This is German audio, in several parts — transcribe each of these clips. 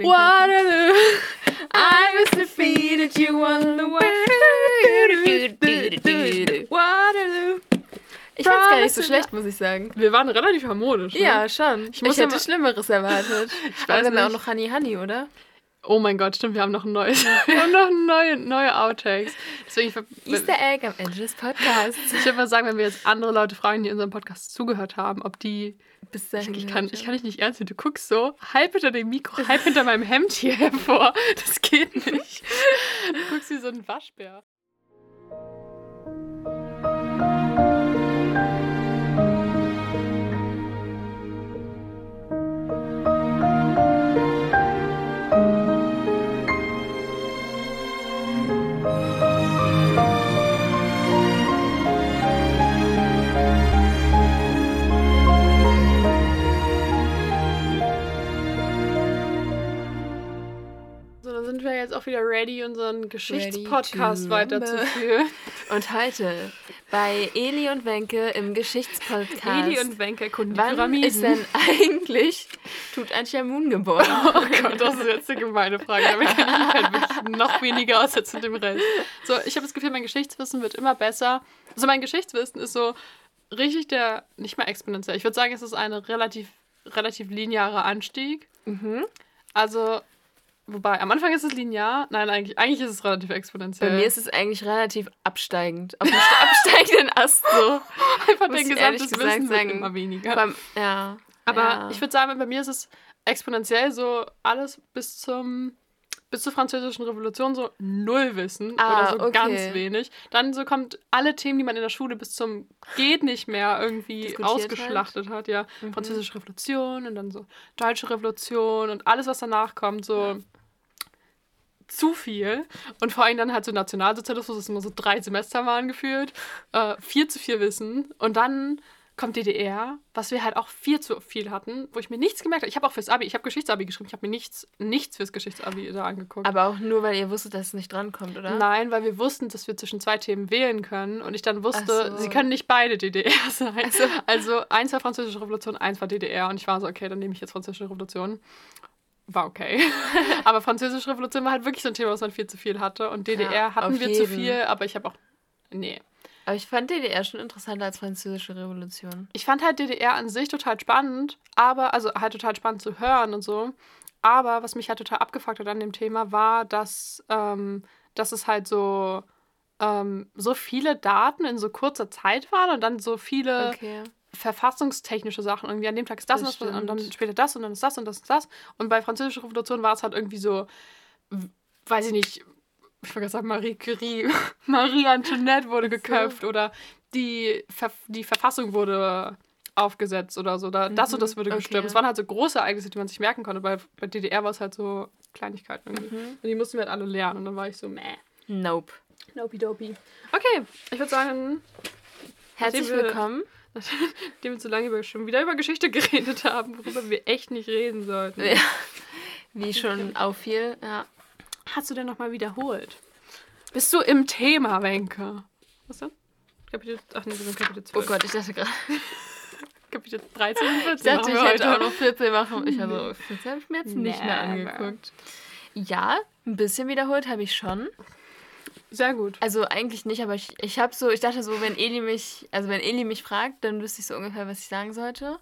Waterloo, I was defeated, you won the war. Waterloo. Ich fand's gar nicht so schlecht, muss ich sagen. Wir waren relativ harmonisch. Ne? Ja, schon. Ich, Ich muss ja hätte mal- Schlimmeres erwartet. Ich weiß dann auch nicht. noch Honey Honey, oder? Oh mein Gott, stimmt, wir haben noch ein neues. wir haben noch neue, neue Outtakes. Deswegen, Easter Egg am Ende des Podcasts. ich würde mal sagen, wenn wir jetzt andere Leute fragen, die unseren Podcast zugehört haben, ob die. Bis dahin. Ich kann, ich kann dich nicht ernst nehmen. Du guckst so halb hinter dem Mikro, halb hinter meinem Hemd hier hervor. Das geht nicht. Du guckst wie so ein Waschbär. Sind wir jetzt auch wieder ready, unseren Geschichtspodcast weiterzuführen. Und heute bei Eli und Wenke im Geschichtspodcast. Eli und Wenke erkunden die Wann Pyramiden. ist denn eigentlich Tutanchamun geboren? Oh Gott, das ist jetzt eine gemeine Frage. Damit kenne ich mich halt wirklich noch weniger aus als mit dem Rest. So, ich habe das Gefühl, mein Geschichtswissen wird immer besser. Also mein Geschichtswissen ist so richtig der, nicht mehr exponentiell. Ich würde sagen, es ist ein relativ, relativ linearer Anstieg. Mhm. Also, wobei, am Anfang ist es linear. Nein, eigentlich, eigentlich ist es relativ exponentiell. Bei mir ist es eigentlich relativ absteigend. Auf einem absteigenden Ast so. einfach dein ehrlich gesamtes Wissen sagen. immer weniger. Beim, ja. Aber ja. ich würde sagen, bei mir ist es exponentiell so alles bis zum bis zur französischen Revolution so null Wissen Ah, oder so okay. ganz wenig. Dann so kommt alle Themen, die man in der Schule bis zum geht nicht mehr irgendwie Diskutiert ausgeschlachtet hat. Ja, Mhm. französische Revolution und dann so deutsche Revolution und alles was danach kommt so zu viel. Und vor allem dann halt so Nationalsozialismus, das immer so drei Semester waren gefühlt. Äh, viel zu viel Wissen. Und dann kommt DDR, was wir halt auch viel zu viel hatten, wo ich mir nichts gemerkt habe. Ich habe auch fürs Abi, ich habe Geschichtsabi geschrieben, ich habe mir nichts, nichts fürs Geschichtsabi da angeguckt. Aber auch nur, weil ihr wusstet, dass es nicht drankommt, oder? Nein, weil wir wussten, dass wir zwischen zwei Themen wählen können und ich dann wusste, so. sie können nicht beide DDR sein. So. Also eins war Französische Revolution, eins war DDR und ich war so, okay, dann nehme ich jetzt Französische Revolution. War okay. aber Französische Revolution war halt wirklich so ein Thema, was man viel zu viel hatte und DDR Ja, hatten wir zu jeden. viel, aber ich habe auch, nee. Aber ich fand DDR schon interessanter als Französische Revolution. Ich fand halt DDR an sich total spannend, aber, also halt total spannend zu hören und so. Aber was mich halt total abgefuckt hat an dem Thema war, dass, ähm, dass es halt so, ähm, so viele Daten in so kurzer Zeit waren und dann so viele Okay. Verfassungstechnische Sachen. Irgendwie an dem Tag ist das, Das und, das und dann später das und dann ist das und das und das. Und bei Französischer Revolution war es halt irgendwie so, weiß ich nicht, ich wollte gerade sagen, Marie Curie, Marie Antoinette wurde Ach so. geköpft oder die, Ver die Verfassung wurde aufgesetzt oder so. Oder das und das wurde Mhm, gestürmt. okay. Es waren halt so große Ereignisse, die man sich merken konnte. Bei, bei DDR war es halt so Kleinigkeiten irgendwie. Mhm. Und die mussten wir halt alle lernen. Und dann war ich so, meh. Nope. Nopi-dopi. Okay, ich würde sagen, Herzlich willkommen. nachdem wir zu lange über, schon wieder über Geschichte geredet haben, worüber wir echt nicht reden sollten. Ja. Wie schon auffiel. Ja. Hast du denn nochmal wiederholt? Bist du im Thema, Wenke? Was denn? Kapitel, ach nee, wir sind Kapitel 12. Oh Gott, ich dachte gerade. Kapitel 13 und 14 Ich dachte, ich hätte heute. auch noch Viertel machen. Ich habe so, das habe ich mir jetzt nicht mehr angeguckt. Ja, ein bisschen wiederholt habe ich schon. Sehr gut. Also eigentlich nicht, aber ich, ich habe so, ich dachte so, wenn Eli mich, also wenn Eli mich fragt, dann wüsste ich so ungefähr, was ich sagen sollte.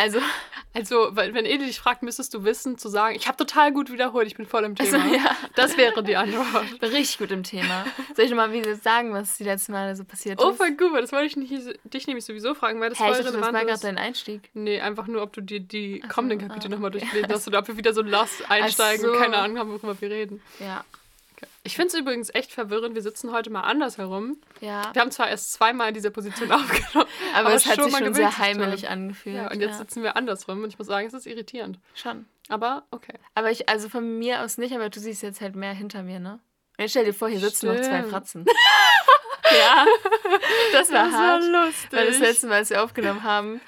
Also, Also, wenn Edi dich fragt, müsstest du wissen, zu sagen, ich habe total gut wiederholt, ich bin voll im Thema. also ja, Das wäre die Antwort. richtig gut im Thema. Soll ich nochmal wieder sagen, was die letzten Male so passiert Oh, ist? voll gut, das wollte ich nicht, dich nämlich sowieso fragen, weil das ich voll dachte, das war relevant gerade dein Einstieg. Nee, einfach nur, ob du dir die Ach so, kommenden Kapitel ah, nochmal durchlesen hast oder ob wir wieder so lost einsteigen so. und keine Ahnung haben, worüber wir reden. Ja. Ich finde es übrigens echt verwirrend, wir sitzen heute mal anders herum. Ja. Wir haben zwar erst zweimal in dieser Position aufgenommen, Aber, aber es hat schon sich schon sehr heimelig dran. angefühlt. ja, und jetzt sitzen wir andersrum und ich muss sagen, es ist irritierend. schon. Aber okay. Aber ich, also von mir aus nicht, aber du siehst jetzt halt mehr hinter mir, ne? Jetzt stell dir vor, hier sitzen noch zwei Stimmt. Fratzen. ja, das war hart. lustig. Weil das letzte Mal, als wir aufgenommen haben,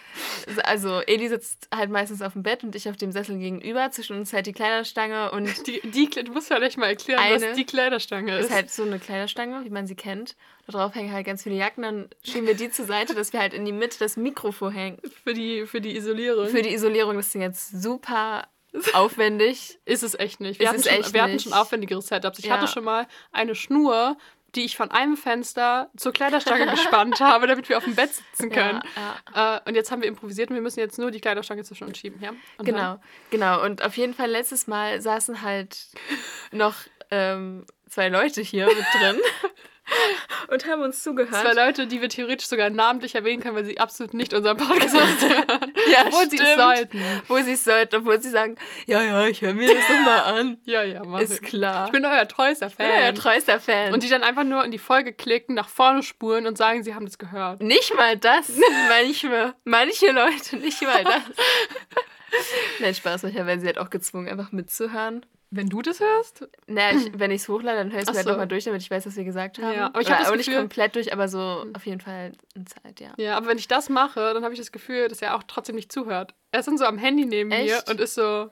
also Eli sitzt halt meistens auf dem Bett und ich auf dem Sessel gegenüber. Zwischen uns halt die Kleiderstange und die, die, du musst vielleicht mal erklären, was die Kleiderstange ist. ist halt so eine Kleiderstange, wie man sie kennt. Da drauf hängen halt ganz viele Jacken. Dann schieben wir die zur Seite, dass wir halt in die Mitte das Mikrofon hängen. für, die, für die Isolierung. Für die Isolierung, das Ding jetzt super aufwendig. Ist es echt nicht. Wir, hatten, schon, wir hatten nicht. schon aufwendigere Setups. Ich Ja. hatte schon mal eine Schnur, die ich von einem Fenster zur Kleiderstange gespannt habe, damit wir auf dem Bett sitzen können. Ja, Äh, und jetzt haben wir improvisiert und wir müssen jetzt nur die Kleiderstange zwischen uns schieben. Ja? Und Genau, Dann, genau. Und auf jeden Fall letztes Mal saßen halt noch ähm, zwei Leute hier mit drin und haben uns zugehört. zwei Leute, die wir theoretisch sogar namentlich erwähnen können, weil sie absolut nicht unseren Podcast hören. ja, Obwohl sie es stimmt. sollten. Wo sie es sollten, obwohl sie sagen, ja, ja, ich höre mir das nochmal an. Ja, ja, mach Ist ich. klar. Ich bin euer treuester bin euer Fan. treuester Fan. und die dann einfach nur in die Folge klicken, nach vorne spulen und sagen, sie haben das gehört. nicht mal das. manchmal. Manche Leute nicht mal das. Nein, Spaß, manchmal werden sie halt auch gezwungen, einfach mitzuhören. Wenn du das hörst? Naja, ich, wenn ich es hochlade, dann höre ich es mir halt so. nochmal durch, damit ich weiß, was wir gesagt haben. Ja, aber ich Oder hab nicht komplett durch, aber so auf jeden Fall eine Zeit, ja. Ja, aber wenn ich das mache, dann habe ich das Gefühl, dass er auch trotzdem nicht zuhört. Er ist dann so am Handy neben mir Echt? und ist so.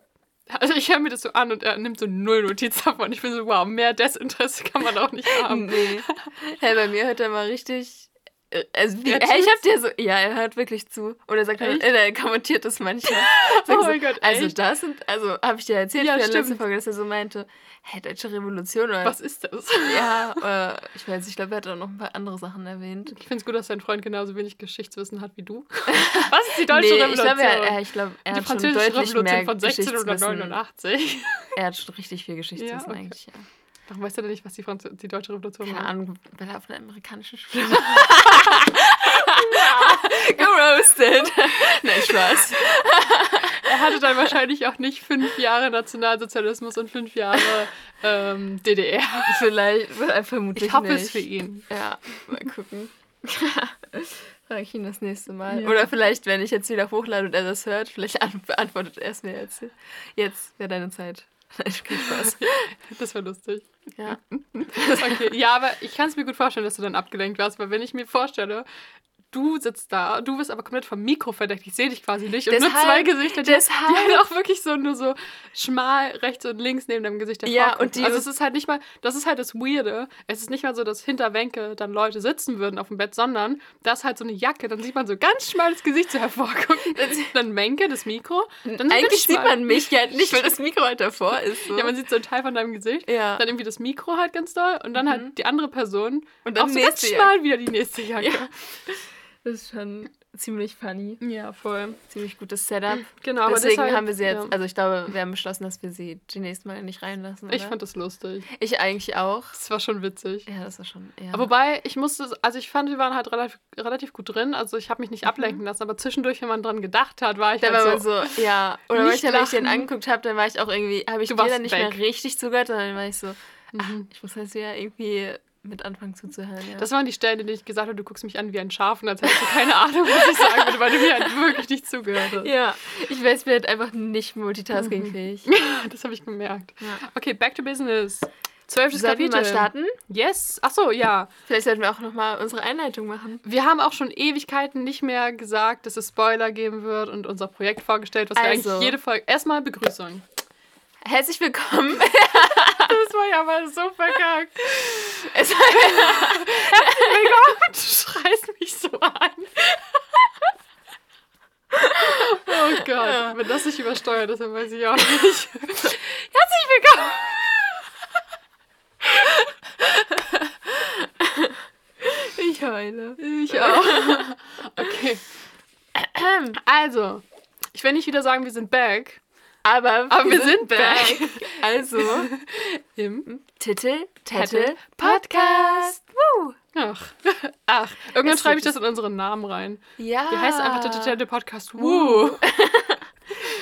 Also ich höre mir das so an und er nimmt so null Notiz davon. Ich bin so, wow, mehr Desinteresse kann man auch nicht haben. Nee. Hey, bei mir hört er mal richtig. Äh, Also wie, hey, ich hab dir so. Ja, er hört wirklich zu. Oder sagt er, äh, er kommentiert das manchmal. Oh mein so, Gott, Also echt? das sind, also habe ich dir erzählt Ja, in der letzten. Folge, dass er so meinte, hey, Deutsche Revolution oder Was ist das? Ja, äh, ich weiß, ich glaube, er hat auch noch ein paar andere Sachen erwähnt. Ich finde es gut, dass dein Freund genauso wenig Geschichtswissen hat wie du. Was ist die deutsche nee, Revolution? ich glaube, er, ich glaub, er die hat schon französische deutlich Revolution mehr von Geschichtswissen. 1689. Er hat schon richtig viel Geschichtswissen Ja, okay. eigentlich, ja. Warum weißt du denn nicht, was die, Franz die deutsche Revolution Keine war? Ahnung, weil er auf einer amerikanischen Schule war. Geroastet. Nein, Spaß. Er hatte dann wahrscheinlich auch nicht fünf Jahre Nationalsozialismus und fünf Jahre ähm, DDR. Vielleicht, äh, vermutlich Ich hoffe nicht. es für ihn. Ja, mal gucken. Frage ich ihn das nächste Mal. Ja. Oder vielleicht, wenn ich jetzt wieder hochlade und er das hört, vielleicht an beantwortet er es mir jetzt. Jetzt wäre deine Zeit. Das wäre lustig. Ja. Okay, ja, aber ich kann es mir gut vorstellen, dass du dann abgelenkt warst, weil wenn ich mir vorstelle, du sitzt da, du bist aber komplett vom Mikro verdeckt, ich sehe dich quasi nicht und nur Deshalb- zwei Gesichter, die, die deshalb- halt auch wirklich so nur so schmal rechts und links neben deinem Gesicht Ja, hervorgucken. und die- also es ist halt nicht mal, das ist halt das Weirde, es ist nicht mal so, dass hinter Wenke dann Leute sitzen würden auf dem Bett, sondern da ist halt so eine Jacke, dann sieht man so ganz schmal das Gesicht so hervorgucken, dann Wenke, das Mikro, dann Eigentlich sieht man mich ja nicht, weil das Mikro halt davor ist. So. Ja, man sieht so einen Teil von deinem Gesicht. Ja. Dann irgendwie das Mikro halt ganz doll und dann halt die andere Person. Und dann auch so ganz schmal wieder die nächste Jacke. Ja. Das ist schon ziemlich funny. Ja, voll. Ziemlich gutes Setup. Genau, aber Deswegen deshalb, haben wir sie jetzt, ja. also ich glaube, wir haben beschlossen, dass wir sie demnächst mal nicht reinlassen. Ich oder? fand das lustig. ich eigentlich auch. Das war schon witzig. Ja, das war schon. Ja. Aber wobei, ich musste, also ich fand, wir waren halt relativ, relativ gut drin. Also ich habe mich nicht ablenken lassen, aber zwischendurch, wenn man dran gedacht hat, war ich da halt so, so, ja. Oder manchmal, wenn ich den angeguckt habe, dann war ich auch irgendwie, habe ich dir dann nicht weg. mehr richtig zugehört, sondern war ich so, ach, Mhm. ich muss jetzt wieder irgendwie mit anfangen zuzuhören. Ja. Das waren die Stellen, in denen ich gesagt habe, du guckst mich an wie ein Schaf und als hättest du keine Ahnung, was ich sagen würde, weil du mir halt wirklich nicht zugehört hast. ja, ich weiß, wir halt einfach nicht multitaskingfähig. Das habe ich gemerkt. Ja. Okay, back to business. Zwölftes Sollten wir Kapitel. mal starten? Yes. Ach so, ja. Vielleicht sollten wir auch nochmal unsere Einleitung machen. Wir haben auch schon Ewigkeiten nicht mehr gesagt, dass es Spoiler geben wird und unser Projekt vorgestellt, was wir Also. eigentlich jede Folge. Erstmal Begrüßung. Herzlich willkommen. Das war ja mal so verkackt. Es- Willkommen. Du schreist mich so an. Oh Gott, Ja. wenn das nicht übersteuert ist, dann weiß ich auch nicht. Herzlich willkommen. ich heule. Ich auch. Okay. Also, ich will nicht wieder sagen, wir sind back. Aber, Aber wir sind Also, Im. Titel, Tettel, Podcast. Woo. Ach. Ach. Irgendwann Es schreibe ich das in unseren Namen rein. Ja. Wir heißen einfach der Tete Podcast. Woo.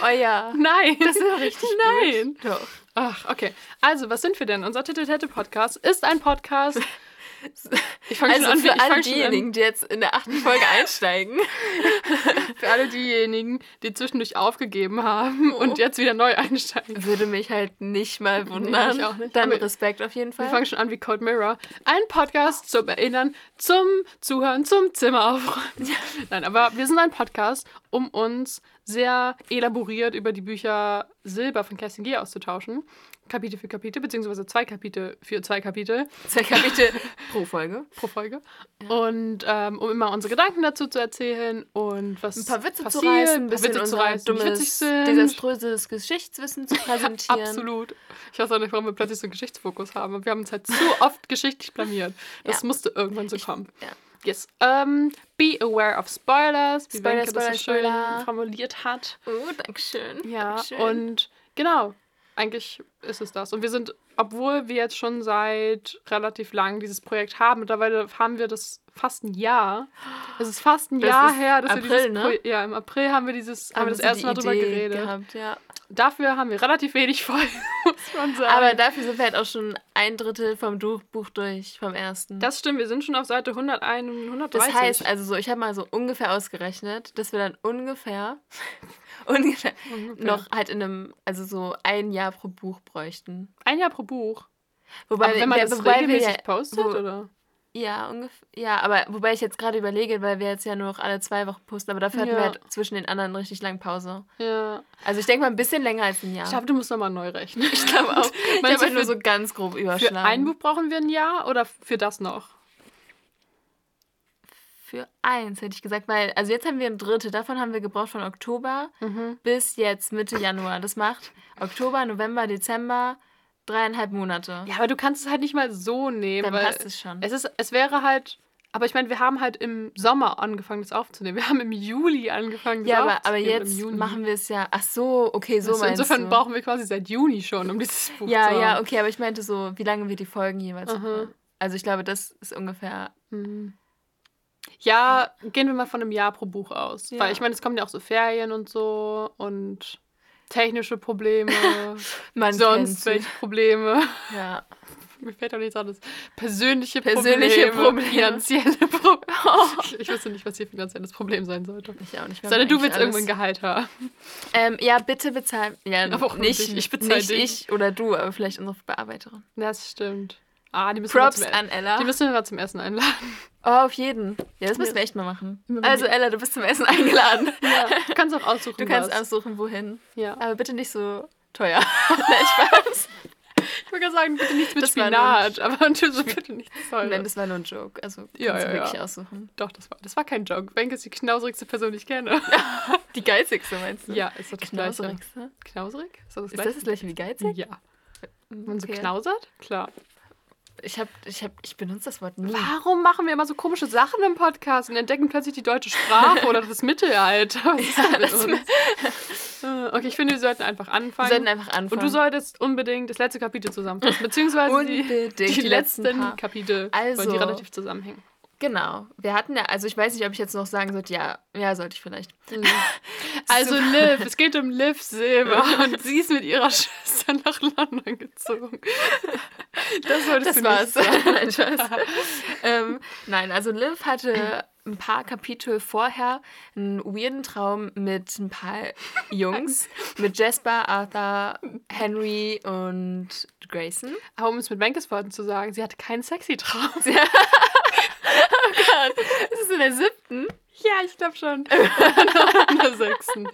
Oh ja. Nein. Das ist doch richtig Nein. gut. Doch. Ach, okay. Also, was sind wir denn? Unser Tete Tete Podcast ist ein Podcast. Ich fange Also schon an, für alle diejenigen, die jetzt in der achten Folge einsteigen. Für alle diejenigen, die zwischendurch aufgegeben haben Oh. und jetzt wieder neu einsteigen. Würde mich halt nicht mal wundern. mich auch nicht. Dann Aber- Respekt auf jeden Wir Fall. fangen schon an wie Code Mirror. Ein Podcast zum Erinnern, zum Zuhören, zum Zimmer aufräumen. Nein, aber wir sind ein Podcast, um uns sehr elaboriert über die Bücher Silber von Kerstin Gier auszutauschen. Kapitel für Kapitel, beziehungsweise zwei Kapitel für zwei Kapitel. Zwei Kapitel Pro Folge. pro Folge. Und ähm, um immer unsere Gedanken dazu zu erzählen und was Ein paar Witze passiert, zu reißen, ein bisschen Witze zu reißen, dummes, sind. desaströses Geschichtswissen zu präsentieren. Absolut. Ich weiß auch nicht, warum wir plötzlich so einen Geschichtsfokus haben. aber Wir haben uns halt zu oft geschichtlich blamiert. Das Ja. musste irgendwann so kommen. Ja. Yes. Ähm, be aware of spoilers, wie Spoiler, Wenke das so Spoiler, schön Spoiler. formuliert hat. Oh, Dankeschön. Ja, Dankeschön. und genau, eigentlich ist es das. Und wir sind, obwohl wir jetzt schon seit relativ lang dieses Projekt haben, mittlerweile haben wir das fast ein Jahr. Es ist fast ein Das Jahr her, dass wir April, dieses ne? Pro Ja, im April haben wir dieses, haben wir das erste Mal drüber geredet. Gehabt, ja. Dafür haben wir relativ wenig Folgen, muss man sagen. Aber dafür sind wir halt auch schon ein Drittel vom Buch durch, vom ersten. das stimmt, wir sind schon auf Seite 101 und 130. Das heißt, also so, ich habe mal so ungefähr ausgerechnet, dass wir dann ungefähr, ungefähr, Ungefähr. noch halt in einem, also so ein Jahr pro Buch bräuchten. ein Jahr pro Buch. Wobei, Aber wenn man wir- das wobei regelmäßig ja, postet, wo- oder? Ja, ungefähr. Ja, aber wobei ich jetzt gerade überlege, weil wir jetzt ja nur noch alle zwei Wochen posten, aber dafür hatten Ja. wir halt zwischen den anderen richtig lang Pause. Ja. Also ich denke mal ein bisschen länger als ein Jahr. Ich glaube, du musst nochmal neu rechnen. Ich glaube auch. Ich habe halt nur für- so ganz grob Für überschlagen. ein Buch brauchen wir ein Jahr oder für das noch? Für eins hätte ich gesagt, weil, also jetzt haben wir ein Drittel, davon haben wir gebraucht von Oktober Mhm. bis jetzt Mitte Januar. Das macht Oktober, November, Dezember, dreieinhalb Monate. Ja, aber du kannst es halt nicht mal so nehmen, Dann weil passt es schon. es ist, es wäre halt, aber ich meine, wir haben halt im Sommer angefangen, das aufzunehmen. Wir haben im Juli angefangen, das Ja, aber, aber jetzt machen wir es ja. Ach so, okay, so Also meinst insofern du. brauchen wir quasi seit Juni schon, um dieses Buch ja, zu haben. ja, okay, aber ich meinte so, wie lange wir die Folgen jeweils Aha. machen. Also ich glaube, das ist ungefähr. Mhm. Ja, gehen wir mal von einem Jahr pro Buch aus. Ja. Weil ich meine, es kommen ja auch so Ferien und so und technische Probleme, Man sonst welche. Probleme. Ja. Mir fällt auch nichts anderes. Persönliche, Persönliche Probleme, Probleme. finanzielle Probleme. Ich, ich wüsste nicht, was hier finanzielles Problem sein sollte. Ich auch nicht. haben du willst alles- Gehalt haben. Ähm, ja, bitte bezahl. Ja, Aber warum nicht? Ich bezahl nicht dich. ich oder du, aber vielleicht unsere Bearbeiterin. Das stimmt. Ah, die müssen wir Props zum, an Ella. Die müssen wir mal zum Essen einladen. Oh, auf jeden. Ja, das müssen wir echt mal machen. Also wir- Ella, du bist zum Essen eingeladen. Ja. Du kannst auch aussuchen, Du kannst was. aussuchen, wohin. Ja. Aber bitte nicht so teuer. Nein, Spaß. Ich wollte gerade sagen, bitte nichts mit Das Spinat, aber du so bitte nichts Nein, Teures. das war nur ein Joke. Also kannst Ja, du ja, wirklich ja. aussuchen. Doch, das war, das war kein Joke. Wenke ist die knauserigste Person, die ich kenne. Die geizigste meinst du? Ja, ist das. Knauserigste. Knauserig? Ist das das Ist das das gleiche wie geizig? Ja. Wenn man so Okay. knausert? Klar. Ich, hab, ich, hab, ich benutze das Wort nie. Warum machen wir immer so komische Sachen im Podcast und entdecken plötzlich die deutsche Sprache oder das Mittelalter? Mit das? Äh, okay, ich finde, wir sollten einfach Wir anfangen. sollten einfach anfangen. und du solltest unbedingt das letzte Kapitel zusammenfassen, beziehungsweise die, die, die letzten letzten. Kapitel, weil Also- die relativ zusammenhängen. Genau. Wir hatten ja, also ich weiß nicht, ob ich jetzt noch sagen sollte, ja, ja, sollte ich vielleicht. Also Liv, es geht um Liv Silber und sie ist mit ihrer Schwester nach London gezogen. Das solltest Das war's. sagen. nein, ähm, nein, also Liv hatte ein paar Kapitel vorher einen weirden Traum mit ein paar Jungs, mit Jasper, Arthur, Henry und Grayson. Aber um es mit Menkes Worten zu sagen, sie hatte keinen sexy Traum. Das ist in der siebten. Ja, ich glaube schon. In der sechsten.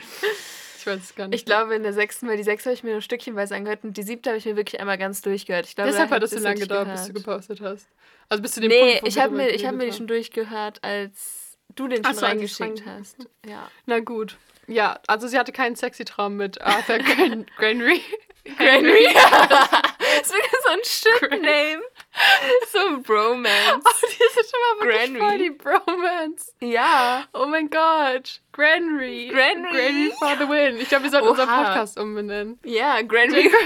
Ich weiß es gar nicht. Ich glaube in der sechsten, weil die sechste habe ich mir nur stückchenweise angehört und die siebte habe ich mir wirklich einmal ganz durchgehört. Ich glaube, Deshalb hat das so lange gedauert, bis du gepostet hast. Also bis zu dem Nee, Punkt, wo ich habe mir, ich hab mir die schon durchgehört, als du den schon so, reingeschickt rein- hast. Ja. Na gut. Ja, also sie hatte keinen sexy Traum mit Arthur Gran Granry. Granry. das ist wirklich so ein Shit-Name. So ein Bromance. Oh, die ist schon mal wirklich Granry. voll die Bromance. Ja. Oh mein Gott. Granry. Granry. Granry for the win. Ich glaube, wir sollten unseren. Podcast umbenennen. Ja, Granry.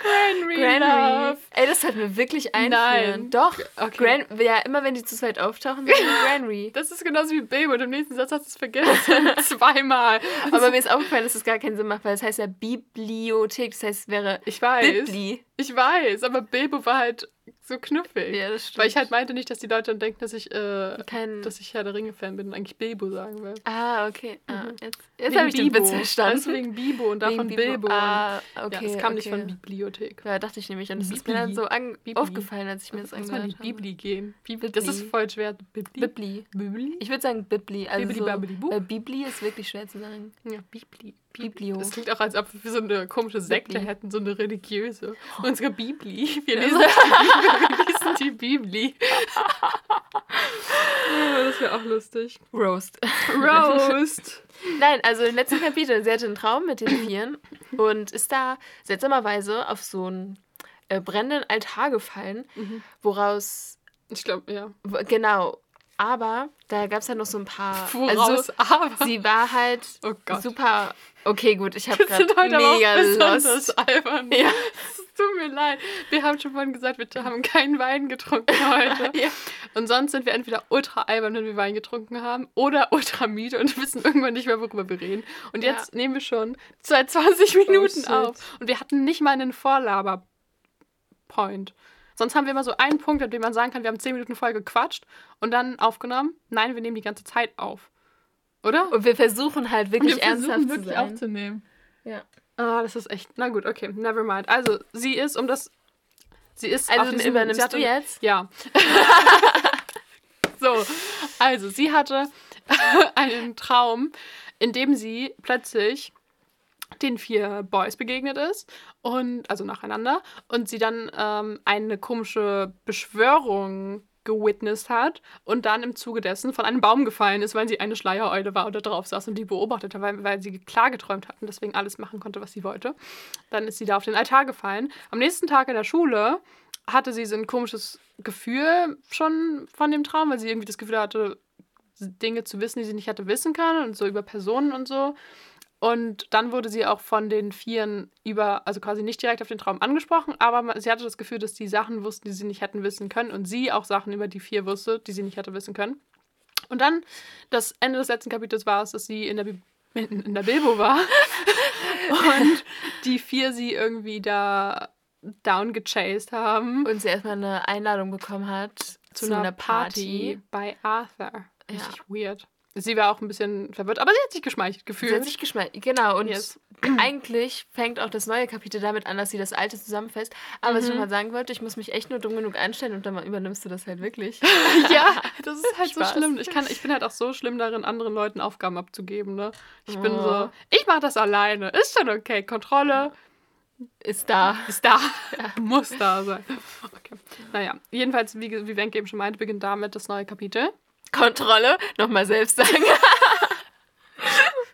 Granry. Granry. Ey, das hat mir wirklich einführen. Nein. Doch. Okay. Gran ja, immer wenn die zu zweit auftauchen, sagen wir Granry. Das ist genauso wie Babe und im nächsten Satz hast du es vergessen. Zweimal. Aber mir ist aufgefallen, dass das gar keinen Sinn macht, weil es heißt ja Bibliothek. Das heißt, es wäre Ich weiß. Bibli. Ich weiß, aber Bilbo war halt so knuffig. Ja, das stimmt. Weil ich halt meinte nicht, dass die Leute dann denken, dass ich, äh, Kein... dass ich Herr der Ringe-Fan bin und eigentlich Bilbo sagen will. Ah, okay. Ah, Mhm. jetzt jetzt Wegen habe ich den Bibo. Witz verstanden. Du, wegen Bibo und davon Wegen Bilbo. Ah, ja, okay. es kam nicht okay. von Bibliothek. Ja, dachte ich nämlich. Und das ist Bibli. mir dann so Bibli. aufgefallen, als ich mir das Muss man angehört die habe. Bibli gehen. Bibli. Das ist voll schwer. Bibli? Bibli. Bibli? Ich würde sagen Bibli. Also Bibli, so, Bibli ist wirklich schwer zu sagen. Ja, Bibli. Biblio. Das klingt auch, als ob wir so eine komische Sekte Bibli. hätten, so eine religiöse. Unsere Bibli. Wir lesen, wir lesen die Bibli. Ja, das wäre auch lustig. Roast. Roast. Nein, also im letzten Kapitel, sie hatte einen Traum mit den Vieren und ist da seltsamerweise auf so einen äh, brennenden Altar gefallen, Mhm. woraus, Ich glaube, ja. genau, aber da gab es ja noch so ein paar, Woraus also aber. sie war halt Oh super, okay gut, ich habe gerade mega lost. albern. Ja. Es tut mir leid. Wir haben schon vorhin gesagt, wir haben keinen Wein getrunken heute. Ja. Und sonst sind wir entweder ultra albern, wenn wir Wein getrunken haben, oder ultra müde und wissen irgendwann nicht mehr, worüber wir reden. Und Ja. jetzt nehmen wir schon seit 20 Minuten shit. auf. Und wir hatten nicht mal einen Vorlaber-Point. Sonst haben wir immer so einen Punkt, an dem man sagen kann, wir haben 10 Minuten vorher gequatscht und dann aufgenommen. Nein, wir nehmen die ganze Zeit auf. Oder? Und wir versuchen halt wirklich wir versuchen ernsthaft wirklich zu sein. aufzunehmen. Ja. Ah, das ist echt. Na gut, okay, never mind. Also, sie ist um das. Sie ist. Also auf sie übernimmst hatte- du jetzt? Ja. so, also, sie hatte einen Traum, in dem sie plötzlich den vier Boys begegnet ist und also nacheinander und sie dann ähm, eine komische Beschwörung gewitnessed hat und dann im Zuge dessen von einem Baum gefallen ist, weil sie eine Schleiereule war da drauf saß und die beobachtete, weil, weil sie klar geträumt hat und deswegen alles machen konnte, was sie wollte. Dann ist sie da auf den Altar gefallen. Am nächsten Tag in der Schule hatte sie so ein komisches Gefühl schon von dem Traum, weil sie irgendwie das Gefühl hatte, Dinge zu wissen, die sie nicht hätte wissen können und so über Personen und so. Und dann wurde sie auch von den Vieren über, also quasi nicht direkt auf den Traum angesprochen, aber sie hatte das Gefühl, dass die Sachen wussten, die sie nicht hätten wissen können und sie auch Sachen über die Vier wusste, die sie nicht hätte wissen können. Und dann, das Ende des letzten Kapitels war es, dass sie in der, Bi in, der Bilbo war und die Vier sie irgendwie da down gechased haben Und sie erstmal eine Einladung bekommen hat zu, einer Party, bei Arthur. Ja. Richtig weird. Sie war auch ein bisschen verwirrt, aber sie hat sich geschmeichelt gefühlt. Sie hat sich geschmeckt. Genau, und Yes. eigentlich fängt auch das neue Kapitel damit an, dass sie das alte zusammenfasst. Aber was ich Mhm. mal sagen wollte, ich muss mich echt nur dumm genug anstellen und dann übernimmst du das halt wirklich. ja, das ist halt Spaß. so schlimm. Ich, kann, ich bin halt auch so schlimm darin, anderen Leuten Aufgaben abzugeben. Ne? Ich bin Oh. so, ich mache das alleine. Ist schon okay. Kontrolle Ist da. ist da. Muss da sein. Okay. Naja, jedenfalls, wie, wie Wenke eben schon meinte, beginnt damit das neue Kapitel. Kontrolle, nochmal selbst sagen.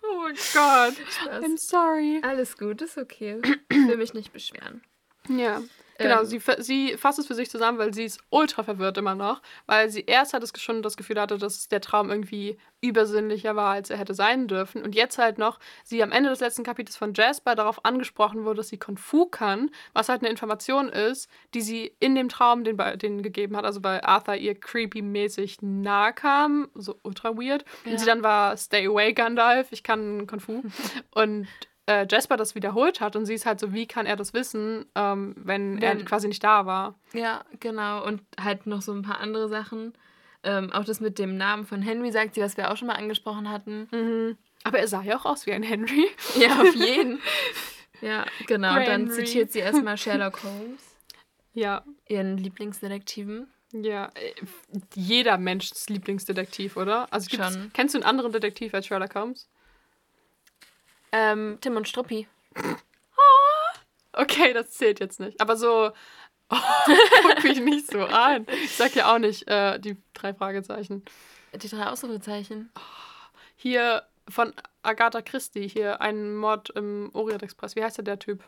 Oh Gott. Spaß. I'm sorry. Alles gut, ist okay. Ich will mich nicht beschweren. Ja. Genau, Ähm. sie, sie fasst es für sich zusammen, weil sie ist ultra verwirrt immer noch, weil sie erst hat es schon das Gefühl hatte, dass der Traum irgendwie übersinnlicher war, als er hätte sein dürfen. Und jetzt halt noch, sie am Ende des letzten Kapitels von Jasper darauf angesprochen wurde, dass sie Konfu kann, was halt eine Information ist, die sie in dem Traum den, bei- denen gegeben hat, also weil Arthur ihr creepy-mäßig nahe kam, so ultra weird. Ja. Und sie dann war, stay away, Gandalf, ich kann Konfu. Und äh, Jasper das wiederholt hat und sie ist halt so, wie kann er das wissen, ähm, wenn, er Wenn- quasi nicht da war. Ja, genau. Und halt noch so ein paar andere Sachen. Ähm, auch das mit dem Namen von Henry sagt sie, was wir auch schon mal angesprochen hatten. Aber er sah ja auch aus wie ein Henry. Ja, auf jeden. ja, genau. Und dann zitiert sie erstmal Sherlock Holmes, Ja, ihren Lieblingsdetektiven. ja. äh, Jeder Menschs Lieblingsdetektiv, oder? Also Schon. kennst du einen anderen Detektiv als Sherlock Holmes? Ähm, Tim und Struppi. Okay, das zählt jetzt nicht. Aber so, oh, guck mich nicht so an. Ich sag ja auch nicht äh, die drei Fragezeichen. Die drei Ausrufezeichen. Hier von Agatha Christie, hier ein Mord im Orient Express. Wie heißt der, der Typ?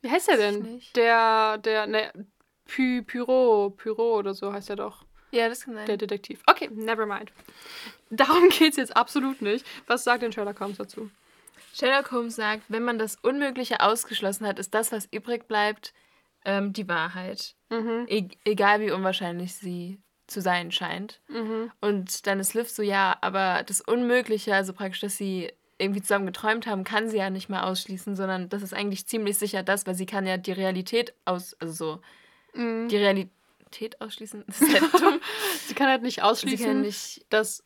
Wie heißt der denn? Der, der, ne, Py, Pyro, Pyro oder so heißt er doch. Ja, das kann sein. Der Detektiv. Okay, never mind. Darum geht's jetzt absolut nicht. Was sagt denn Sherlock Holmes dazu? Sherlock Holmes sagt, wenn man das Unmögliche ausgeschlossen hat, ist das, was übrig bleibt, ähm, die Wahrheit. Mhm. E egal wie unwahrscheinlich sie zu sein scheint. Mhm. Und dann ist Liv so, ja, aber das Unmögliche, also praktisch, dass sie irgendwie zusammen geträumt haben, kann sie ja nicht mehr ausschließen, sondern das ist eigentlich ziemlich sicher das, weil sie kann ja die Realität aus, also so, Mhm. die Realität ausschließen, das ist halt dumm. Sie kann halt nicht sie ausschließen, kann nicht, dass.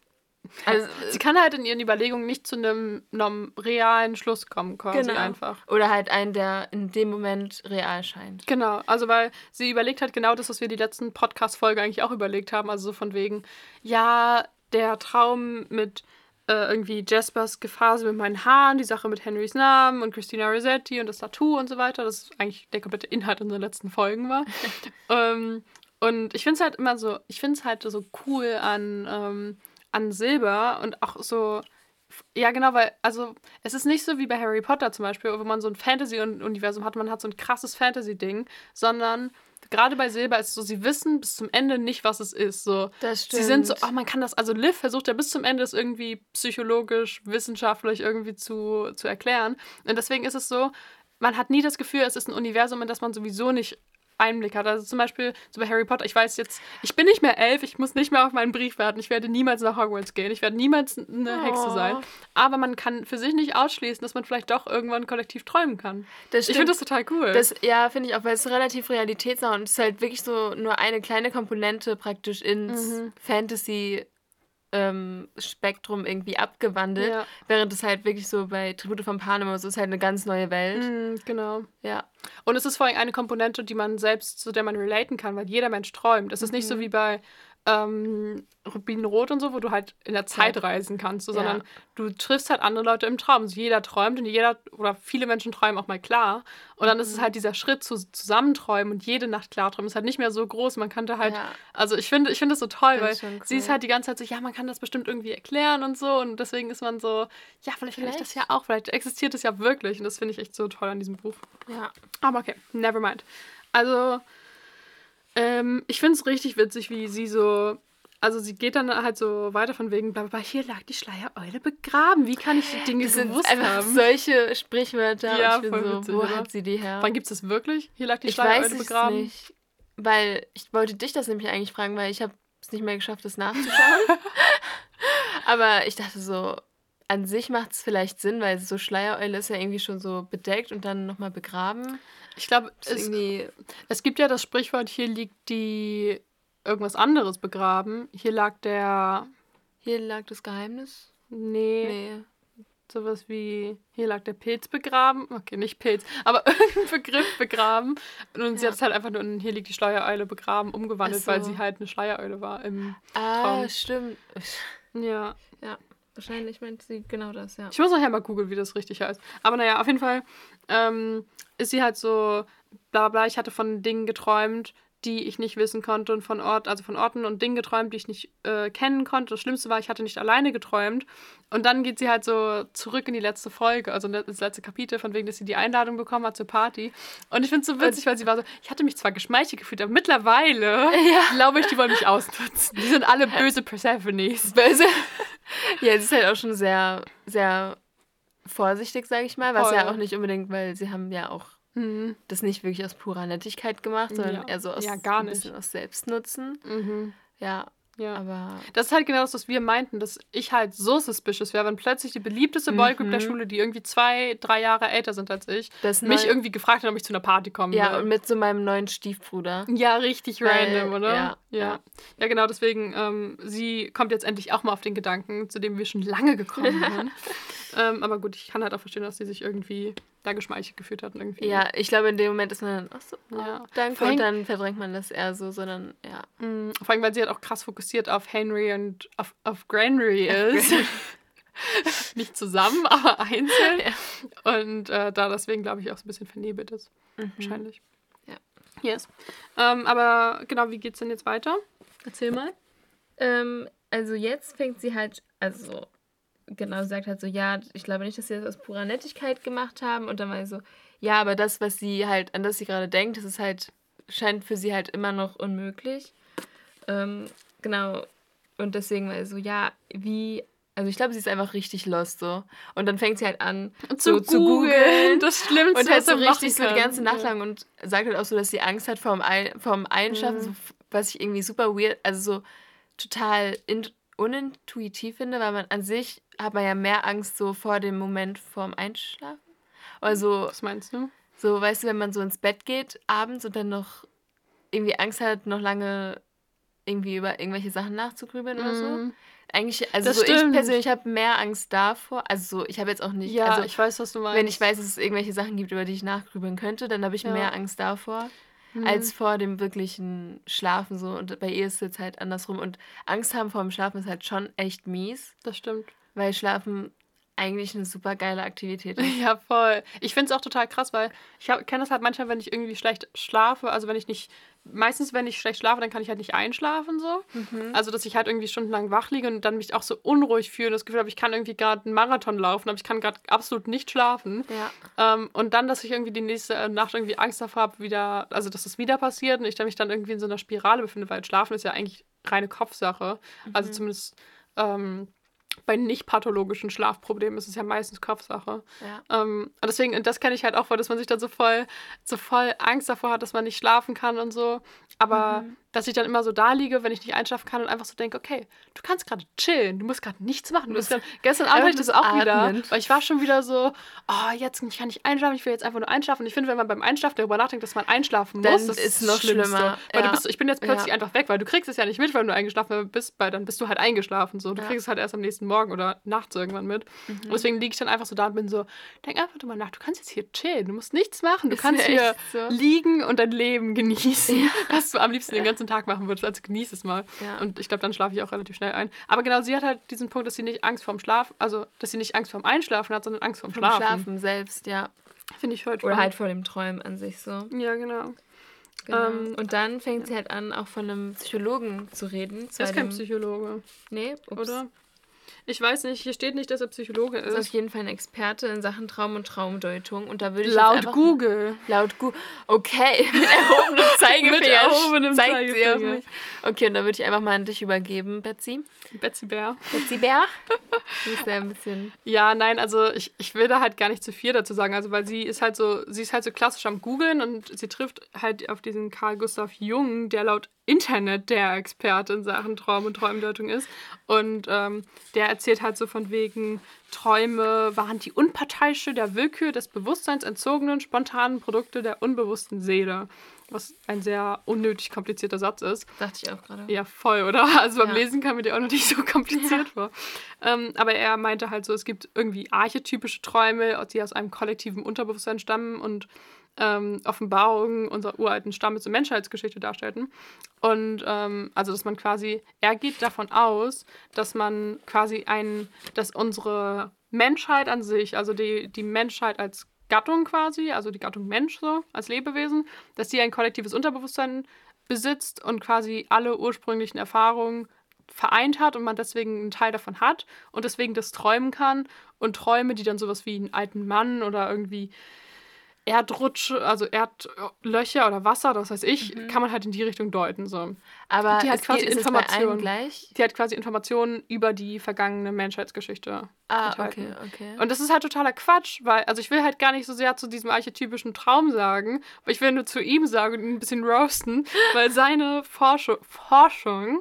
Also, Sie kann halt in ihren Überlegungen nicht zu einem, einem realen Schluss kommen, quasi Genau. einfach. oder halt einen, der in dem Moment real scheint. Genau, also weil sie überlegt hat genau das, was wir die letzten Podcast-Folge eigentlich auch überlegt haben. Also so von wegen, ja, der Traum mit äh, irgendwie Jaspers Gefahr mit meinen Haaren, die Sache mit Henrys Namen und Christina Rossetti und das Tattoo und so weiter. Das ist eigentlich der komplette Inhalt unserer letzten Folgen war. ähm, und ich finde es halt immer so, ich finde es halt so cool an, ähm, an Silber und auch so, ja genau, weil, also es ist nicht so wie bei Harry Potter zum Beispiel, wo man so ein Fantasy-Universum hat, man hat so ein krasses Fantasy-Ding, sondern gerade bei Silber ist es so, sie wissen bis zum Ende nicht, was es ist. So, Das sie sind so, stimmt. oh, man kann das, also Liv versucht ja bis zum Ende es irgendwie psychologisch, wissenschaftlich irgendwie zu, zu erklären. Und deswegen ist es so, man hat nie das Gefühl, es ist ein Universum, in das man sowieso nicht Einblick hat. Also zum Beispiel so bei Harry Potter, ich weiß jetzt, ich bin nicht mehr elf, ich muss nicht mehr auf meinen Brief warten, ich werde niemals nach Hogwarts gehen, ich werde niemals eine Hexe Oh. sein. Aber man kann für sich nicht ausschließen, dass man vielleicht doch irgendwann kollektiv träumen kann. Ich finde das total cool. Das, ja, finde ich auch, weil es relativ realitätsnah und es ist halt wirklich so nur eine kleine Komponente praktisch ins Mhm. Fantasy-Spektrum irgendwie abgewandelt. Ja. Während es halt wirklich so bei Tribute von Panem so ist halt eine ganz neue Welt. Mm, genau. Ja. Und es ist vor allem eine Komponente, die man selbst, zu der man relaten kann, weil jeder Mensch träumt. Es ist nicht so Mhm. wie bei ähm, Rubinrot und so, wo du halt in der Zeit reisen kannst, so, Ja. sondern du triffst halt andere Leute im Traum. Also jeder träumt und jeder oder viele Menschen träumen auch mal klar. Und dann Mhm. ist es halt dieser Schritt zu zusammenträumen und jede Nacht klar träumen ist halt nicht mehr so groß. Man könnte halt, Ja. also ich finde, ich finde das so toll, Das weil schon sie ist cool. halt die ganze Zeit so, ja, man kann das bestimmt irgendwie erklären und so. Und deswegen ist man so, ja, vielleicht kann ich das ja Vielleicht. auch, vielleicht existiert es ja wirklich. Und das finde ich echt so toll an diesem Buch. Ja. Aber okay, never mind. Also, ähm, ich finde es richtig witzig, wie sie so. Also, sie geht dann halt so weiter von wegen, bla bla, hier lag die Schleiereule begraben. Wie kann ich die Dinge Das sind gewusst einfach haben? solche Sprichwörter. Ja, voll so, witzig, wo oder? hat sie die her? Wann gibt es das wirklich? Hier lag die ich Schleiereule weiß es begraben. nicht. Weil ich wollte dich das nämlich eigentlich fragen, weil ich habe es nicht mehr geschafft, das nachzuschauen. Aber ich dachte so, an sich macht es vielleicht Sinn, weil so Schleiereule ist ja irgendwie schon so bedeckt und dann nochmal begraben. Ich glaube, es, es gibt ja das Sprichwort, hier liegt die irgendwas anderes begraben. Hier lag der. Hier lag das Geheimnis. Nee, Nee. sowas wie, hier lag der Pilz begraben. Okay, nicht Pilz, aber irgendein Begriff begraben. Und sie Ja. hat es halt einfach nur in hier liegt die Schleiereule begraben umgewandelt, so. weil sie halt eine Schleiereule war. Im, Ah, Traum. stimmt. ja. Ja, wahrscheinlich meint sie genau das, ja. Ich muss nachher mal googeln, wie das richtig heißt. Aber naja, auf jeden Fall ähm, ist sie halt so, bla bla, ich hatte von Dingen geträumt, die ich nicht wissen konnte und von Ort, also von Orten und Dingen geträumt, die ich nicht äh, kennen konnte. Das Schlimmste war, ich hatte nicht alleine geträumt. Und dann geht sie halt so zurück in die letzte Folge, also das letzte Kapitel, von wegen, dass sie die Einladung bekommen hat zur Party. Und ich finde es so witzig, weil sie war so, ich hatte mich zwar geschmeichelt gefühlt, aber mittlerweile glaube ich, die wollen mich ausnutzen. Die sind alle böse Persephones. Böse. ja, sie ist halt auch schon sehr, sehr vorsichtig, sage ich mal. Was Voll. ja auch nicht unbedingt, weil sie haben ja auch Mhm. das nicht wirklich aus purer Nettigkeit gemacht, sondern Ja. eher so aus Ja, gar ein nicht. bisschen aus Selbstnutzen. Mhm. Ja, Ja. aber Das ist halt genau das, was wir meinten, dass ich halt so suspicious wäre, wenn plötzlich die beliebteste Boygroup der Mhm. Schule, die irgendwie zwei, drei Jahre älter sind als ich, das mich irgendwie gefragt hat, ob ich zu einer Party kommen ja will. und mit so meinem neuen Stiefbruder. ja, richtig Weil- random, oder? ja, ja. ja. Ja, genau, deswegen, ähm, sie kommt jetzt endlich auch mal auf den Gedanken, zu dem wir schon lange gekommen sind. ähm, aber gut, ich kann halt auch verstehen, dass sie sich irgendwie da geschmeichelt gefühlt hat. Irgendwie. Ja, ich glaube, in dem Moment ist man dann, ach so, oh, Ja. danke. Und dann verdrängt man das eher so, sondern ja. Mm, Vor allem, weil sie halt auch krass fokussiert auf Henry und auf, auf Granry ist. Nicht zusammen, aber einzeln. Und äh, da deswegen, glaube ich, auch so ein bisschen vernebelt ist. Wahrscheinlich. Ja. Yes. Ähm, aber genau, wie geht's denn jetzt weiter? Erzähl mal. Ähm, also jetzt fängt sie halt, also genau, sie sagt halt so, ja, ich glaube nicht, dass sie das aus purer Nettigkeit gemacht haben. Und dann war ich so, ja, aber das, was sie halt, an das sie gerade denkt, das ist halt, scheint für sie halt immer noch unmöglich. Ähm, genau. Und deswegen war ich so, ja, wie, also ich glaube, sie ist einfach richtig lost so. Und dann fängt sie halt an, so zu googeln. Das Schlimmste, Und halt so richtig so die ganze Nacht lang und sagt halt auch so, dass sie Angst hat vorm, Ein vorm Einschlafen, Mhm. so, was ich irgendwie super weird, also so total in unintuitiv finde, weil man an sich hat man ja mehr Angst so vor dem Moment vorm Einschlafen. Also Was meinst du? so, weißt du, wenn man so ins Bett geht abends und dann noch irgendwie Angst hat, noch lange irgendwie über irgendwelche Sachen nachzugrübeln oder so. Mhm. Eigentlich, also so ich persönlich habe mehr Angst davor. Also so, ich habe jetzt auch nicht, Ja, also ich weiß, was du meinst. wenn ich weiß, dass es irgendwelche Sachen gibt, über die ich nachgrübeln könnte, dann habe ich Ja. mehr Angst davor, Mhm. als vor dem wirklichen Schlafen so. Und bei ihr ist es jetzt halt andersrum. Und Angst haben vor dem Schlafen ist halt schon echt mies. Das stimmt. Weil Schlafen eigentlich eine super geile Aktivität ist. Ja, voll. Ich finde es auch total krass, weil ich kenne das halt manchmal, wenn ich irgendwie schlecht schlafe, also wenn ich nicht, meistens wenn ich schlecht schlafe, dann kann ich halt nicht einschlafen so. Mhm. Also, dass ich halt irgendwie stundenlang wach liege und dann mich auch so unruhig fühle und das Gefühl habe, ich kann irgendwie gerade einen Marathon laufen, aber ich kann gerade absolut nicht schlafen. Ja. Ähm, und dann, dass ich irgendwie die nächste Nacht irgendwie Angst davor habe, wieder, also dass das wieder passiert und ich dann mich dann irgendwie in so einer Spirale befinde, weil Schlafen ist ja eigentlich reine Kopfsache. Also mhm. Also zumindest ähm, bei nicht pathologischen Schlafproblemen ist es ja meistens Kopfsache. Ja. Ähm, und deswegen, das kenne ich halt auch voll, dass man sich dann so voll, so voll Angst davor hat, dass man nicht schlafen kann und so. Aber mhm dass ich dann immer so da liege, wenn ich nicht einschlafen kann und einfach so denke, okay, du kannst gerade chillen, du musst gerade nichts machen. Du grad, gestern Abend hatte ich das auch atmen. wieder, weil ich war schon wieder so, oh, jetzt kann ich einschlafen, ich will jetzt einfach nur einschlafen. Und ich finde, wenn man beim Einschlafen darüber nachdenkt, dass man einschlafen muss, dann das ist noch schlimmer. Weil ja. du bist, ich bin jetzt plötzlich ja. einfach weg, weil du kriegst es ja nicht mit, weil du eingeschlafen bist, weil dann bist du halt eingeschlafen. So. Du ja. kriegst es halt erst am nächsten Morgen oder nachts irgendwann mit. Mhm. Und deswegen liege ich dann einfach so da und bin so, denk einfach drüber nach, du kannst jetzt hier chillen, du musst nichts machen, du ist kannst hier so. liegen und dein Leben genießen, was du am liebsten den ganzen Tag machen würdest. Also genieße es mal. Ja. Und ich glaube, dann schlafe ich auch relativ schnell ein. Aber genau, sie hat halt diesen Punkt, dass sie nicht Angst vorm Schlaf, also dass sie nicht Angst vorm Einschlafen hat, sondern Angst vorm, Schlafen. Schlafen selbst, ja. Finde ich heute Oder halt vor dem Träumen an sich so. Ja, genau. Genau. Ähm, und dann fängt ja. sie halt an, auch von einem Psychologen zu reden. Er ist kein Psychologe. Nee, ups. oder? Ich weiß nicht, hier steht nicht, dass er Psychologe ist. Er ist auf jeden Fall ein Experte in Sachen Traum und Traumdeutung. Und da würde ich laut Google. Laut Google. Okay, mit erhobenem Zeigefinger. mit erhobenem Zeigefinger. Okay, und da würde ich einfach mal an dich übergeben, Betsy. Betsy Bär. Betsy Bär. Du bist ja ein bisschen. Ja, nein, also ich, ich will da halt gar nicht zu viel dazu sagen. Also, weil sie ist halt so, sie ist halt so klassisch am Googeln und sie trifft halt auf diesen Karl Gustav Jung, der laut Internet der Experte in Sachen Traum und Träumdeutung ist. Und ähm, der erzählt halt so von wegen, Träume waren die unparteiische der Willkür des Bewusstseins entzogenen, spontanen Produkte der unbewussten Seele. Was ein sehr unnötig komplizierter Satz ist. Dachte ich auch gerade. Ja, voll, oder? Also beim ja. Lesen kam mir der auch noch nicht so kompliziert ja. vor. Ähm, aber er meinte halt so, es gibt irgendwie archetypische Träume, die aus einem kollektiven Unterbewusstsein stammen und ähm, Offenbarungen unserer uralten Stammes- und Menschheitsgeschichte darstellten. Und ähm, also, dass man quasi, er geht davon aus, dass man quasi ein, dass unsere Menschheit an sich, also die, die Menschheit als Gattung quasi, also die Gattung Mensch so, als Lebewesen, dass die ein kollektives Unterbewusstsein besitzt und quasi alle ursprünglichen Erfahrungen vereint hat und man deswegen einen Teil davon hat und deswegen das träumen kann und Träume, die dann sowas wie einen alten Mann oder irgendwie Erdrutsche, also Erdlöcher oder Wasser, das weiß ich, mhm. kann man halt in die Richtung deuten. So. Aber die hat quasi Informationen. gleich? Die hat quasi Informationen über die vergangene Menschheitsgeschichte. Ah, enthalten. okay, okay. Und das ist halt totaler Quatsch, weil, also ich will halt gar nicht so sehr zu diesem archetypischen Traum sagen, aber ich will nur zu ihm sagen und ihn ein bisschen roasten, weil seine Forschung, Forschung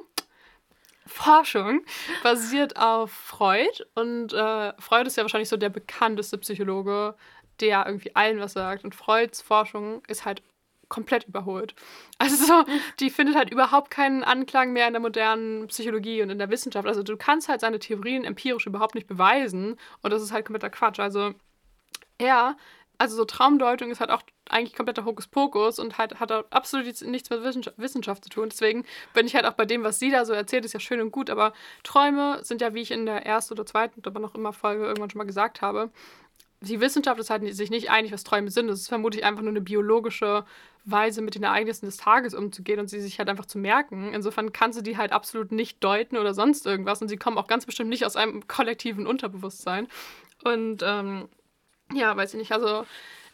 Forschung basiert auf Freud und äh, Freud ist ja wahrscheinlich so der bekannteste Psychologe der irgendwie allen was sagt. Und Freuds Forschung ist halt komplett überholt. Also so, die findet halt überhaupt keinen Anklang mehr in der modernen Psychologie und in der Wissenschaft. Also du kannst halt seine Theorien empirisch überhaupt nicht beweisen und das ist halt kompletter Quatsch. Also ja, also so Traumdeutung ist halt auch eigentlich kompletter Hokuspokus und halt, hat absolut nichts mit Wissenschaft, Wissenschaft zu tun. Deswegen bin ich halt auch bei dem, was sie da so erzählt, ist ja schön und gut, aber Träume sind ja, wie ich in der ersten oder zweiten, aber noch immer Folge irgendwann schon mal gesagt habe, die Wissenschaft ist halt sich nicht einig, was Träume sind. Das ist vermutlich einfach nur eine biologische Weise, mit den Ereignissen des Tages umzugehen und sie sich halt einfach zu merken. Insofern kann sie die halt absolut nicht deuten oder sonst irgendwas. Und sie kommen auch ganz bestimmt nicht aus einem kollektiven Unterbewusstsein. Und ähm, ja, weiß ich nicht. Also,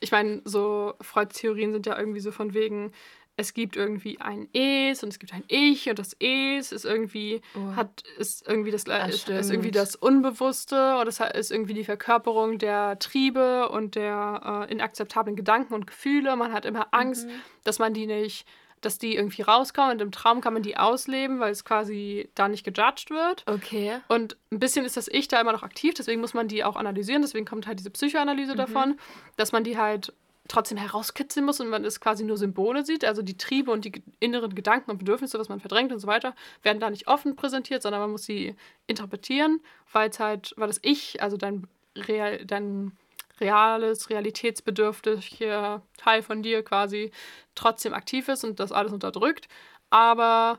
ich meine, so Freuds Theorien sind ja irgendwie so von wegen, es gibt irgendwie ein Es und es gibt ein Ich und das Es ist irgendwie oh. hat ist irgendwie das, das ist, ist, irgendwie das Unbewusste und es ist irgendwie die Verkörperung der Triebe und der äh, inakzeptablen Gedanken und Gefühle. Man hat immer Angst, mhm. dass man die nicht dass die irgendwie rauskommen und im Traum kann man die ausleben, weil es quasi da nicht gejudged wird. Okay. Und ein bisschen ist das Ich da immer noch aktiv, deswegen muss man die auch analysieren, deswegen kommt halt diese Psychoanalyse mhm. davon, dass man die halt trotzdem herauskitzeln muss und man es quasi nur Symbole sieht. Also die Triebe und die inneren Gedanken und Bedürfnisse, was man verdrängt und so weiter, werden da nicht offen präsentiert, sondern man muss sie interpretieren, weil es halt, weil das Ich, also dein, Real, dein reales, realitätsbedürftiger Teil von dir quasi trotzdem aktiv ist und das alles unterdrückt. Aber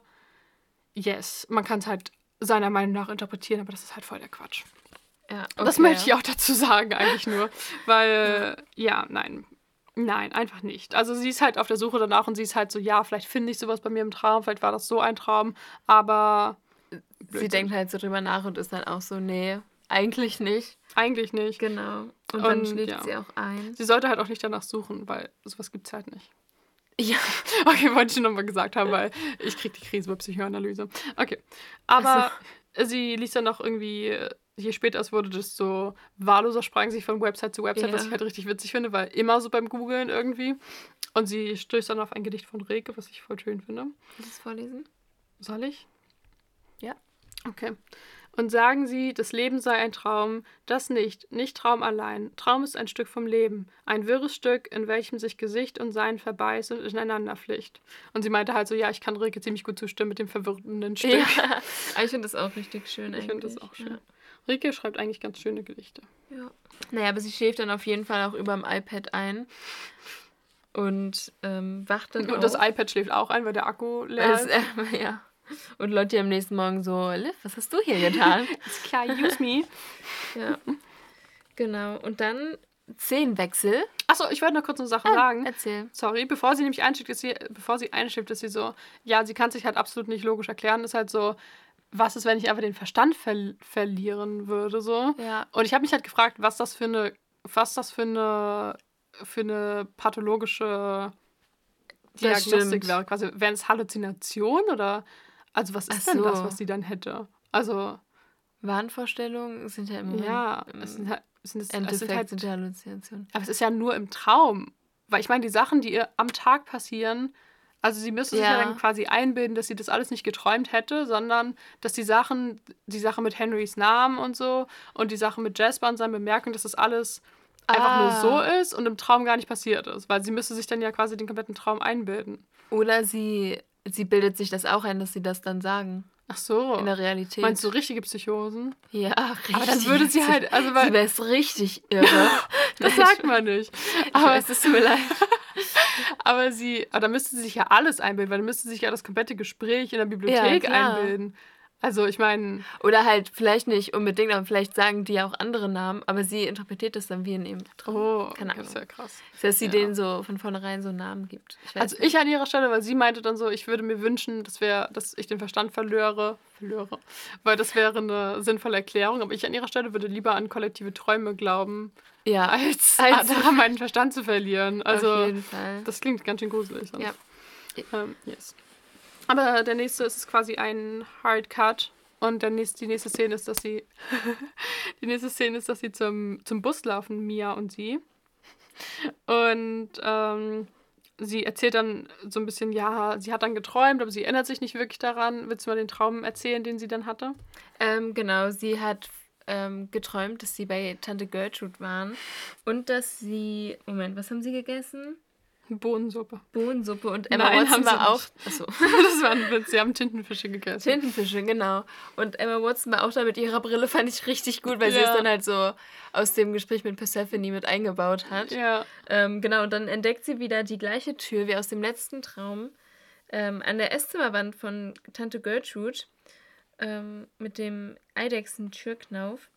yes, man kann es halt seiner Meinung nach interpretieren, aber das ist halt voll der Quatsch. Ja, Das okay. möchte ich auch dazu sagen, eigentlich nur. Weil, ja, nein. Nein, einfach nicht. Also sie ist halt auf der Suche danach und sie ist halt so, ja, vielleicht finde ich sowas bei mir im Traum, vielleicht war das so ein Traum, aber Sie Blödsinn. denkt halt so drüber nach und ist dann auch so, nee, eigentlich nicht. eigentlich nicht. Genau. Und dann Und, schläft ja. sie auch ein. Sie sollte halt auch nicht danach suchen, weil sowas gibt es halt nicht. Ja. Okay, wollte ich nochmal gesagt haben, weil ich kriege die Krise bei Psychoanalyse. Okay. Aber sie liest dann noch irgendwie, je später es wurde, desto wahlloser sprang sich von Website zu Website, was Ja. ich halt richtig witzig finde, weil immer so beim Googlen irgendwie. Und sie stößt dann auf ein Gedicht von Reke, was ich voll schön finde. Willst du es vorlesen? Soll ich? Ja. Okay. Und sagen sie, das Leben sei ein Traum, das nicht, nicht Traum allein. Traum ist ein Stück vom Leben, ein wirres Stück, in welchem sich Gesicht und Sein verbeißt und ineinander flicht. Und sie meinte halt so, ja, ich kann Rilke ziemlich gut zustimmen mit dem verwirrenden Stück. Ja. Ich finde das auch richtig schön Ich finde das eigentlich. auch schön. Rilke schreibt eigentlich ganz schöne Gedichte. Ja. ja. Naja, aber sie schläft dann auf jeden Fall auch über dem iPad ein. Und ähm, wacht dann Und das auf. iPad schläft auch ein, weil der Akku leer ist. äh, ja. Und Lotti am nächsten Morgen so, Liv, was hast du hier getan? Ist klar, use me. ja. Genau. Und dann Szenenwechsel. Achso, ich wollte noch kurz eine Sache sagen. Erzähl. Sorry, bevor sie nämlich einschläft, ist sie, bevor sie einschläft, ist sie so, ja, sie kann sich halt absolut nicht logisch erklären. Ist halt so, was ist, wenn ich einfach den Verstand ver verlieren würde, so. Ja. Und ich habe mich halt gefragt, was das für eine, was das für eine, für eine pathologische Diagnostik wäre. Quasi, wären es Halluzinationen oder, also was ist Ach denn das, so. was sie dann hätte? Also, Wahnvorstellungen sind ja immer. ja, im es sind halt, sind, es, Endeffekt es sind halt sind ja Halluzinationen. aber es ist ja nur im Traum. Weil ich meine, die Sachen, die ihr am Tag passieren, also sie müsste sich ja Ja. dann quasi einbilden, dass sie das alles nicht geträumt hätte, sondern dass die Sachen, die Sache mit Henrys Namen und so und die Sache mit Jasper und seinen Bemerkungen, dass das alles einfach Ah. nur so ist und im Traum gar nicht passiert ist. Weil sie müsste sich dann ja quasi den kompletten Traum einbilden. Oder sie, sie bildet sich das auch ein, dass sie das dann sagen. Ach so. In der Realität. Meinst du richtige Psychosen? Ja, richtig. Aber dann würde sie halt, also weil, Sie wäre es richtig irre. das sagt man nicht. Aber es tut mir leid. Aber sie, aber da müsste sie sich ja alles einbilden, weil dann müsste sie sich ja das komplette Gespräch in der Bibliothek klar. einbilden. Also ich meine, Oder halt vielleicht nicht unbedingt, aber vielleicht sagen die ja auch andere Namen, aber sie interpretiert das dann wie in ihrem Traum. oh, Keine das ist ja krass. Dass sie ja. denen so von vornherein so Namen gibt. Ich Also ich an ihrer Stelle, weil sie meinte dann so, ich würde mir wünschen, dass, wär, dass ich den Verstand verlöre, verlöre, weil das wäre eine sinnvolle Erklärung. Aber ich an ihrer Stelle würde lieber an kollektive Träume glauben, ja, als, Als- daran meinen Verstand zu verlieren. auf Also jeden Fall. das klingt ganz schön gruselig. sonst. Ja. Ähm, yes. Aber der nächste ist quasi ein Hard Cut. Und der nächste, die nächste Szene ist, dass sie. die nächste Szene ist, dass sie zum, zum Bus laufen, Mia und sie. Und ähm, sie erzählt dann so ein bisschen, ja, sie hat dann geträumt, aber sie erinnert sich nicht wirklich daran. Willst du mal den Traum erzählen, den sie dann hatte? Ähm, genau, sie hat ähm, geträumt, dass sie bei Tante Gertrude waren und dass sie. Moment, was haben sie gegessen? Bohnensuppe. Bohnensuppe und Emma Nein, Watson sie war auch. Achso. das war ein Witz, sie haben Tintenfische gegessen. Tintenfische, genau. Und Emma Watson war auch da mit ihrer Brille, fand ich richtig gut, weil sie Ja. es dann halt so aus dem Gespräch mit Persephone mit eingebaut hat. ja. Ähm, genau, und dann entdeckt sie wieder die gleiche Tür wie aus dem letzten Traum ähm, an der Esszimmerwand von Tante Gertrude ähm, mit dem Eidechsen-Türknauf.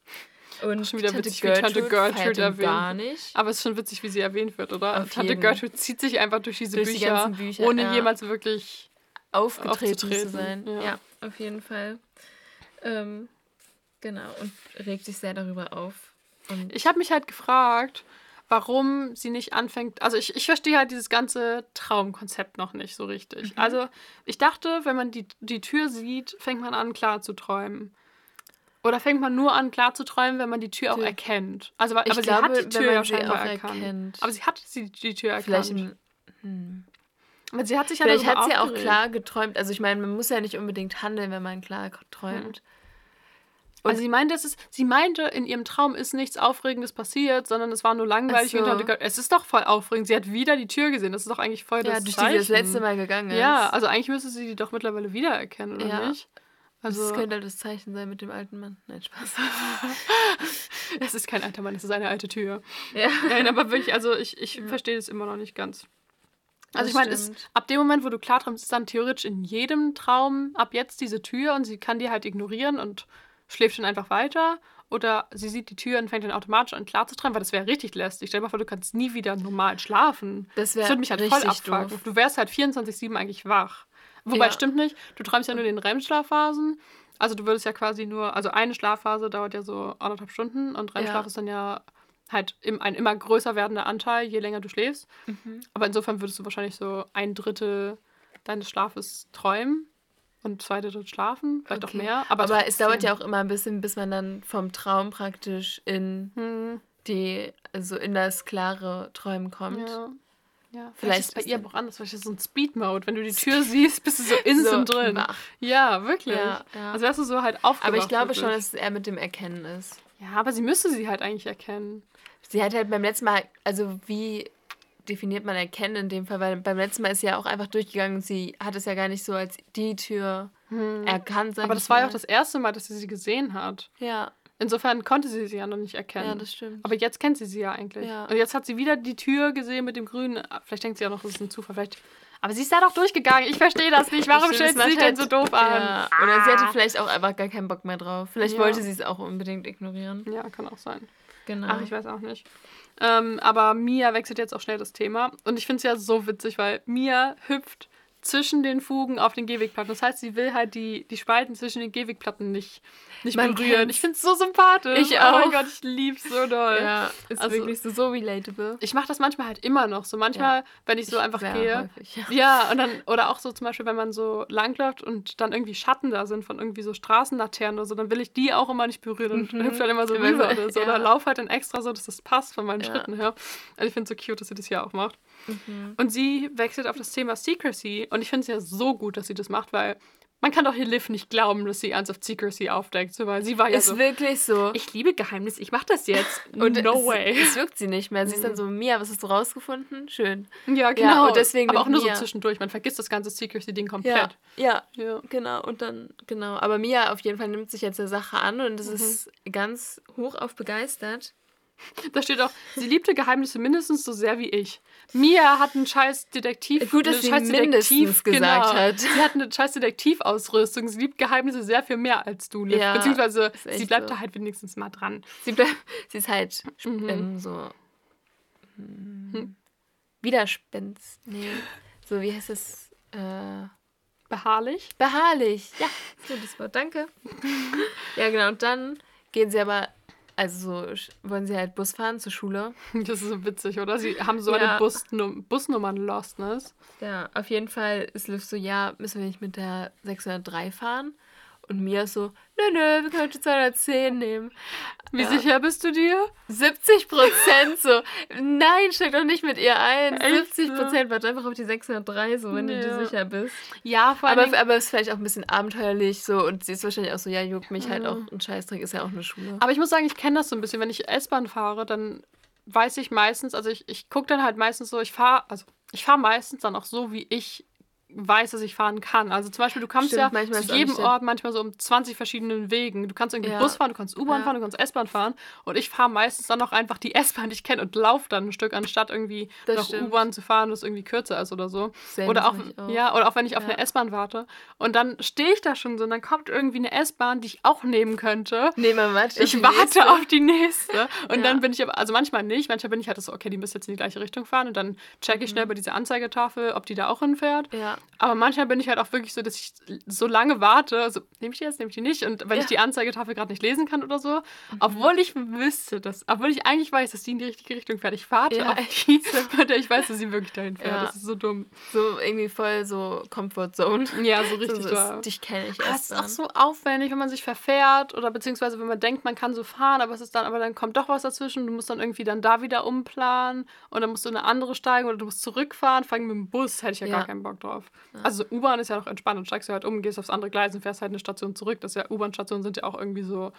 Und Schon wieder witzig, wie Tante Gertrude erwähnt gar wird. nicht. Aber es ist schon witzig, wie sie erwähnt wird, oder? Auf Tante jeden. Gertrude zieht sich einfach durch diese Durch die Bücher, ganzen Bücher, ohne ja. jemals wirklich. Aufgetreten, zu aufzutreten, sein. ja. Ja, auf jeden Fall. Ähm, genau, und regt sich sehr darüber auf. Und Ich habe mich halt gefragt, warum sie nicht anfängt. Also ich, ich verstehe halt dieses ganze Traumkonzept noch nicht so richtig. Mhm. Also ich dachte, wenn man die, die Tür sieht, fängt man an, klar zu träumen. Oder fängt man nur an, klar zu träumen, wenn man die Tür auch erkennt? Also, aber Ich sie glaube, hat die Tür ja sie scheinbar auch erkannt. erkennt. Aber sie hat die, die Tür erkannt. vielleicht im, hm. Aber sie hat sich ja Vielleicht hat sie auch klar geträumt. Also ich meine, man muss ja nicht unbedingt handeln, wenn man klar träumt. Also sie meinte, es ist, sie meinte, in ihrem Traum ist nichts Aufregendes passiert, sondern es war nur langweilig so. und es ist doch voll aufregend. Sie hat wieder die Tür gesehen. Das ist doch eigentlich voll Ja, das durch Zeichen. die sie das letzte Mal gegangen ist. Ja, also eigentlich müsste sie die doch mittlerweile wiedererkennen, oder Ja. nicht? Also das könnte halt das Zeichen sein mit dem alten Mann. Nein, Spaß. es ist kein alter Mann, es ist eine alte Tür. ja. Nein, aber wirklich, also ich, ich verstehe das immer noch nicht ganz. Also Das ich meine, ab dem Moment, wo du klar träumst, ist dann theoretisch in jedem Traum ab jetzt diese Tür und sie kann die halt ignorieren und schläft dann einfach weiter. oder sie sieht die Tür und fängt dann automatisch an klar zu träumen, weil das wäre richtig lästig. Stell dir mal vor, du kannst nie wieder normal schlafen. Das wäre würde mich halt voll doof. Du wärst halt 24-7 eigentlich wach. Wobei, Ja. stimmt nicht. Du träumst ja nur in den REM-Schlafphasen. Also du würdest ja quasi nur, also eine Schlafphase dauert ja so anderthalb Stunden und REM-Schlaf Ja. ist dann ja halt im, ein immer größer werdender Anteil, je länger du schläfst. Mhm. Aber insofern würdest du wahrscheinlich so ein Drittel deines Schlafes träumen und zwei Drittel schlafen, vielleicht auch Okay. mehr. Aber, Aber, es dauert ja auch immer ein bisschen, bis man dann vom Traum praktisch in Hm, die, also in das klare Träumen kommt. ja. Ja, vielleicht, Vielleicht ist es bei ihr aber auch anders. Vielleicht ist so ein Speed-Mode. Wenn du die Tür siehst, bist du so instant So drin. wach. Ja, wirklich. Ja, ja. Also wärst du so halt aufgewacht. Aber ich glaube schon, wirklich. dass es eher mit dem Erkennen ist. Ja, aber sie müsste sie halt eigentlich erkennen. Sie hat halt beim letzten Mal, also wie definiert man Erkennen in dem Fall? Weil beim letzten Mal ist sie ja auch einfach durchgegangen und sie hat es ja gar nicht so als die Tür erkannt. Hm. Aber ich das war ja auch das erste Mal, dass sie sie gesehen hat. Ja, Insofern konnte sie sie ja noch nicht erkennen. ja, das stimmt. aber jetzt kennt sie sie ja eigentlich. Ja. Und jetzt hat sie wieder die Tür gesehen mit dem grünen. Vielleicht denkt sie ja noch, das ist ein Zufall. Vielleicht. Aber sie ist da doch durchgegangen. Ich verstehe das nicht. Warum stellt sie sich macht denn so doof an? Ja. Oder sie hatte vielleicht auch einfach gar keinen Bock mehr drauf. Vielleicht Ja. wollte sie es auch unbedingt ignorieren. Ja, kann auch sein. Genau. Ach, ich weiß auch nicht. Ähm, aber Mia wechselt jetzt auch schnell das Thema. Und ich finde es ja so witzig, weil Mia hüpft zwischen den Fugen auf den Gehwegplatten. Das heißt, sie will halt die, die Spalten zwischen den Gehwegplatten nicht, nicht Man berühren. kennt's. Ich finde es so sympathisch. Ich Oh mein auch. Gott, ich lieb's so doll. ja, ist Also- wirklich so, so relatable. Ich mache das manchmal halt immer noch. So manchmal, wenn ich so einfach Sehr gehe. häufig, ja. Ja, und dann, oder auch so zum Beispiel, wenn man so langläuft und dann irgendwie Schatten da sind von irgendwie so Straßenlaternen oder so, dann will ich die auch immer nicht berühren und Mhm. hüpfe dann immer so Immer rüber oder so. ja. Oder lauf halt dann extra so, dass das passt von meinen Ja. Schritten her. Und ich finde es so cute, dass sie das hier auch macht. Mhm. Und sie wechselt auf das Thema Secrecy und ich finde es ja so gut, dass sie das macht, weil man kann doch hier Liv nicht glauben, dass sie ernsthaft Secrecy aufdeckt, so, weil sie war ja Ist so, wirklich so. ich liebe Geheimnisse, ich mache das jetzt. Und no es, way. Mhm. Es wirkt sie nicht mehr. Sie ist dann so, Mia, was hast du rausgefunden? Schön. Ja, genau. und deswegen Aber auch nur so Mia. zwischendurch. Man vergisst das ganze Secrecy-Ding Ja, komplett. ja, Ja. genau. Und dann, genau. Aber Mia auf jeden Fall nimmt sich jetzt der Sache an und es Mhm. ist ganz hoch auf begeistert. Da steht auch, sie liebte Geheimnisse mindestens so sehr wie ich. Mia hat einen scheiß Detektiv. Gut, dass sie scheiß mindestens gesagt hat. Sie hat eine scheiß Detektivausrüstung. Sie liebt Geheimnisse sehr viel mehr als du, Liv. Ja, Beziehungsweise sie bleibt so. da halt wenigstens mal dran. Sie, bleibt, sie ist halt Mhm. ähm, so hm, Widerspenst. Nee. So, wie heißt es? Äh, Beharrlich. beharrlich. Ja, so das Wort. Danke. ja, genau. Und dann gehen sie aber, also so, wollen sie halt Bus fahren zur Schule. Das ist so witzig, oder? Sie haben so Ja. eine Busnum Busnummern-Lostness. Ja, auf jeden Fall ist Liv so, ja, müssen wir nicht mit der 603 fahren? Und Mia ist so, nö, nö, wir können die 210 nehmen. Wie Ja. sicher bist du dir? 70 Prozent so, nein, steig doch nicht mit ihr ein. Echt 70 so? Prozent, warte einfach auf die 603, so, wenn du Ja. dir sicher bist. Ja, vor Aber, allem. aber es ist vielleicht auch ein bisschen abenteuerlich so und sie ist wahrscheinlich auch so, ja, juckt mich halt Mhm. auch ein Scheißdreck, ist ja auch eine Schule. Aber ich muss sagen, ich kenne das so ein bisschen. Wenn ich S-Bahn fahre, dann weiß ich meistens, also ich, ich gucke dann halt meistens so, ich fahre, also ich fahre meistens dann auch so, wie ich weiß, dass ich fahren kann. Also zum Beispiel, du kommst Stimmt, ja zu jedem Ort manchmal so um 20 verschiedenen Wegen. Du kannst irgendwie Ja. Bus fahren, du kannst U-Bahn Ja. fahren, du kannst S-Bahn fahren. Und ich fahre meistens dann auch einfach die S-Bahn, die ich kenne, und laufe dann ein Stück, anstatt irgendwie Das noch. U-Bahn zu fahren, das irgendwie kürzer ist oder so. Same, oder auch, auch. ja, oder auch wenn ich auf Ja. eine S-Bahn warte. Und dann stehe ich da schon so und dann kommt irgendwie eine S-Bahn, die ich auch nehmen könnte. Man wartet auf Ich warte nächste. auf die nächste. Und dann bin ich aber, also manchmal nicht, manchmal bin ich halt so, okay, die müsste jetzt in die gleiche Richtung fahren und dann checke ich schnell bei dieser Anzeigetafel, ob die da auch hinfährt. Ja. Aber manchmal bin ich halt auch wirklich so, dass ich so lange warte, also nehme ich die jetzt, nehme ich die nicht und wenn ich Ja. die Anzeigetafel gerade nicht lesen kann oder so, obwohl ich wüsste, dass, obwohl ich eigentlich weiß, dass die in die richtige Richtung fährt, ich warte Ja, auf die, bei der ich weiß, dass sie wirklich dahin fährt. Ja. Das ist so dumm. So irgendwie voll so Comfort Zone. Ja, so richtig so, so, dich kenne ich Ah, es erst ist auch so aufwendig, wenn man sich verfährt oder beziehungsweise wenn man denkt, man kann so fahren, aber es ist dann, aber dann kommt doch was dazwischen. Du musst dann irgendwie dann da wieder umplanen und dann musst du eine andere steigen oder du musst zurückfahren. Vor allem mit dem Bus hätte ich ja, Ja. gar keinen Bock drauf. Also U-Bahn ist ja noch entspannt und steigst du halt um, gehst aufs andere Gleis und fährst halt eine Station zurück. Das ist ja U-Bahn-Stationen sind ja auch irgendwie so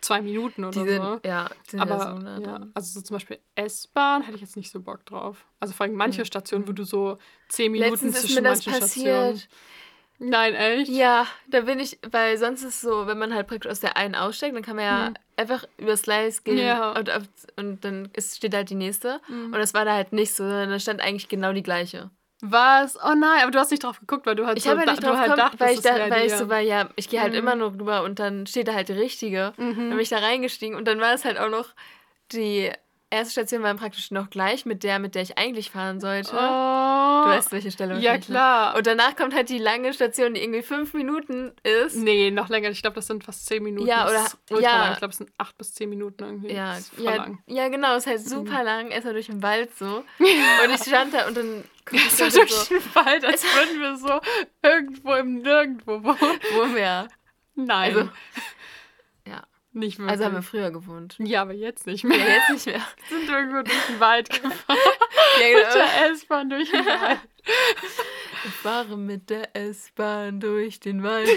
zwei Minuten oder sind, so. ja, sind Aber ja so nah ja, also so zum Beispiel S-Bahn hätte ich jetzt nicht so Bock drauf. Also vor allem manche Stationen, wo du so zehn Minuten Letztens ist zwischen mir das manchen Stationen. passiert. Nein, echt? Ja, da bin ich, weil sonst ist es so, wenn man halt praktisch aus der einen aussteigt, dann kann man ja einfach über Slice gehen Hm. Ja. und, und dann ist, steht halt die nächste. Mhm. Und das war da halt nicht so, sondern da stand eigentlich genau die gleiche. Was? Oh nein, aber du hast nicht drauf geguckt, weil du halt Ich so habe halt da- nicht du drauf halt geguckt, weil ich, da, weil ich so war, ja, ich gehe halt Mhm. immer nur rüber und dann steht da halt die richtige. Dann bin Mhm. ich da reingestiegen und dann war es halt auch noch, die erste Station war praktisch noch gleich mit der, mit der ich eigentlich fahren sollte. Oh. Du weißt, welche Stelle Ja, ne? klar. Und danach kommt halt die lange Station, die irgendwie fünf Minuten ist. Nee, noch länger. Ich glaube, das sind fast zehn Minuten. Ja, oder- ja. lang. Ich glaube, es sind acht bis zehn Minuten irgendwie. Ja, ja, lang. ja, genau, ist halt super lang, erstmal durch den Wald so. Und ich stand da und dann ich Es so, war so, durch den Wald, als würden wir so irgendwo im Nirgendwo wohnen. wo wir. Nein. Also, ja. Nicht wirklich. Also haben wir früher gewohnt. ja, aber jetzt nicht Ja, mehr. jetzt nicht mehr. Wir sind irgendwo durch den Wald gefahren. Ja, Mit genau. der S-Bahn durch den Wald. Ich fahre mit der S-Bahn durch den Wald.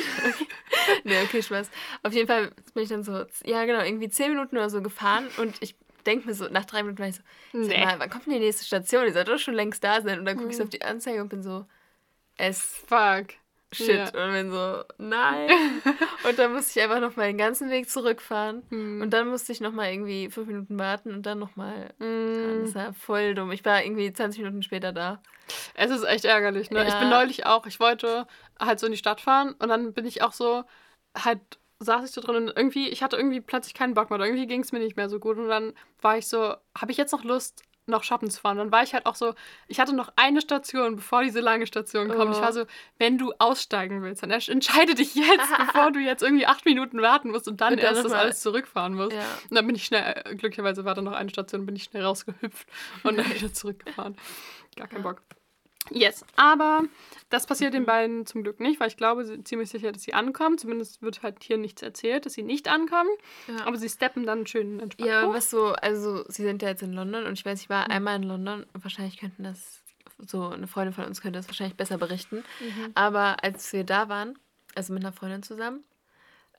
nee, okay, Spaß. Auf jeden Fall bin ich dann so, ja genau, irgendwie zehn Minuten oder so gefahren und ich denke mir so, nach drei Minuten war ich so, sag Nee. mal, wann kommt denn die nächste Station? Die sollte doch schon längst da sein. Und dann gucke ich so Mhm. auf die Anzeige und bin so, S, Fuck. Shit. Ja. Und bin so, nein. und dann musste ich einfach noch mal den ganzen Weg zurückfahren. Hm. Und dann musste ich noch mal irgendwie fünf Minuten warten und dann noch mal. Mm. Das war voll dumm. Ich war irgendwie 20 Minuten später da. Es ist echt ärgerlich, ne? Ich Ja. bin neulich auch, ich wollte halt so in die Stadt fahren und dann bin ich auch so, halt saß ich so drin und irgendwie, ich hatte irgendwie plötzlich keinen Bock mehr. oder Irgendwie ging es mir nicht mehr so gut und dann war ich so, habe ich jetzt noch Lust, noch shoppen zu fahren? Dann war ich halt auch so, ich hatte noch eine Station, bevor diese lange Station kommt. Ich Oh. war so, wenn du aussteigen willst, dann entsch- entscheide dich jetzt, bevor du jetzt irgendwie acht Minuten warten musst und dann Und dann erst das alles zurückfahren musst. Ja. Und dann bin ich schnell, äh, glücklicherweise war da noch eine Station, bin ich schnell rausgehüpft und dann wieder zurückgefahren. Gar keinen Ja. Bock. Yes, aber das passiert den beiden zum Glück nicht, weil ich glaube sie- ziemlich sicher, dass sie ankommen. Zumindest wird halt hier nichts erzählt, dass sie nicht ankommen. Ja. Aber sie steppen dann schön entspannt Ja, hoch. was so, also sie sind ja jetzt in London und ich weiß, ich war einmal in London und wahrscheinlich könnten das, so eine Freundin von uns könnte das wahrscheinlich besser berichten. Mhm. Aber als wir da waren, also mit einer Freundin zusammen,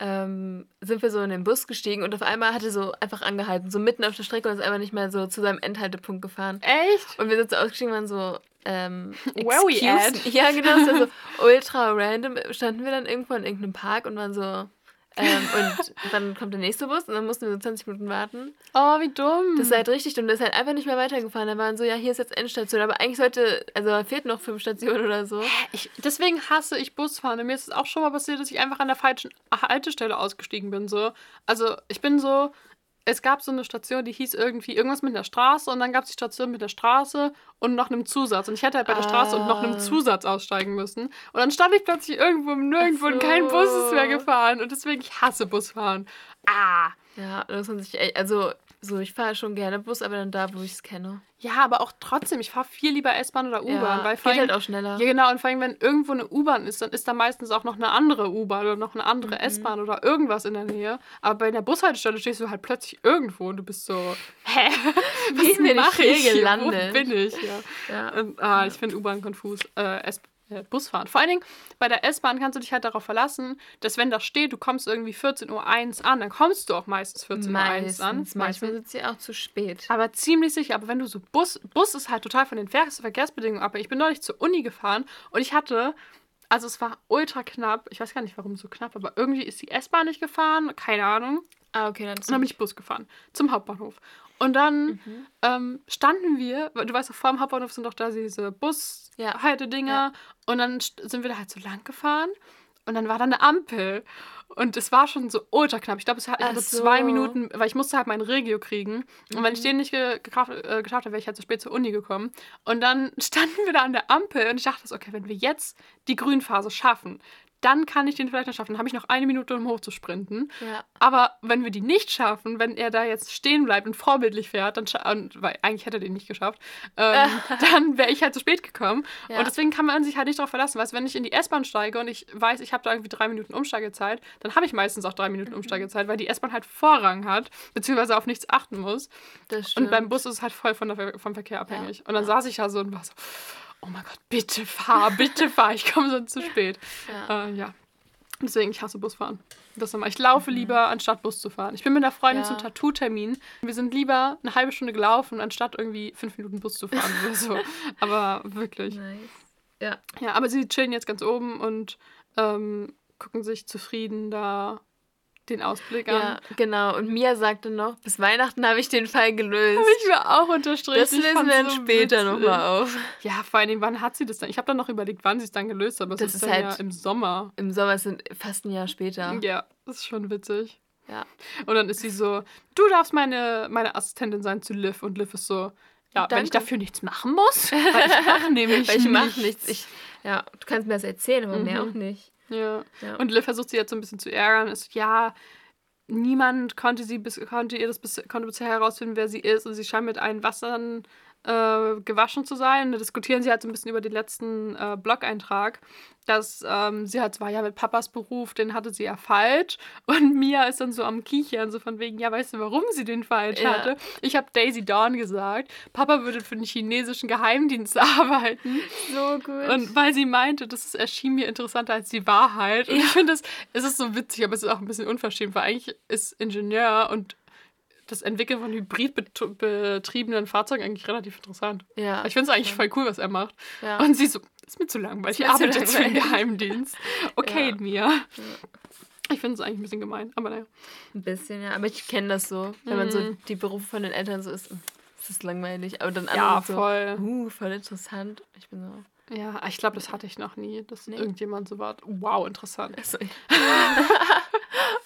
ähm, sind wir so in den Bus gestiegen und auf einmal hatte so einfach angehalten, so mitten auf der Strecke und ist einfach nicht mehr so zu seinem Endhaltepunkt gefahren. Echt? Und wir sind so ausgestiegen und waren so, ähm, Where we at? Ja, genau, es war so ultra random. Standen wir dann irgendwo in irgendeinem Park und waren so, ähm, und dann kommt der nächste Bus und dann mussten wir so 20 Minuten warten. Oh, wie dumm. Das ist halt richtig dumm. Das ist halt einfach nicht mehr weitergefahren. Da waren so, ja, hier ist jetzt Endstation. Aber eigentlich sollte, also da fehlt noch fünf Stationen oder so. ich, deswegen hasse ich Busfahren. Und Mir ist es auch schon mal passiert, dass ich einfach an der falschen Haltestelle ausgestiegen bin. So. Also ich bin so, es gab so eine Station, die hieß irgendwie irgendwas mit der Straße und dann gab es die Station mit der Straße und noch einem Zusatz. Und ich hätte halt bei der Straße und noch einem Ah. Zusatz aussteigen müssen. Und dann stand ich plötzlich irgendwo im Nirgendwo und kein Bus ist mehr so. gefahren. Und deswegen, ich hasse Busfahren. Ah. Ja, da muss man sich echt, also so, ich fahre schon gerne Bus, aber dann da, wo ich es kenne. Ja, aber auch trotzdem, ich fahre viel lieber S-Bahn oder U-Bahn. Ja, weil geht allem- halt auch schneller. Ja, genau. Und vor allem, wenn irgendwo eine U-Bahn ist, dann ist da meistens auch noch eine andere U-Bahn oder noch eine andere Mhm. S-Bahn oder irgendwas in der Nähe. Aber bei einer Bushaltestelle stehst du halt plötzlich irgendwo und du bist so, hä? Wie bin ich mache hier gelandet? Wo bin ich? Ja. Ja. Und, ah, ich finde U-Bahn konfus. Äh, S äh, Busfahren. Vor allen Dingen, bei der S-Bahn kannst du dich halt darauf verlassen, dass wenn da steht, du kommst irgendwie 14.01 Uhr an, dann kommst du auch meistens 14.01 Uhr an. Meistens, manchmal sitzt sie auch zu spät. Aber ziemlich sicher. Aber wenn du so Bus, Bus ist halt total von den Ver Verkehrsbedingungen ab. Ich bin neulich zur Uni gefahren und ich hatte, also es war ultra knapp. Ich weiß gar nicht, warum so knapp, aber irgendwie ist die S-Bahn nicht gefahren. Keine Ahnung. Ah, okay, dann Und dann bin ich Bus gefahren zum Hauptbahnhof. Und dann Mhm. ähm, standen wir, du weißt, doch, vor dem Hauptbahnhof sind doch da diese Ja. Bushaltedinger. Ja. Und dann sind wir da halt so lang gefahren. Und dann war da eine Ampel. Und es war schon so ultra knapp. Ich glaube, es hatte so. zwei Minuten, weil ich musste halt mein Regio kriegen. Und wenn ich Mhm. den nicht ge gekauft, äh, geschafft hätte, wäre ich halt zu spät zur Uni gekommen. Und dann standen wir da an der Ampel und ich dachte so, okay, wenn wir jetzt die Grünphase schaffen, dann kann ich den vielleicht noch schaffen. Dann habe ich noch eine Minute, um hochzusprinten. Ja. Aber wenn wir die nicht schaffen, wenn er da jetzt stehen bleibt und vorbildlich fährt, dann und, weil eigentlich hätte er den nicht geschafft, ähm, dann wäre ich halt zu spät gekommen. Ja. Und deswegen kann man sich halt nicht darauf verlassen. Du, wenn ich in die S-Bahn steige und ich weiß, ich habe da irgendwie drei Minuten Umsteigezeit, dann habe ich meistens auch drei Minuten Mhm. Umsteigezeit, weil die S-Bahn halt Vorrang hat, beziehungsweise auf nichts achten muss. Das stimmt. Und beim Bus ist es halt voll von der, vom Verkehr abhängig. Und dann saß ich da so und war so, oh mein Gott, bitte fahr, bitte fahr, ich komme sonst zu spät. Ja. Äh, ja. Deswegen, ich hasse Busfahren. Das immer. Ich laufe lieber, anstatt Bus zu fahren. Ich bin mit einer Freundin Ja. zum Tattoo-Termin. Wir sind lieber eine halbe Stunde gelaufen, anstatt irgendwie fünf Minuten Bus zu fahren oder so. Aber wirklich. Nice. Ja. Ja, aber sie chillen jetzt ganz oben und ähm, gucken sich zufrieden da den Ausblick an. Ja, genau. Und Mia sagte noch, bis Weihnachten habe ich den Fall gelöst. Habe ich mir auch unterstrichen. Das fand's wir dann so später nochmal auf. Ja, vor allen Dingen, wann hat sie das dann? Ich habe dann noch überlegt, wann sie es dann gelöst hat, aber es Das ist, ist halt- ja im Sommer. Im Sommer sind fast ein Jahr später. Ja, das ist schon witzig. Ja. Und dann ist sie so, du darfst meine, meine Assistentin sein zu Liv. Und Liv ist so, ja, wenn ich Danke. dafür nichts machen muss, weil ich mache nämlich Weil ich mache nichts. nichts. Ich, ja, du kannst mir das erzählen, aber mehr Mhm. auch nicht. Ja. Ja. Und Liv versucht sie jetzt so ein bisschen zu ärgern. Ist, ja, niemand konnte sie bis, konnte ihr das bis, konnte bisher herausfinden, wer sie ist. Und sie scheint mit allen Wassern äh, gewaschen zu sein. Da diskutieren sie halt so ein bisschen über den letzten äh, Blog-Eintrag, dass ähm, sie halt, war ja mit Papas Beruf, den hatte sie ja falsch. Und Mia ist dann so am Kichern, so von wegen, ja, weißt du, warum sie den falsch Ja. hatte? Ich habe Daisy Dawn gesagt, Papa würde für den chinesischen Geheimdienst arbeiten. So gut. Und weil sie meinte, das erschien mir interessanter als die Wahrheit. Und ich finde, es es ist so witzig, aber es ist auch ein bisschen unverschämt, weil eigentlich ist Ingenieur und das Entwickeln von hybridbetriebenen Fahrzeugen eigentlich relativ interessant. ja. Ich finde es eigentlich voll cool, was er macht. ja. Und sie so, ist mir zu langweilig. Ich Ist arbeite jetzt für den. Geheimdienst. Okay, Ja. Mia. Ich finde es eigentlich ein bisschen gemein, aber naja. Ein bisschen, ja. Aber ich kenne das so. Wenn man so Mhm. die Berufe von den Eltern so ist, ist es langweilig. Aber dann Ja, so, voll. uh, voll interessant. Ich bin so, Ja, ich glaube, das hatte ich noch nie, dass Nee. irgendjemand so war. Wow, interessant. so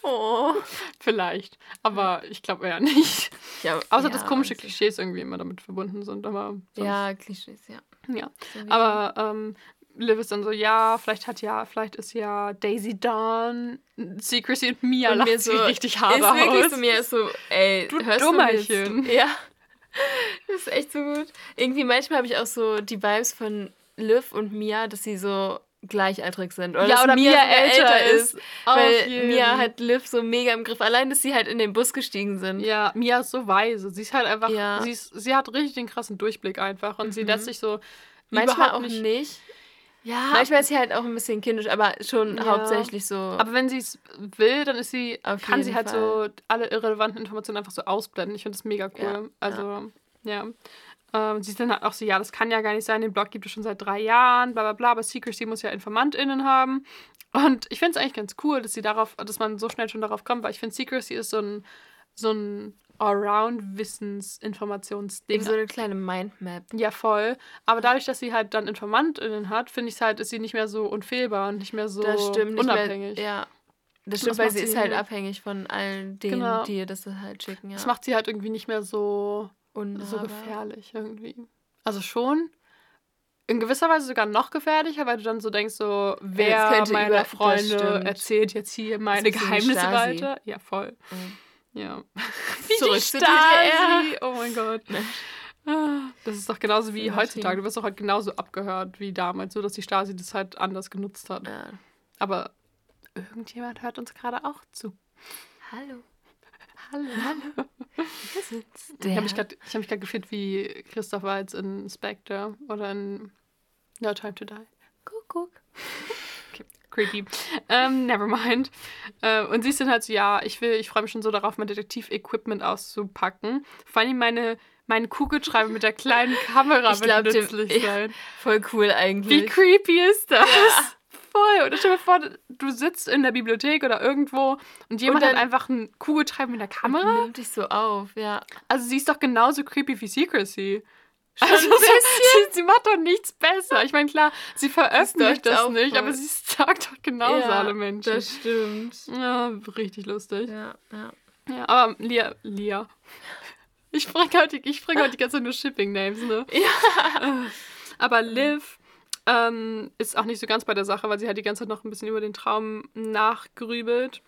oh. Vielleicht. Aber ich glaube eher nicht. Ja, Außer ja, dass komische also- Klischees irgendwie immer damit verbunden sind. Aber sonst, Ja, Klischees, ja. ja. Aber ähm, Liv ist dann so, ja, vielleicht hat ja, vielleicht ist ja Daisy Dawn, Secrecy und Mia Und lacht so, richtig hart ist wirklich aus. so, mir ist so, ey, Du hörst Dummerchen. Du jetzt? ja. Das ist echt so gut. Irgendwie manchmal habe ich auch so die Vibes von Liv und Mia, dass sie so gleichaltrig sind. Oder ja, dass oder Mia, sogar älter ist. Auf Weil jeden. Mia hat Liv so mega im Griff. Allein, dass sie halt in den Bus gestiegen sind. Ja, Mia ist so weise. Sie ist halt einfach, Ja. sie, ist, sie hat richtig den krassen Durchblick einfach. Und sie Mhm. lässt sich so Manchmal auch nicht. nicht. Ja, Manchmal ist sie halt auch ein bisschen kindisch, aber schon Ja. hauptsächlich so. Aber wenn sie es will, dann ist sie, Auf kann sie halt Fall. so alle irrelevanten Informationen einfach so ausblenden. Ich finde das mega cool. Ja, Also, ja. Ähm, sie ist dann halt auch so, ja, das kann ja gar nicht sein, den Blog gibt es schon seit drei Jahren, bla bla bla, aber Secrecy muss ja InformantInnen haben. Und ich finde es eigentlich ganz cool, dass sie darauf, dass man so schnell schon darauf kommt, weil ich finde, Secrecy ist so ein, so ein Allround-Wissens-Informationsding. So eine kleine Mindmap. Ja, voll. Aber dadurch, dass sie halt dann InformantInnen hat, finde ich es halt, ist sie nicht mehr so unfehlbar und nicht mehr so das stimmt unabhängig. Mehr, ja. Das Das stimmt, weil macht sie ist halt abhängig von allen denen, Genau. die ihr das halt schicken. Ja. Das macht sie halt irgendwie nicht mehr so, so Unnahbar. gefährlich irgendwie. Also schon in gewisser Weise sogar noch gefährlicher, weil du dann so denkst, so, wer meiner über- Freunde erzählt jetzt hier meine wie Geheimnisse weiter. Ja, voll. Mhm. Ja. Zurück die Stasi. DDR. Oh mein Gott. Ah, Das ist doch genauso wie heutzutage. Du wirst doch halt genauso abgehört wie damals, so dass die Stasi das halt anders genutzt hat. Ja. Aber irgendjemand hört uns gerade auch zu. Hallo. Hallo. Hallo. Ich habe mich gerade hab gefühlt wie Christoph Waltz in Spectre oder in No Time to Die. Kuckuck. Okay, creepy. Ähm, never mind. Äh, und sie ist dann halt so, ja, ich will, ich freue mich schon so darauf, mein Detektiv-Equipment auszupacken. Vor allem meine, meine Kugelschreiber mit der kleinen Kamera Ich glaub, dem- nützlich ja. sein. Voll cool eigentlich. Wie creepy ist das? Voll. Oder stell dir vor, du sitzt in der Bibliothek oder irgendwo und jemand dann- hat einfach einen Kugelschreiber mit der Und Kamera. Nimmt dich so auf, ja. Also sie ist doch genauso creepy wie Secrecy. Schon Also sie, sie macht doch nichts besser. Ich meine, klar, sie veröffentlicht das nicht, voll. aber sie sagt doch genauso Ja, alle Menschen. Das stimmt. Ja, richtig lustig. Ja, ja. Ja, aber Lia, Lia. Ich spreche heute, ich spreche heute die ganze Zeit nur Shipping-Names, ne? Ja. Aber Liv ähm, ist auch nicht so ganz bei der Sache, weil sie halt die ganze Zeit noch ein bisschen über den Traum nachgrübelt.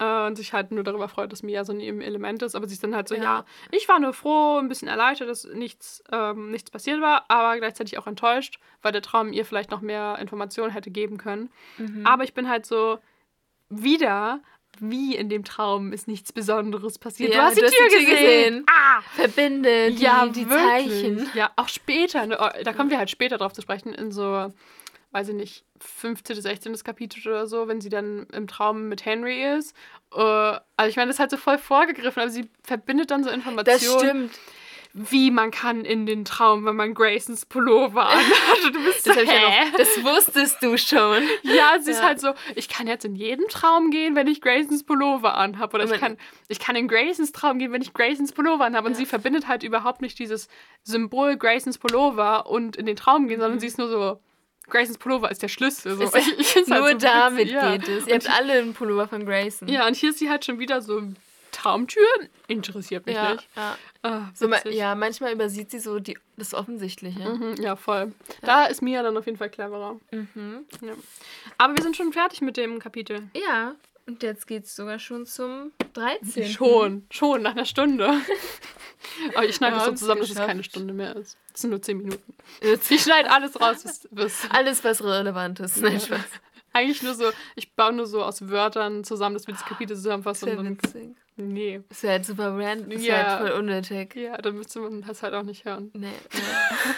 Äh, und sich halt nur darüber freut, dass Mia so in ihrem Element ist. Aber sie ist dann halt so, ja, Ja. ich war nur froh, ein bisschen erleichtert, dass nichts, ähm, nichts passiert war, aber gleichzeitig auch enttäuscht, weil der Traum ihr vielleicht noch mehr Informationen hätte geben können. Mhm. Aber ich bin halt so, wieder, wie in dem Traum ist nichts Besonderes passiert. Ja, du hast die du hast Tür die Tür gesehen. gesehen. Ah! Verbinde die, ja, die. Zeichen. Ja, auch später. Ne? Oh, Da kommen wir halt später drauf zu sprechen, in so, weiß ich nicht, 15., 16. Kapitel oder so, wenn sie dann im Traum mit Henry ist. Äh, also ich meine, das ist halt so voll vorgegriffen, aber sie verbindet dann so Informationen. Das stimmt. Wie man kann in den Traum, wenn man Graysons Pullover anhat. Du bist Das, so, ja noch, das wusstest du schon. Ja, sie ist Ja. halt so, ich kann jetzt in jeden Traum gehen, wenn ich Graysons Pullover anhabe. Oder Und ich kann, ich kann in Graysons Traum gehen, wenn ich Graysons Pullover anhabe. Und Ja. sie verbindet halt überhaupt nicht dieses Symbol Graysons Pullover und in den Traum gehen, sondern sie ist nur so, Graysons Pullover ist der Schlüssel. So. Ist Ich, find's halt Nur so damit witzig, ja. geht es. Ihr habt alle einen Pullover von Grayson. Ja, und hier ist sie halt schon wieder so, Traumtüren interessiert mich ja. nicht. ja. Ah, So, ja, manchmal übersieht sie so die, das Offensichtliche. Mhm, ja, voll. Da ist Mia dann auf jeden Fall cleverer. Mhm. Ja. Aber wir sind schon fertig mit dem Kapitel. Ja, und jetzt geht's sogar schon zum 13. Schon, schon, nach einer Stunde. Aber ich schneide Wir das so zusammen, dass es keine Stunde mehr ist. Es sind nur zehn Minuten. Ich schneide alles raus. Bis, bis Alles, was relevant ist. Nein, Spaß. Eigentlich nur so, ich baue nur so aus Wörtern zusammen, dass wir das Kapitel zusammenfassen. Sehr Und dann, witzig. nee. Das wäre halt super random. Das Ja. halt voll unnötig. Ja, dann müsste man das halt auch nicht hören. Nee.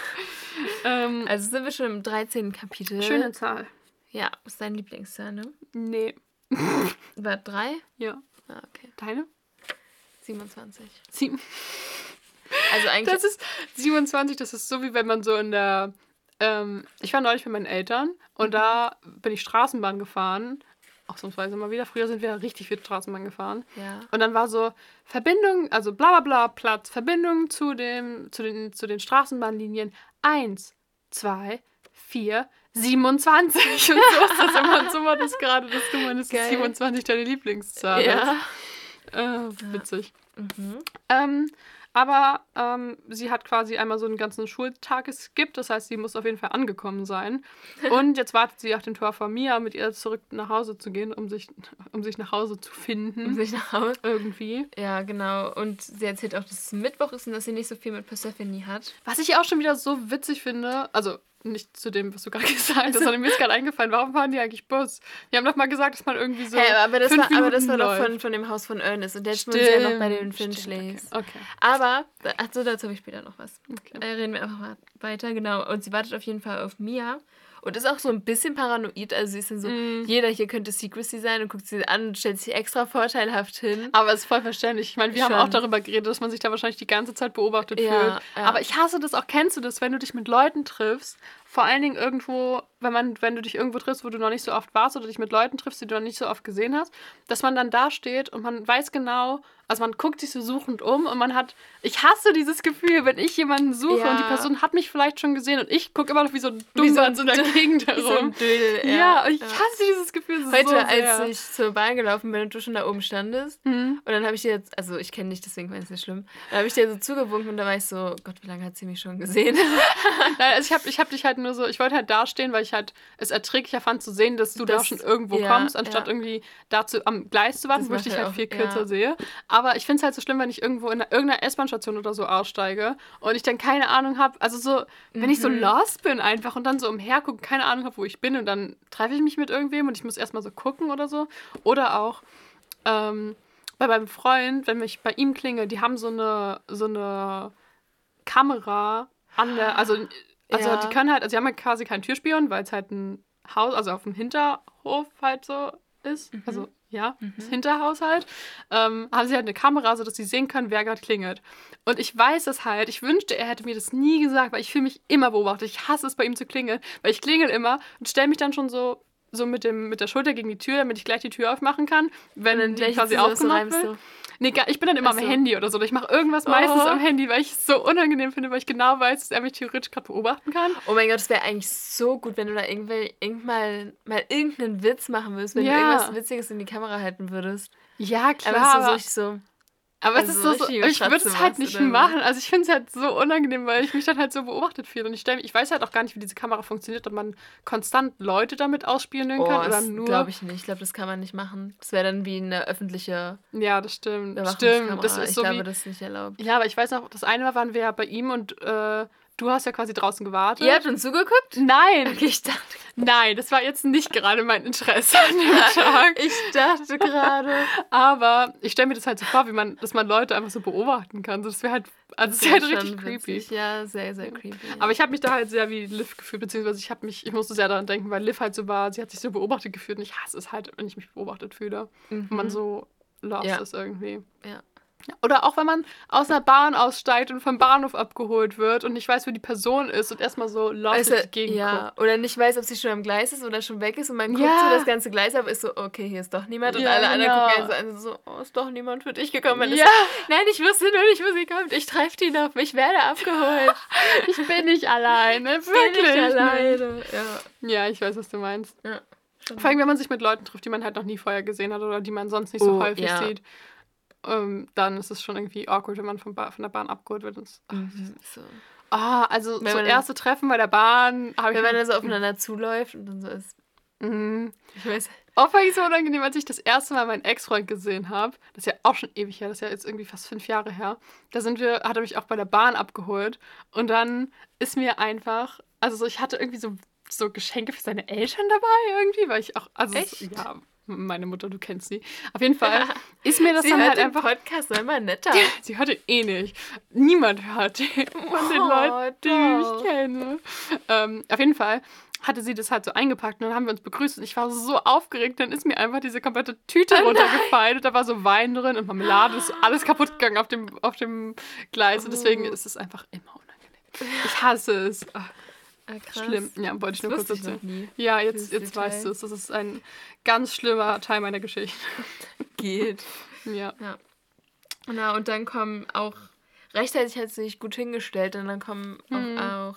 Ähm, Also sind wir schon im 13. Kapitel. schöne Zahl. Ja, ist dein Lieblingszahl, ne? Nee. War 3? Ja. Ah, okay. Deine? 27. Sieben. Also eigentlich. Das ist 27, das ist so wie wenn man so in der. Ähm, ich war neulich mit meinen Eltern und da bin ich Straßenbahn gefahren. Ausnahmsweise mal wieder. Früher sind wir richtig viel Straßenbahn gefahren. ja. Und dann war so Verbindung, also bla bla bla, Platz, Verbindung zu, dem, zu, den, zu den Straßenbahnlinien 1, 2, 4, 27. Und so ist das immer. Und so war das gerade, dass du meinst, dass Geil. 27 deine Lieblingszahl Ja. ist. Äh, witzig. Mhm. Ähm, aber ähm, sie hat quasi einmal so einen ganzen Schultag geskippt. Das heißt, sie muss auf jeden Fall angekommen sein. Und jetzt wartet sie auf dem Tor von Mia, mit ihr zurück nach Hause zu gehen, um sich, um sich nach Hause zu finden. Um sich nach Hause. Irgendwie. Ja, genau. Und sie erzählt auch, dass es Mittwoch ist und dass sie nicht so viel mit Persephone hat. Was ich auch schon wieder so witzig finde, also nicht zu dem, was du gerade gesagt hast, sondern mir ist gerade eingefallen, warum fahren die eigentlich Bus? Die haben doch mal gesagt, dass man irgendwie so. Hä, aber, das fünf war, aber das war doch läuft. von, von dem Haus von Ernest. Und jetzt sind sie ja noch bei den Stimmt, Finchleys. stimmt, Okay. Aber, achso, dazu habe ich später noch was. okay. Äh, reden wir einfach mal weiter, genau. Und sie wartet auf jeden Fall auf Mia. Und ist auch so ein bisschen paranoid. Also sie ist dann so, Mm. jeder hier könnte Secrecy sein und guckt sie an und stellt sich extra vorteilhaft hin. Aber es ist voll verständlich. Ich meine, wir haben Schon. auch darüber geredet, dass man sich da wahrscheinlich die ganze Zeit beobachtet Ja, fühlt. ja. Aber ich hasse das auch. Kennst du das, wenn du dich mit Leuten triffst? Vor allen Dingen irgendwo, wenn man, wenn du dich irgendwo triffst, wo du noch nicht so oft warst oder dich mit Leuten triffst, die du noch nicht so oft gesehen hast, dass man dann da steht und man weiß genau, also man guckt sich so suchend um und man hat, ich hasse dieses Gefühl, wenn ich jemanden suche Ja. und die Person hat mich vielleicht schon gesehen und ich gucke immer noch wie so ein Wie so in so einer Gegend Wie so ein herum. Dödel. Ja, und ich ja. hasse dieses Gefühl so Heute, sehr. als ich zur Bahn gelaufen bin und du schon da oben standest, Mhm. und dann habe ich dir jetzt, also ich kenne dich, deswegen war es nicht schlimm, dann habe ich dir so zugewunken und da war ich so, Gott, wie lange hat sie mich schon gesehen? Nein, also ich habe ich hab dich halt nur so, ich wollte halt dastehen, weil ich halt es erträglicher fand zu sehen, dass du da Das- schon irgendwo ja, kommst, anstatt ja. irgendwie dazu am Gleis zu warten, Das wo ich dich halt halt auch- viel kürzer ja. sehe. Aber ich finde es halt so schlimm, wenn ich irgendwo in einer, irgendeiner S-Bahn-Station oder so aussteige und ich dann keine Ahnung habe, also so, wenn ich so Mhm. lost bin einfach und dann so umhergucke, keine Ahnung habe, wo ich bin und dann treffe ich mich mit irgendwem und ich muss erstmal so gucken oder so. Oder auch, ähm, bei meinem Freund, wenn ich bei ihm klinge, die haben so eine, so eine Kamera an der, also, also Ja. die können halt, also die haben halt quasi keinen Türspion, weil es halt ein Haus, also auf dem Hinterhof halt so ist. Mhm. Also ja, das Hinterhaus halt. Ähm, haben sie halt eine Kamera, sodass sie sehen können, wer gerade klingelt. Und ich weiß das halt, ich wünschte, er hätte mir das nie gesagt, weil ich fühle mich immer beobachtet. Ich hasse es, bei ihm zu klingeln, weil ich klingel immer und stelle mich dann schon so so mit, dem, mit der Schulter gegen die Tür, damit ich gleich die Tür aufmachen kann, wenn dann die quasi so, so aufgemacht wird. du. Nee, gar- ich bin dann immer Ach am so. Handy oder so. Oder ich mache irgendwas meistens Oh. am Handy, weil ich es so unangenehm finde, weil ich genau weiß, dass er mich theoretisch gerade beobachten kann. Oh mein Gott, es wäre eigentlich so gut, wenn du da irgendwann mal irgendeinen Witz machen würdest, wenn Ja. du irgendwas Witziges in die Kamera halten würdest. Ja, Aber klar. es ist so aber- richtig so. Aber es Also ist so so, so ich würde es halt nicht machen. Also ich finde es halt so unangenehm, weil ich mich dann halt so beobachtet fühle. Und ich stell, ich weiß halt auch gar nicht, wie diese Kamera funktioniert, ob man konstant Leute damit ausspielen Oh, kann oder das nur. glaube ich nicht. Ich glaube, das kann man nicht machen. Das wäre dann wie eine öffentliche Ja, das stimmt. Stimmt. Das ist ich so glaube, wie, das ist nicht erlaubt. ja, aber ich weiß noch, das eine Mal waren wir ja bei ihm und äh, du hast ja quasi draußen gewartet. Ihr habt uns zugeguckt? Nein, Okay, ich dachte, nein, das war jetzt nicht gerade mein Interesse an dem Tag. ich dachte gerade. Aber ich stelle mir das halt so vor, wie man, dass man Leute einfach so beobachten kann. So, das wäre halt, also das Das wäre halt richtig creepy. witzig. Ja, sehr, sehr creepy. Aber ich habe mich da halt sehr wie Liv gefühlt, beziehungsweise ich habe mich, ich musste sehr daran denken, weil Liv halt so war, sie hat sich so beobachtet gefühlt und ich hasse es halt, wenn ich mich beobachtet fühle. Mhm. Und man so lost Ja. ist irgendwie. Ja. Oder auch wenn man aus einer Bahn aussteigt und vom Bahnhof abgeholt wird und nicht weiß, wo die Person ist und erstmal so lost Also, die Gegend ja, guckt. oder nicht weiß, ob sie schon am Gleis ist oder schon weg ist und man guckt Ja. so das ganze Gleis ab, ist so, okay, hier ist doch niemand und Ja, alle anderen genau. gucken einen so oh, ist doch niemand für dich gekommen. Ja. ist, nein, ich wusste nur nicht, wo sie kommt. Ich treffe die noch, ich werde abgeholt. Ich bin nicht alleine, Bin wirklich. ich nicht. alleine. Ja, Ja, ich weiß, was du meinst. ja. Vor allem, wenn man sich mit Leuten trifft, die man halt noch nie vorher gesehen hat oder die man sonst nicht so Oh, häufig ja. sieht, ähm, dann ist es schon irgendwie awkward, wenn man vom ba von der Bahn abgeholt wird. Und es- Mhm, so. Ah, also Wenn so erste Treffen bei der Bahn. Wenn man dann so aufeinander zuläuft und dann so ist, Mhm. ich weiß, Auch war ich so unangenehm, als ich das erste Mal meinen Ex-Freund gesehen habe. Das ist ja auch schon ewig her, das ist ja jetzt irgendwie fast fünf Jahre her. Da sind wir, hat er mich auch bei der Bahn abgeholt. Und dann ist mir einfach, also so, ich hatte irgendwie so, so Geschenke für seine Eltern dabei irgendwie, weil ich auch, also Echt? ja, meine Mutter, du kennst sie. Auf jeden Fall ist mir das sie dann hört halt den einfach. Podcast mal netter. Sie hört ihn eh nicht. Niemand hört den von den Oh, Leuten, die doch. mich kennen. Ähm, auf jeden Fall hatte sie das halt so eingepackt und dann haben wir uns begrüßt und ich war so aufgeregt, dann ist mir einfach diese komplette Tüte Oh runtergefallen und da war so Wein drin und Marmelade, ist alles kaputt gegangen auf dem, auf dem Gleis und deswegen Oh. ist es einfach immer unangenehm. Ich hasse es. Ach, Ah, krass. schlimm. Ja, wollte ich nur kurz erzählen. Ja, jetzt, jetzt Detail. weißt du es. Das ist ein ganz schlimmer Teil meiner Geschichte. Geht. Ja. Na, und dann kommen auch, rechtzeitig hat sie sich gut hingestellt und dann kommen Mhm. auch, auch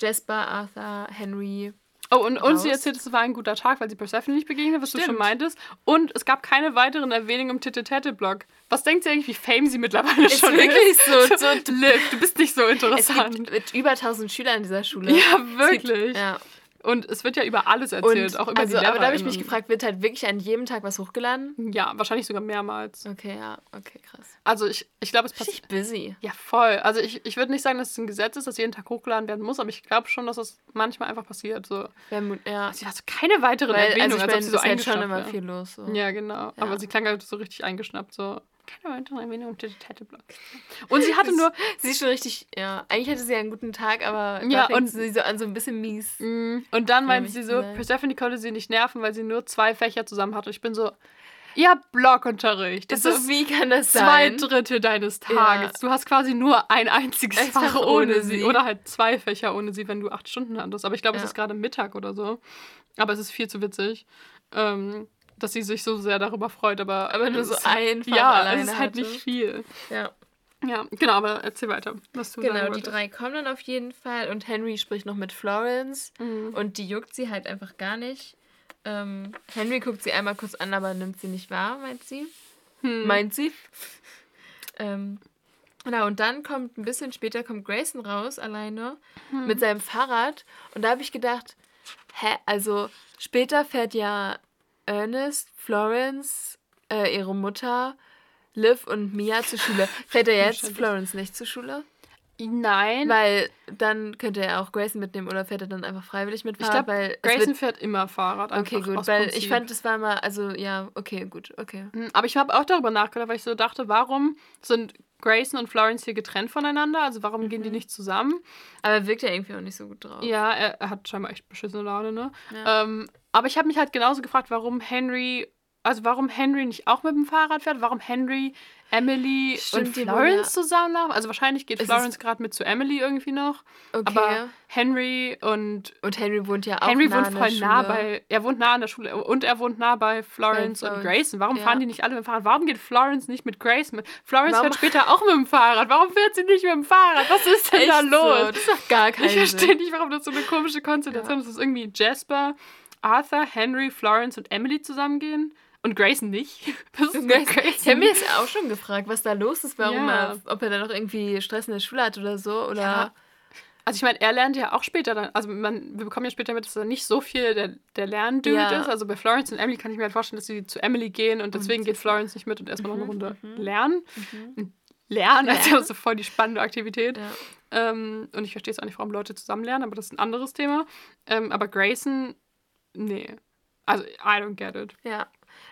Jasper, Arthur, Henry. Oh, und, und sie erzählt, es war ein guter Tag, weil sie Persephone nicht begegnet, was du schon Stimmt. meintest. Und es gab keine weiteren Erwähnungen im Tete-Tete-Blog. Was denkt ihr eigentlich, wie fame sie mittlerweile Ist schon wirklich ist? so- so- Liv, du bist nicht so Es interessant. gibt mit über 1000 Schüler in dieser Schule. Ja, Es gibt- wirklich. Ja. Und es wird ja über alles erzählt, Und auch über also, die aber da habe ich mich gefragt, wird halt wirklich an jedem Tag was hochgeladen? Ja, wahrscheinlich sogar mehrmals. Okay, ja, okay, krass. Also ich, ich glaube, es passiert. Busy. Ja, voll. Also ich, ich würde nicht sagen, dass es ein Gesetz ist, dass jeden Tag hochgeladen werden muss, aber ich glaube schon, dass es manchmal einfach passiert. So. Ja. Sie hat so keine weiteren Weil, Erwähnungen, also ich als meine, ob sie es so ist halt schon eingeschnappt immer viel los. So. Ja, genau. Aber Ja. sie klang halt so richtig eingeschnappt, so. Keine weiteren Erwähnungen im Tete-Tete-Blog. Und sie hatte nur. Sie ist schon richtig, ja, eigentlich hatte sie ja einen guten Tag, aber Ja, und- sie so an, so ein bisschen mies. Mm, Und dann meinte sie so, sein. Persephone konnte sie nicht nerven, weil sie nur zwei Fächer zusammen hatte. Ich bin so, ja, Blockunterricht. Das Das ist wie kann das zwei sein? Drittel deines Ja. Tages. Du hast quasi nur ein einziges Ein Fach Fach ohne ohne sie. sie. Oder halt zwei Fächer ohne sie, wenn du acht Stunden hattest. Aber ich glaube, es Ja. ist gerade Mittag oder so. Aber es ist viel zu witzig, ähm, dass sie sich so sehr darüber freut. Aber, Aber nur so ist- ein Fach Ja, alleine es ist halt hatte. nicht viel. Ja. Ja, genau, aber erzähl weiter, was du sagen Genau, die drei kommen dann auf jeden Fall und Henry spricht noch mit Florence Mhm. und die juckt sie halt einfach gar nicht. Ähm, Henry guckt sie einmal kurz an, aber nimmt sie nicht wahr, meint sie. Hm. Meint sie. ähm, na, und dann kommt ein bisschen später kommt Grayson raus, alleine, Hm. mit seinem Fahrrad. Und da habe ich gedacht, hä, also später fährt ja Ernest, Florence, äh, ihre Mutter, Liv und Mia zur Schule. Fährt er jetzt. Florence nicht zur Schule? Nein, Weil dann könnte er auch Grayson mitnehmen oder fährt er dann einfach freiwillig mit ich Fahrrad? glaube, weil es Grayson fährt immer Fahrrad. Okay, gut, weil ich Prinzip. fand, das war mal, also ja, okay, gut, okay. Hm, Aber ich habe auch darüber nachgedacht, weil ich so dachte, warum sind Grayson und Florence hier getrennt voneinander? Also warum gehen die Mhm. nicht zusammen? Aber er wirkt ja irgendwie auch nicht so gut drauf. Ja, er, er hat scheinbar echt beschissene Laune, ne? Ja. Ähm, aber ich habe mich halt genauso gefragt, warum Henry, also warum Henry nicht auch mit dem Fahrrad fährt, warum Henry, Emily Stimmt, und Florence zusammenlaufen. Also wahrscheinlich geht Es Florence gerade mit zu Emily irgendwie noch. Okay. Aber Henry und und Henry wohnt ja auch Henry nah wohnt voll nah Schule. bei, er wohnt nah an der Schule und er wohnt nah bei Florence, und Florence, Grayson. Warum ja. fahren die nicht alle mit dem Fahrrad? Warum geht Florence nicht mit Grace mit? Florence Warum- fährt später auch mit dem Fahrrad. Warum fährt sie nicht mit dem Fahrrad? Was ist denn Echt da so? los? Das ist doch gar kein Ich verstehe nicht, warum das so eine komische Konstellation Ja. ist. Das ist irgendwie Jasper, Arthur, Henry, Florence und Emily zusammengehen und Grayson nicht. Was ist Und Grayson- Grayson? Ich habe mir jetzt auch schon gefragt, was da los ist, warum Ja. er, ob er da noch irgendwie Stress in der Schule hat oder so. Oder Ja. Also ich meine, er lernt ja auch später dann, also man, wir bekommen ja später mit, dass er nicht so viel der, der Lerndude Ja. ist. Also bei Florence und Emily kann ich mir halt vorstellen, dass sie zu Emily gehen und deswegen geht Florence nicht mit und erstmal noch eine Runde lernen. Lernen, also Lernen. so voll die spannende Aktivität. ja. Ähm, und ich verstehe es auch nicht, warum Leute zusammen lernen, aber das ist ein anderes Thema. Ähm, aber Grayson, nee. Also, I don't get it. Ja.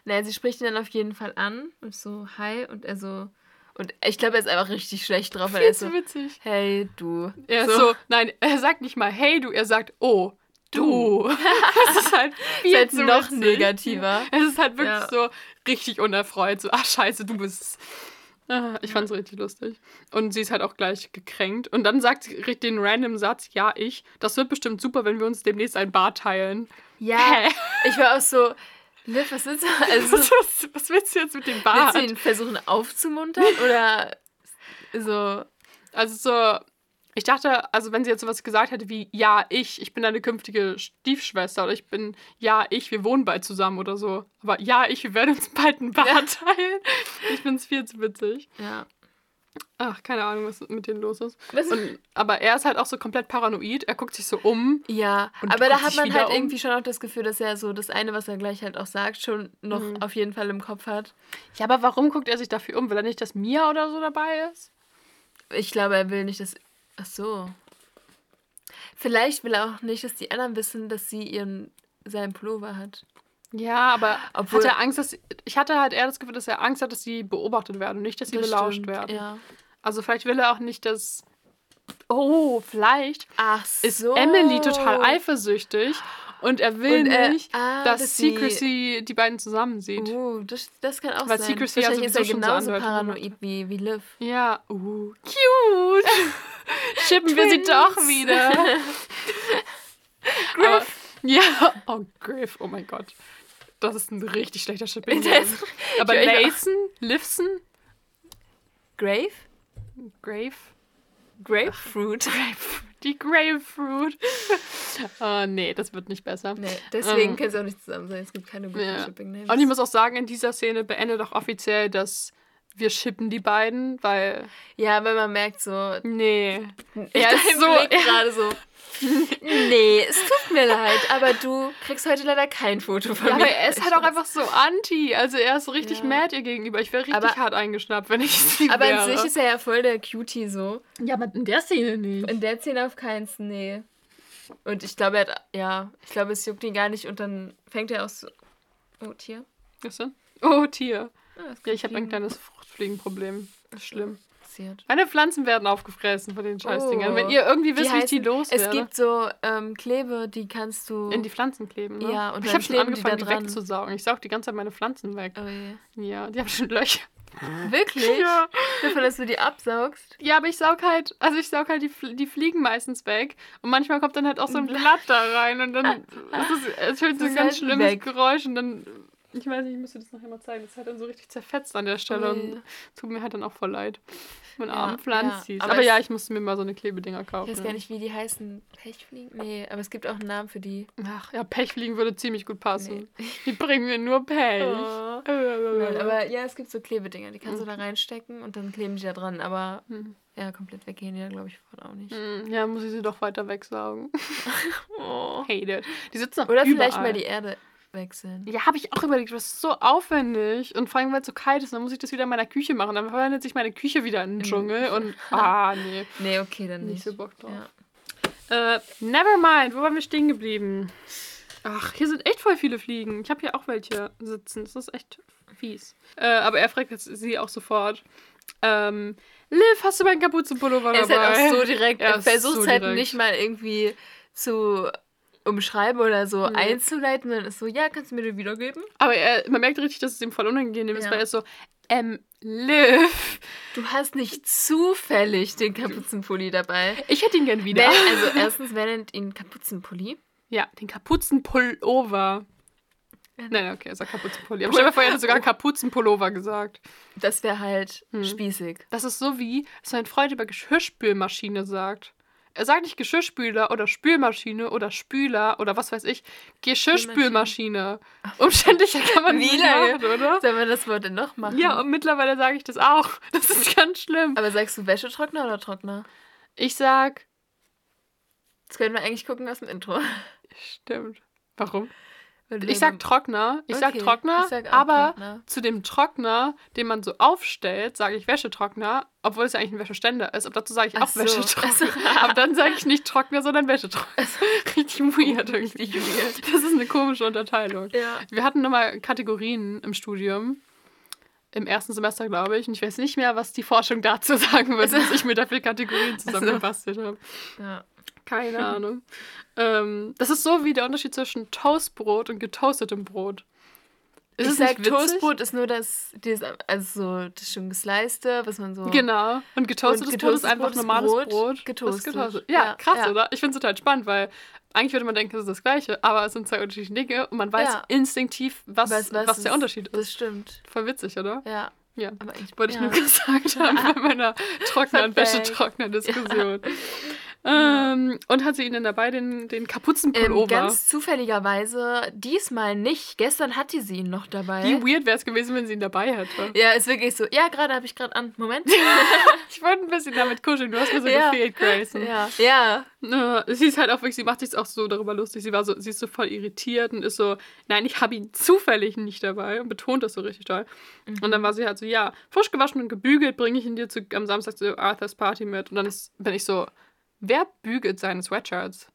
Naja, sie spricht ihn dann auf jeden Fall an und so, hi, und er so. Und ich glaube, er ist einfach richtig schlecht drauf, weil er ist so, witzig. hey, du. Er ist so, nein, er sagt nicht mal hey du, er sagt oh, du. das ist halt viel Ist halt noch witzig. negativer. Es ist halt wirklich Ja. so richtig unerfreut. So, ach scheiße, du bist. Ah, Ich fand's richtig lustig. Und sie ist halt auch gleich gekränkt. Und dann sagt sie richtig den random Satz, ja, ich. Das wird bestimmt super, wenn wir uns demnächst ein Bad teilen. Ja, Hä? ich war auch so, Liv, was willst du? Also, Was, was, was willst du jetzt mit dem willst Bad? du ihn versuchen aufzumuntern oder so? Also so, ich dachte, also wenn sie jetzt sowas gesagt hätte wie, ja, ich, ich bin deine künftige Stiefschwester oder ich bin, ja, ich, wir wohnen bald zusammen oder so. Aber ja, ich, wir werden uns bald ein Bad teilen. Ich find's viel zu witzig. Ja. Ach, keine Ahnung, was mit denen los ist. Und, aber er ist halt auch so komplett paranoid. Er guckt sich so um. Ja, aber da hat man halt um. irgendwie schon auch das Gefühl, dass er so das eine, was er gleich halt auch sagt, schon noch Mhm. auf jeden Fall im Kopf hat. Ja, aber warum guckt er sich dafür um? Will er nicht, dass Mia oder so dabei ist? Ich glaube, er will nicht, dass. Ach so. Vielleicht will er auch nicht, dass die anderen wissen, dass sie ihren seinen Pullover hat. Ja, aber Obwohl- hat er Angst, dass. Ich hatte halt eher das Gefühl, dass er Angst hat, dass sie beobachtet werden und nicht, dass sie belauscht stimmt, werden. Ja. Also vielleicht will er auch nicht, dass. Oh, vielleicht Ach ist so. Emily total eifersüchtig und er will Und er- nicht, ah, dass, dass Secrecy die beiden zusammen sieht. Uh, das, das kann auch Weil sein. Secrecy ja ist er so genauso andeutet paranoid wie, wie Liv. Ja, uh, cute. Schippen wir sie doch wieder. Aber, ja, oh, Griff, oh mein Gott. Das ist ein richtig schlechter Shipping. Aber Layson, Livson, Grave? Grave, Grapefruit? Die Grapefruit. oh, nee, das wird nicht besser. Nee, deswegen Ähm, können sie auch nicht zusammen sein. Es gibt keine guten Ja. Shipping Names. Und ich muss auch sagen, in dieser Szene beendet auch offiziell, dass wir shippen die beiden, weil, ja, wenn man merkt so, nee. er ist so so- gerade so. Nee, es tut mir leid, aber du kriegst heute leider kein Foto von Ja, mir. aber er ist halt auch einfach so anti. Also er ist so richtig Ja. mad ihr gegenüber. Ich wäre richtig Aber- hart eingeschnappt, wenn ich sie Aber wäre. an sich ist er ja voll der Cutie so. ja, aber in der Szene nicht. In der Szene auf keins, nee. Und ich glaube, er hat, ja, ich glaube, es juckt ihn gar nicht und dann fängt er auch so. Oh, Tier? Was denn? Oh, Tier. Ah, Ja, ich habe ein kleines Fruchtfliegenproblem. Das ist schlimm. Passiert. Meine Pflanzen werden aufgefressen von den Scheißdingern. Oh. Wenn ihr irgendwie wisst, wie ich die loswerde. Es gibt so ähm, Klebe, die kannst du. in die Pflanzen kleben, ne? Ja, und ich habe schon kleben die da angefangen, die, dran. wegzusaugen. Ich saug die ganze Zeit meine Pflanzen weg. oh je. Ja, die haben schon Löcher. Wirklich? Ja. Dafür, dass du die absaugst? Ja, aber ich saug halt, also ich saug halt die, die Fliegen meistens weg. Und manchmal kommt dann halt auch so ein Blatt da rein und dann ist es, es hört so ein ganz schlimmes weg. Geräusch und dann, ich weiß nicht, ich müsste das nachher mal zeigen. Das halt dann so richtig zerfetzt an der Stelle Oh und tut mir halt dann auch voll leid. Mein Ja, armen Pflanzis. ja, aber aber ja, ich musste mir mal so eine Klebedinger Ich kaufen. weiß gar nicht, wie die heißen. Pechfliegen? Nee, aber es gibt auch einen Namen für die. Ach, ja, Pechfliegen würde ziemlich gut passen. Die bringen mir nur Pech. Oh. Nein, aber ja, es gibt so Klebedinger, die kannst du da reinstecken und dann kleben die da dran. Aber Hm. ja, komplett weggehen die da, glaube ich, auch nicht. Hm, Ja, muss ich sie doch weiter wegsaugen. Oh. Hate it. Die sitzen auch Oder überall. vielleicht mal die Erde wechseln. Ja, habe ich auch überlegt, das ist so aufwendig. Und vor allem, weil es so kalt ist, dann muss ich das wieder in meiner Küche machen. Dann verwandelt sich meine Küche wieder in den Dschungel. Und, ah, nee, Nee, okay, dann nicht nicht. so Bock drauf. Ja. Äh, never mind, wo waren wir stehen geblieben? Ach, hier sind echt voll viele Fliegen. Ich habe hier auch welche sitzen. Das ist echt fies. Äh, aber er fragt jetzt sie auch sofort. Ähm, Liv, hast du meinen Kapuzenpullover Er ist dabei? halt auch so direkt. Er Er versucht so es halt direkt. nicht mal irgendwie zu umschreiben oder so Nee. einzuleiten. Dann ist so, ja, kannst du mir den wiedergeben? Aber er, man merkt richtig, dass es ihm voll unangenehm ist, Ja. weil er ist so, ähm, Liv, Du hast nicht zufällig den Kapuzenpulli dabei. ich hätte ihn gern wieder. Wer, also erstens, wer nennt ihn Kapuzenpulli? Ja, den Kapuzenpullover. Nein, okay, er sagt Kapuzenpulli. Aber stell dir vor, er hätte sogar Kapuzenpullover gesagt. Das wäre halt Hm. spießig. Das ist so wie, dass mein Freund über Geschirrspülmaschine sagt. Er sagt nicht Geschirrspüler oder Spülmaschine oder Spüler oder was weiß ich. Geschirrspülmaschine. Umständlicher kann man nicht machen, oder? Sollen wir das Wort denn noch machen? Ja, und mittlerweile sage ich das auch. Das ist ganz schlimm. Aber sagst du Wäschetrockner oder Trockner? Ich sag, Das können wir eigentlich gucken aus dem Intro. stimmt. Warum? Ich sag Trockner. Ich sag Okay, Trockner, ich sag aber Trockner. zu dem Trockner, den man so aufstellt, sage ich Wäschetrockner, obwohl es ja eigentlich ein Wäscheständer ist. Aber dazu sage ich Ach auch so. Wäschetrockner. So. Aber dann sage ich nicht Trockner, sondern Wäschetrockner. Richtig weird irgendwie. Richtig weird. Das ist eine komische Unterteilung. Ja. Wir hatten nochmal Kategorien im Studium. Im ersten Semester, glaube ich. Und ich weiß nicht mehr, was die Forschung dazu sagen würde, dass ich mir dafür Kategorien zusammengebastelt habe. ja. Keine Ahnung. Ähm, das ist so wie der Unterschied zwischen Toastbrot und getoastetem Brot. Ist ich sag? Toastbrot ist nur das, das, also so das schon gesleiste, was man so. Genau. Und getoastetes Und Brot ist getoastetes einfach Brot normales Brot, Brot. getoastet. getoastet. Ja, Ja, krass, ja. oder? Ich finde es total spannend, weil eigentlich würde man denken, es ist das Gleiche, aber es sind zwei unterschiedliche Dinge und man weiß Ja. instinktiv, was, was, Was- der Unterschied ist. Das stimmt. Voll witzig, oder? Ja. Ja. Aber eigentlich Wollte ich nur gesagt haben bei meiner trockenen, Fun Fact. Ähm, und hat sie ihnen dabei den, den Ähm, Kapuzenpullover? ganz zufälligerweise diesmal nicht. Gestern hatte sie ihn noch dabei. Wie weird wäre es gewesen, wenn sie ihn dabei hätte. ja, ist wirklich so. Ja, gerade habe ich gerade an. Moment. Ich wollte ein bisschen damit kuscheln. Du hast mir so Ja. gefehlt, Grayson. ja. Ja. Äh, sie ist halt auch wirklich, sie macht sich auch so darüber lustig. Sie war so, sie ist so voll irritiert und ist so, nein, ich habe ihn zufällig nicht dabei und betont das so richtig toll. Und dann war sie halt so, ja, frisch gewaschen und gebügelt bringe ich ihn dir zu, am Samstag zu Arthurs Party mit. Und dann ist, bin ich so, wer bügelt seine Sweatshirts?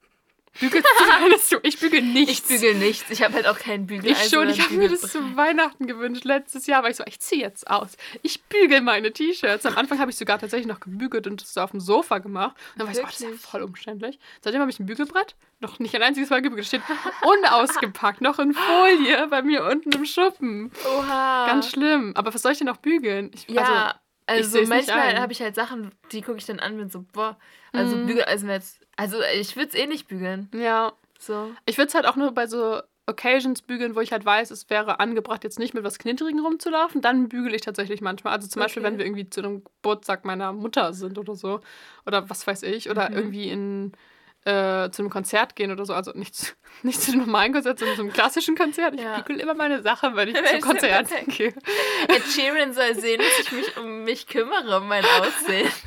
Bügelst du deine Ich bügel nichts. Ich bügel nichts. Ich habe halt auch keinen Bügel. Ich schon, ich habe mir das zu Weihnachten gewünscht letztes Jahr, weil ich so, ich ziehe jetzt aus. Ich bügel meine T-Shirts. Am Anfang habe ich sogar tatsächlich noch gebügelt und das so auf dem Sofa gemacht. Und dann war ich so, oh, das ist ja voll umständlich. Seitdem habe ich ein Bügelbrett, noch nicht ein einziges Mal gebügelt. Steht unausgepackt, noch in Folie bei mir unten im Schuppen. Oha. Ganz schlimm. Aber was soll ich denn noch bügeln? Ich, Ja, also, nicht manchmal habe ich halt Sachen, die gucke ich dann an und so, boah, also Mhm. bügel, also jetzt, also ich würde es eh nicht bügeln. Also, ja. So. Ich würde es halt auch nur bei so Occasions bügeln, wo ich halt weiß, es wäre angebracht, jetzt nicht mit was Knitterigem rumzulaufen. Dann bügele ich tatsächlich manchmal. Also zum Beispiel, Okay. wenn wir irgendwie zu einem Geburtstag meiner Mutter sind oder so. Oder was weiß ich. Oder Mhm. irgendwie in, äh, zu einem Konzert gehen oder so. Also nicht, zu- nicht zu einem normalen Konzert, sondern zu einem klassischen Konzert. Ich Ja. immer meine Sachen, wenn ich Wenn zum Konzert gehe. Ed Sheeran soll sehen, dass ich mich um mich kümmere, um mein Aussehen.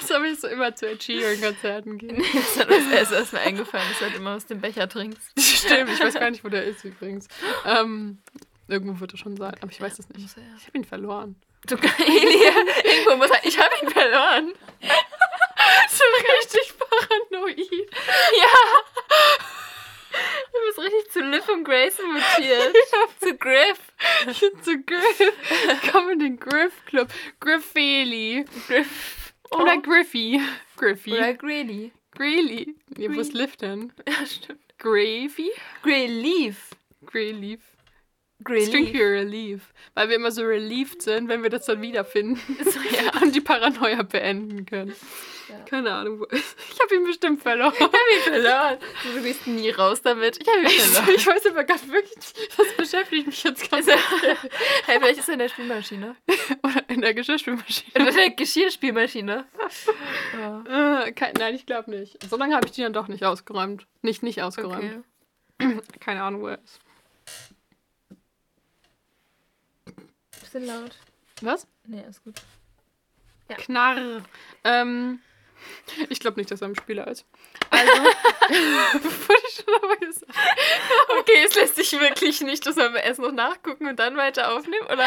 Das habe ich so immer zu Ed Sheeran-Konzerten gehen. Das ist das Erste, was mir eingefallen ist, halt immer aus dem Becher trinkst. Stimmt, ich weiß gar nicht, wo der ist übrigens. Ähm, irgendwo wird er schon sein, aber ich weiß es nicht. Ich habe ihn verloren. Du Elia, irgendwo muss er, ich habe ihn verloren. So richtig paranoid. Ja. Du bist richtig zu Liv und Grayson mutiert. Zu Griff. Ich bin zu Griff. Komm in den Griff-Club. Griffeli. Griff. Oder Griffy. Griffy. Oder Greely. Greely. Nee, wo ist Liv denn? Ja, stimmt. Gravy? Grey Leaf. Greyleaf. Grey Das klingt Leaf. wie Relief. Weil wir immer so relieved sind, wenn wir das dann wiederfinden. So, ja. Und die Paranoia beenden können. Ja. Keine Ahnung. wo- Ich habe ihn bestimmt verloren. Ich hab ihn verloren. Du gehst nie raus damit. Ich hab ihn verloren. ich weiß aber gerade wirklich nicht, was beschäftigt mich jetzt ganz Also, hey, vielleicht ist er in der Spielmaschine. Oder in der Geschirrspülmaschine. Oder in der Geschirrspielmaschine. Ja. Äh, kein, nein, ich glaube nicht. So lange habe ich die dann doch nicht ausgeräumt. Nicht, nicht ausgeräumt. Okay. Keine Ahnung, wo er ist. Bisschen laut. Was? Nee, ist gut. Ja. Knarr. Ähm, ich glaube nicht, dass er ein Spieler ist. Also, wurde ich schon aber gesagt. Okay, es lässt sich wirklich nicht, dass wir erst noch nachgucken und dann weiter aufnehmen oder,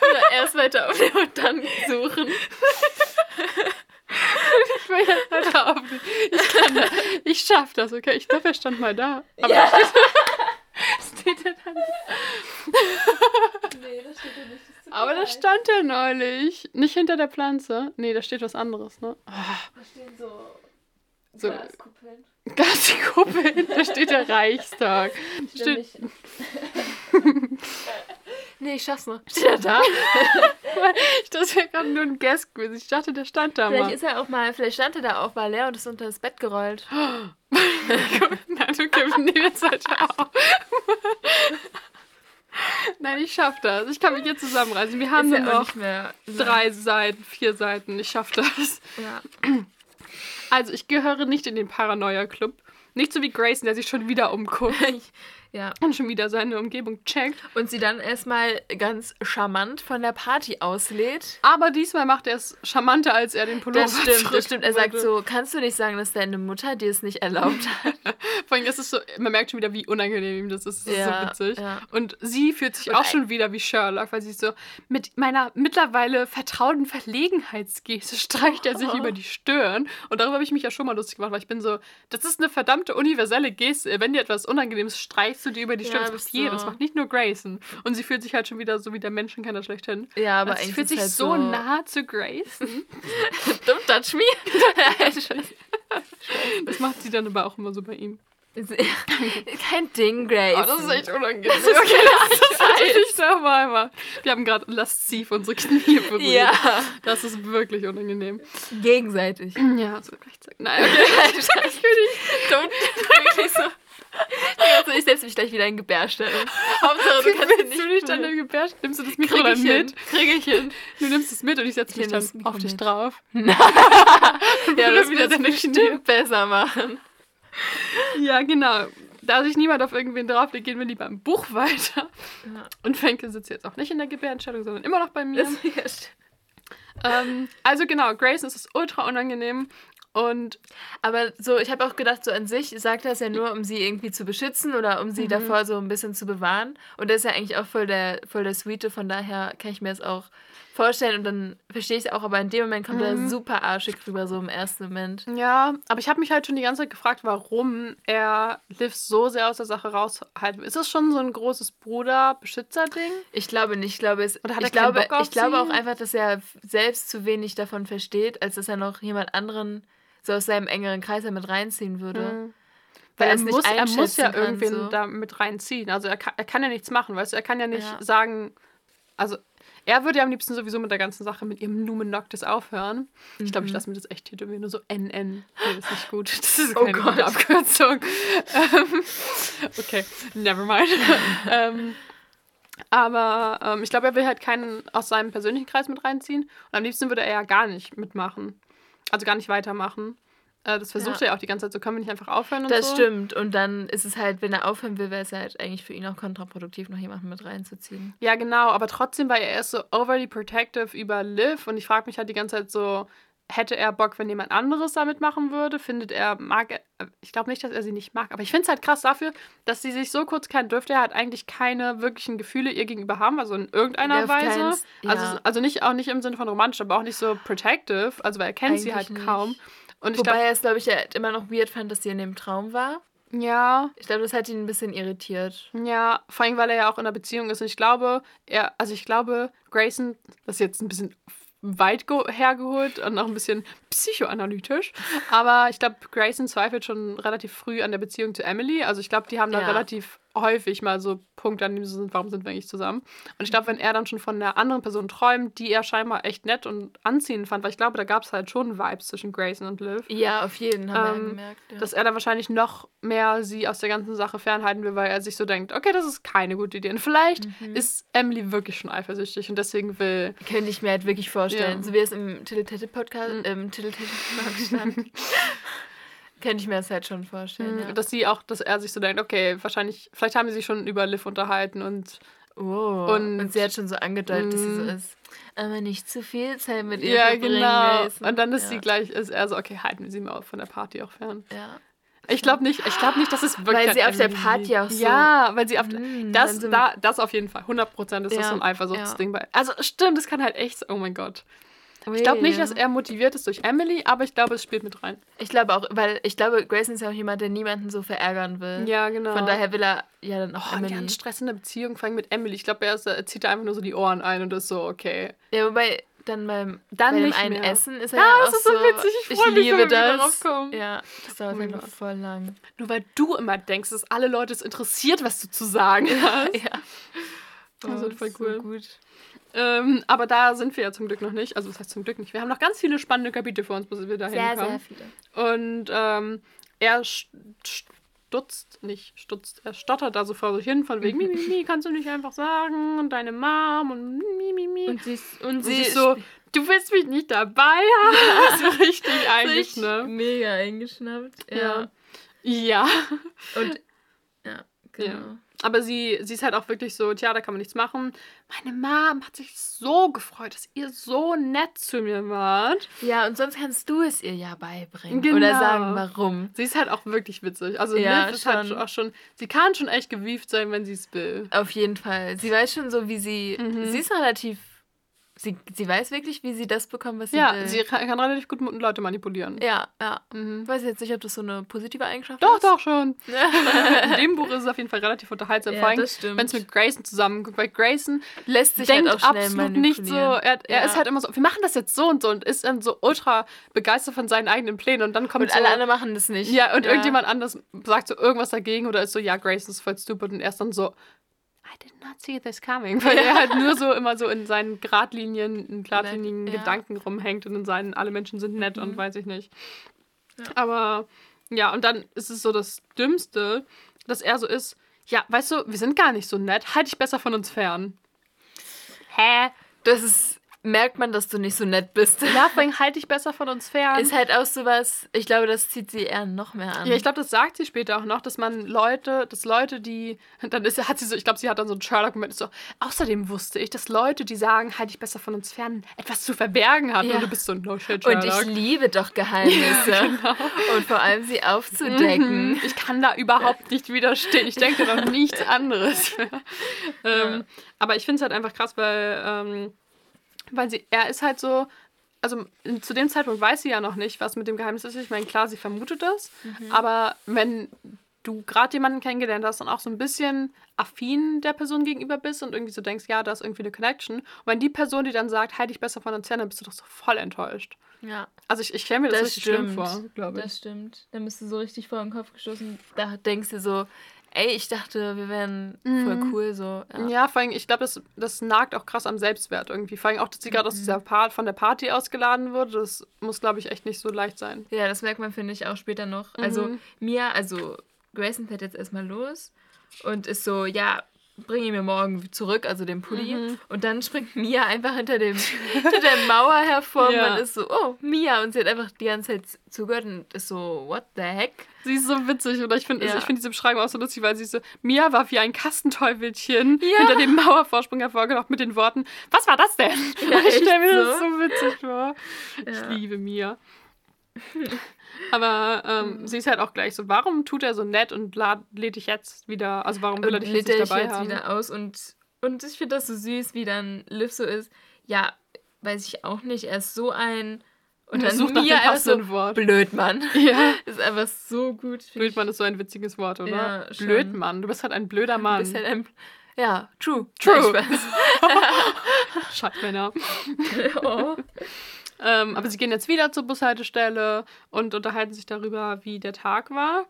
oder erst weiter aufnehmen und dann suchen. Ich will jetzt weiter aufnehmen. Ich kann das. Ich schaff das, okay? Ich glaube, er stand mal da. Aber Ja. steht er dann? Nee, das steht ja nicht. Aber da stand er neulich. Nicht hinter der Pflanze. Nee, da steht was anderes, ne? Da stehen so, So. Glaskuppeln. Gaskuppel, da steht der Reichstag. Steht, nee, ich schaff's noch. Steht er da? das wäre gerade nur ein Guest-Quiz. Ich dachte, der stand da Vielleicht mal. ist er auch mal, vielleicht stand er da auch mal leer und ist unter das Bett gerollt. Nein, okay, wir nehmen jetzt weiter auf. Nein, ich schaff das. Ich kann mich jetzt zusammenreißen. Wir haben nur auch noch drei Seiten, vier Seiten. Ich schaff das. Ja. Also, ich gehöre nicht in den Paranoia-Club. Nicht so wie Grayson, der sich schon wieder umguckt ja. und schon wieder seine Umgebung checkt. Und sie dann erstmal ganz charmant von der Party auslädt. Aber diesmal macht er es charmanter, als er den Pullover Das stimmt, das stimmt. Er sagt so, kannst du nicht sagen, dass deine Mutter dir es nicht erlaubt hat? Vor allem, es ist so, man merkt schon wieder, wie unangenehm ihm das ist. Das Ja, ist so witzig. ja. Und sie fühlt sich Und auch schon wieder wie Sherlock, weil sie so mit meiner mittlerweile vertrauten Verlegenheitsgeste streicht er sich Oh. über die Stirn. Und darüber habe ich mich ja schon mal lustig gemacht, weil ich bin so, das ist eine verdammte universelle Geste. Wenn dir etwas Unangenehmes streichst du dir über die Ja, Stirn. das bist macht jeder, so- das macht nicht nur Grayson. Und sie fühlt sich halt schon wieder so wie der Menschenkenner schlechthin. Ja, aber Also sie eigentlich fühlt sich halt so nah zu Grayson. Don't touch me. Das macht sie dann aber auch immer so bei ihm. Kein Ding, Grace. Oh, das ist echt unangenehm. Das ist okay, das ist natürlich nochmal mal. Wir haben gerade lasziv unsere Knie berührt. Ja. Das ist wirklich unangenehm. Gegenseitig. Ja, so gleichzeitig. Nein, okay. ich will nicht. Don't wirklich so. Also ich setze mich gleich wieder in Gebärstelle. Hauptsache, du kannst Willst du dich dann im Gebär? Nimmst du das Mikro dann mit? Krieg ich hin. Du nimmst es mit und ich setze Ich mich dann auf dich mit. drauf. Ja, das wieder deine Knie. besser machen. Ja, genau. Da sich niemand auf irgendwen drauflegt, gehen wir lieber im Buch weiter. Ja. Und Fenke sitzt jetzt auch nicht in der Gebärentstellung, sondern immer noch bei mir. Das, stimmt. ähm, also genau, Grayson ist es ultra unangenehm. Und Aber so, ich habe auch gedacht, so an sich sagt er es ja nur, um sie irgendwie zu beschützen oder um sie davor so ein bisschen zu bewahren. Und das ist ja eigentlich auch voll der, voll der Sweete, von daher kann ich mir das auch vorstellen und dann verstehe ich es auch, aber in dem Moment kommt er super arschig rüber, so im ersten Moment. ja, aber ich habe mich halt schon die ganze Zeit gefragt, warum er Liv so sehr aus der Sache raushalten will. Ist das schon so ein großes Bruder-Beschützer-Ding? Ich glaube nicht, ich glaube, es, Oder hat er ich, glaube, Bock auf ich glaube auch einfach, dass er selbst zu wenig davon versteht, als dass er noch jemand anderen so aus seinem engeren Kreis mit reinziehen würde. Mhm. Weil Weil er muss, er muss ja irgendwen so. da mit reinziehen. Also er kann, er kann ja nichts machen, weißt du? Er kann ja nicht Ja. sagen, also er würde ja am liebsten sowieso mit der ganzen Sache mit ihrem Numen Noctis aufhören. Ich glaube, ich lasse mir das echt tätowieren, nur so NN. Nee, das ist nicht gut. Das ist Oh keine Gott. gute Abkürzung. ähm, okay, never mind. ähm, aber ähm, ich glaube, er will halt keinen aus seinem persönlichen Kreis mit reinziehen. Und am liebsten würde er ja gar nicht mitmachen. Also gar nicht weitermachen. Äh, das versucht Ja. er ja auch die ganze Zeit so, können wir nicht einfach aufhören und Das so. stimmt. Und dann ist es halt, wenn er aufhören will, wäre es halt eigentlich für ihn auch kontraproduktiv, noch jemanden mit reinzuziehen. Ja, genau, aber trotzdem, weil er ist so overly protective über Liv und ich frage mich halt die ganze Zeit so, hätte er Bock, wenn jemand anderes damit machen würde? Findet er, mag er, ich glaube nicht, dass er sie nicht mag, aber ich finde es halt krass dafür, dass sie sich so kurz kennt, dürfte er halt eigentlich keine wirklichen Gefühle ihr gegenüber haben, also in irgendeiner Weise. keins- Also, ja. also nicht, auch nicht im Sinne von romantisch, aber auch nicht so protective, also weil er kennt sie Eigentlich halt nicht. kaum. Und Wobei glaube, er es, glaube ich, ja immer noch weird fand, dass sie in dem Traum war. ja, Ich glaube, das hat ihn ein bisschen irritiert. Ja, vor allem, weil er ja auch in einer Beziehung ist. Und ich glaube, er, also ich glaube, Grayson, das ist jetzt ein bisschen weit ge- hergeholt und auch ein bisschen psychoanalytisch. Aber ich glaube, Grayson zweifelt schon relativ früh an der Beziehung zu Emily. Also ich glaube, die haben da Ja. relativ häufig mal so Punkte, an denen sie sind, warum sind wir eigentlich zusammen? Und ich glaube, wenn er dann schon von einer anderen Person träumt, die er scheinbar echt nett und anziehend fand, weil ich glaube, da gab es halt schon Vibes zwischen Grayson und Liv. Ja, auf jeden, haben wir Ähm, ja gemerkt. Ja. dass er dann wahrscheinlich noch mehr sie aus der ganzen Sache fernhalten will, weil er sich so denkt, okay, das ist keine gute Idee. Und vielleicht Mhm. ist Emily wirklich schon eifersüchtig und deswegen will. Könnte ich mir halt wirklich vorstellen. Ja. Mhm. So wie es im Tele-Tete-Podcast, im Tele-Tete-Blog stand. Könnte ich mir das halt schon vorstellen. Ja. Dass sie auch, dass er sich so denkt, okay, wahrscheinlich, vielleicht haben sie sich schon über Liv unterhalten und Oh. Und- Und, sie hat schon so angedeutet, dass sie so Mm. ist. Aber nicht zu viel Zeit mit ihr ja, genau. Grayson. Und dann ist ja. sie gleich, ist er so, okay, halten wir sie mal von der Party auch fern. Ja. Ich glaube nicht, ich glaube nicht, dass es wirklich. Weil sie auf der Party auch so- Ja, weil sie auf Mm, das, so- da, das auf jeden Fall. 100 Prozent ist das Ja, so ein Eifersuchtsding. ja. Bei, also stimmt, das kann halt echt, oh mein Gott. Ich glaube nicht, Ja. dass er motiviert ist durch Emily, aber ich glaube, es spielt mit rein. Ich glaube auch, weil ich glaube, Grayson ist ja auch jemand, der niemanden so verärgern will. Ja, genau. Von daher will er ja dann auch Oh, Emily. ganz stressende Beziehung, vor allem mit Emily. Ich glaube, er, ist- er zieht da einfach nur so die Ohren ein und ist so, okay. Ja, wobei dann beim, Dann bei dem nicht einen mehr. Essen ist er Ja, ja, das auch ist so witzig. Ich mich, liebe wieder das. Ja, das dauert Oh mein einfach voll lang. Nur weil du immer denkst, dass alle Leute es interessiert, was du zu sagen hast. Ja. Das wird ist voll so cool. gut. Ähm, aber da sind wir ja zum Glück noch nicht. Also, was heißt zum Glück nicht? Wir haben noch ganz viele spannende Kapitel vor uns, bis wir dahin Sehr, kommen. sehr viele. Und ähm, er st- stutzt, nicht stutzt, er stottert da so vor sich hin, von wegen, mi, mi, mi, kannst du nicht einfach sagen, und deine Mom und mi, mi, mi. Und sie, ist- und Und sie sie ist so, du willst mich nicht dabei haben. so richtig ne? mega eingeschnappt. Ja. Ja. Ja. Und ja, genau. Ja. Aber sie, sie ist halt auch wirklich so, tja, da kann man nichts machen. Meine Mom hat sich so gefreut, dass ihr so nett zu mir wart. Ja, und sonst kannst du es ihr ja beibringen. Genau. Oder sagen, warum. Sie ist halt auch wirklich witzig. Also Ja, Liv ist halt schon. auch schon, sie kann schon echt gewieft sein, wenn sie es will. Auf jeden Fall. Sie weiß schon so, wie sie. Mhm. Sie ist relativ sie, sie weiß wirklich, wie sie das bekommt, was sie Ja, will. sie kann, kann relativ gut Leute manipulieren. ja, ja. Mhm. Ich weiß jetzt nicht, ob das so eine positive Eigenschaft Doch, ist. doch schon. In dem Buch ist es auf jeden Fall relativ unterhaltsam. Ja, vor allem, wenn es mit Grayson zusammenguckt. Weil Grayson Lässt sich denkt halt absolut nicht so. Er, er Ja. ist halt immer so, wir machen das jetzt so und so und ist dann so ultra begeistert von seinen eigenen Plänen. Und dann kommt Und so. alle anderen machen das nicht. ja, und irgendjemand anders sagt so irgendwas dagegen oder ist so, ja, Grayson ist voll stupid und er ist dann so. I did not see this coming. Weil er halt nur so immer so in seinen Gradlinien, in geradlinigen Ja. Mhm. Gedanken rumhängt und in seinen, alle Menschen sind nett und weiß ich nicht. Aber ja, und dann ist es so das Dümmste, dass er so ist, ja, weißt du, wir sind gar nicht so nett, halt dich besser von uns fern. Hä? Das ist, merkt man, dass du nicht so nett bist. Ja, vor allem halt dich besser von uns fern. Ist halt auch sowas, ich glaube, das zieht sie eher noch mehr an. Ja, ich glaube, das sagt sie später auch noch, dass man Leute, dass Leute, die, dann ist, hat sie so, ich glaube, sie hat dann so einen Sherlock-Moment, so, außerdem wusste ich, dass Leute, die sagen, halt dich besser von uns fern, etwas zu verbergen haben Ja. und du bist so ein No-Shit Und Sherlock. ich liebe doch Geheimnisse. genau. Und vor allem sie aufzudecken. Mhm. Ich kann da überhaupt nicht widerstehen. Ich denke doch nichts anderes. ähm, Aber ich finde es halt einfach krass, weil, ähm, weil sie, er ist halt so, also zu dem Zeitpunkt weiß sie ja noch nicht, was mit dem Geheimnis ist. Ich meine, klar, sie vermutet es, aber wenn du gerade jemanden kennengelernt hast und auch so ein bisschen affin der Person gegenüber bist und irgendwie so denkst, ja, da ist irgendwie eine Connection. Und wenn die Person, die dann sagt, halt dich besser von uns fern, dann bist du doch so voll enttäuscht. Ja, Also ich, ich stelle mir das, das richtig schlimm stimmt. vor, glaube ich. Das stimmt. Da bist du so richtig vor den Kopf gestoßen. Da denkst du so, ey, ich dachte, wir wären voll cool so. Ja. Ja, vor allem, ich glaube, das, das nagt auch krass am Selbstwert irgendwie. Vor allem auch, dass sie gerade aus Mhm. dieser Part von der Party ausgeladen wurde. Das muss, glaube ich, echt nicht so leicht sein. Ja, das merkt man, finde ich, auch später noch. Also, Mhm. Mia, also Grayson fährt jetzt erstmal los und ist so, ja, bring ihn mir morgen zurück, also den Pulli. Mhm. Und dann springt Mia einfach hinter, dem, hinter der Mauer hervor. und Ja. Man ist so, oh, Mia. Und sie hat einfach die ganze Zeit zugehört und ist so, what the heck? Sie ist so witzig oder ich finde Ja. ich find diese Beschreibung auch so lustig, weil sie so, Mia war wie ein Kastenteufelchen Ja. hinter dem Mauervorsprung hervorgebracht mit den Worten, was war das denn? Ja, ich stelle mir das so. so witzig vor. Ja. Ich liebe Mia. Aber ähm, sie ist halt auch gleich so, warum tut er so nett und lad, lädt dich jetzt wieder, also warum will er dich jetzt nicht dabei jetzt haben? wieder aus. Und, und ich finde das so süß, wie dann Liv so ist. Ja, weiß ich auch nicht. Er ist so ein. Und dann Such nach dem einfach so, Wort. Blödmann. Ja. ist einfach so gut. Blödmann ist so ein witziges Wort, oder? Ja, schon. Blödmann. Du bist halt ein blöder Mann. Bist halt ein, ja, true. True. Nein, Scheißmänner. Spaß. oh. Ähm, aber sie gehen jetzt wieder zur Bushaltestelle und unterhalten sich darüber, wie der Tag war.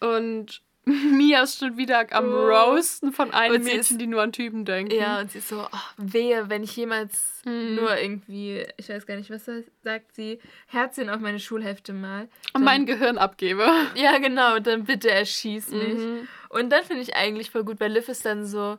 Und Mia ist schon wieder am Oh. Roasten von einem Und sie Mädchen, ist- die nur an Typen denken. Ja, und sie ist so, oh, wehe, wenn ich jemals Mhm. nur irgendwie, ich weiß gar nicht, was sagt sie, Herzchen auf meine Schulhälfte mal. Und dann- mein Gehirn abgebe. Ja, genau, dann bitte erschieß mich. Mhm. Und dann finde ich eigentlich voll gut, weil Liv ist dann so,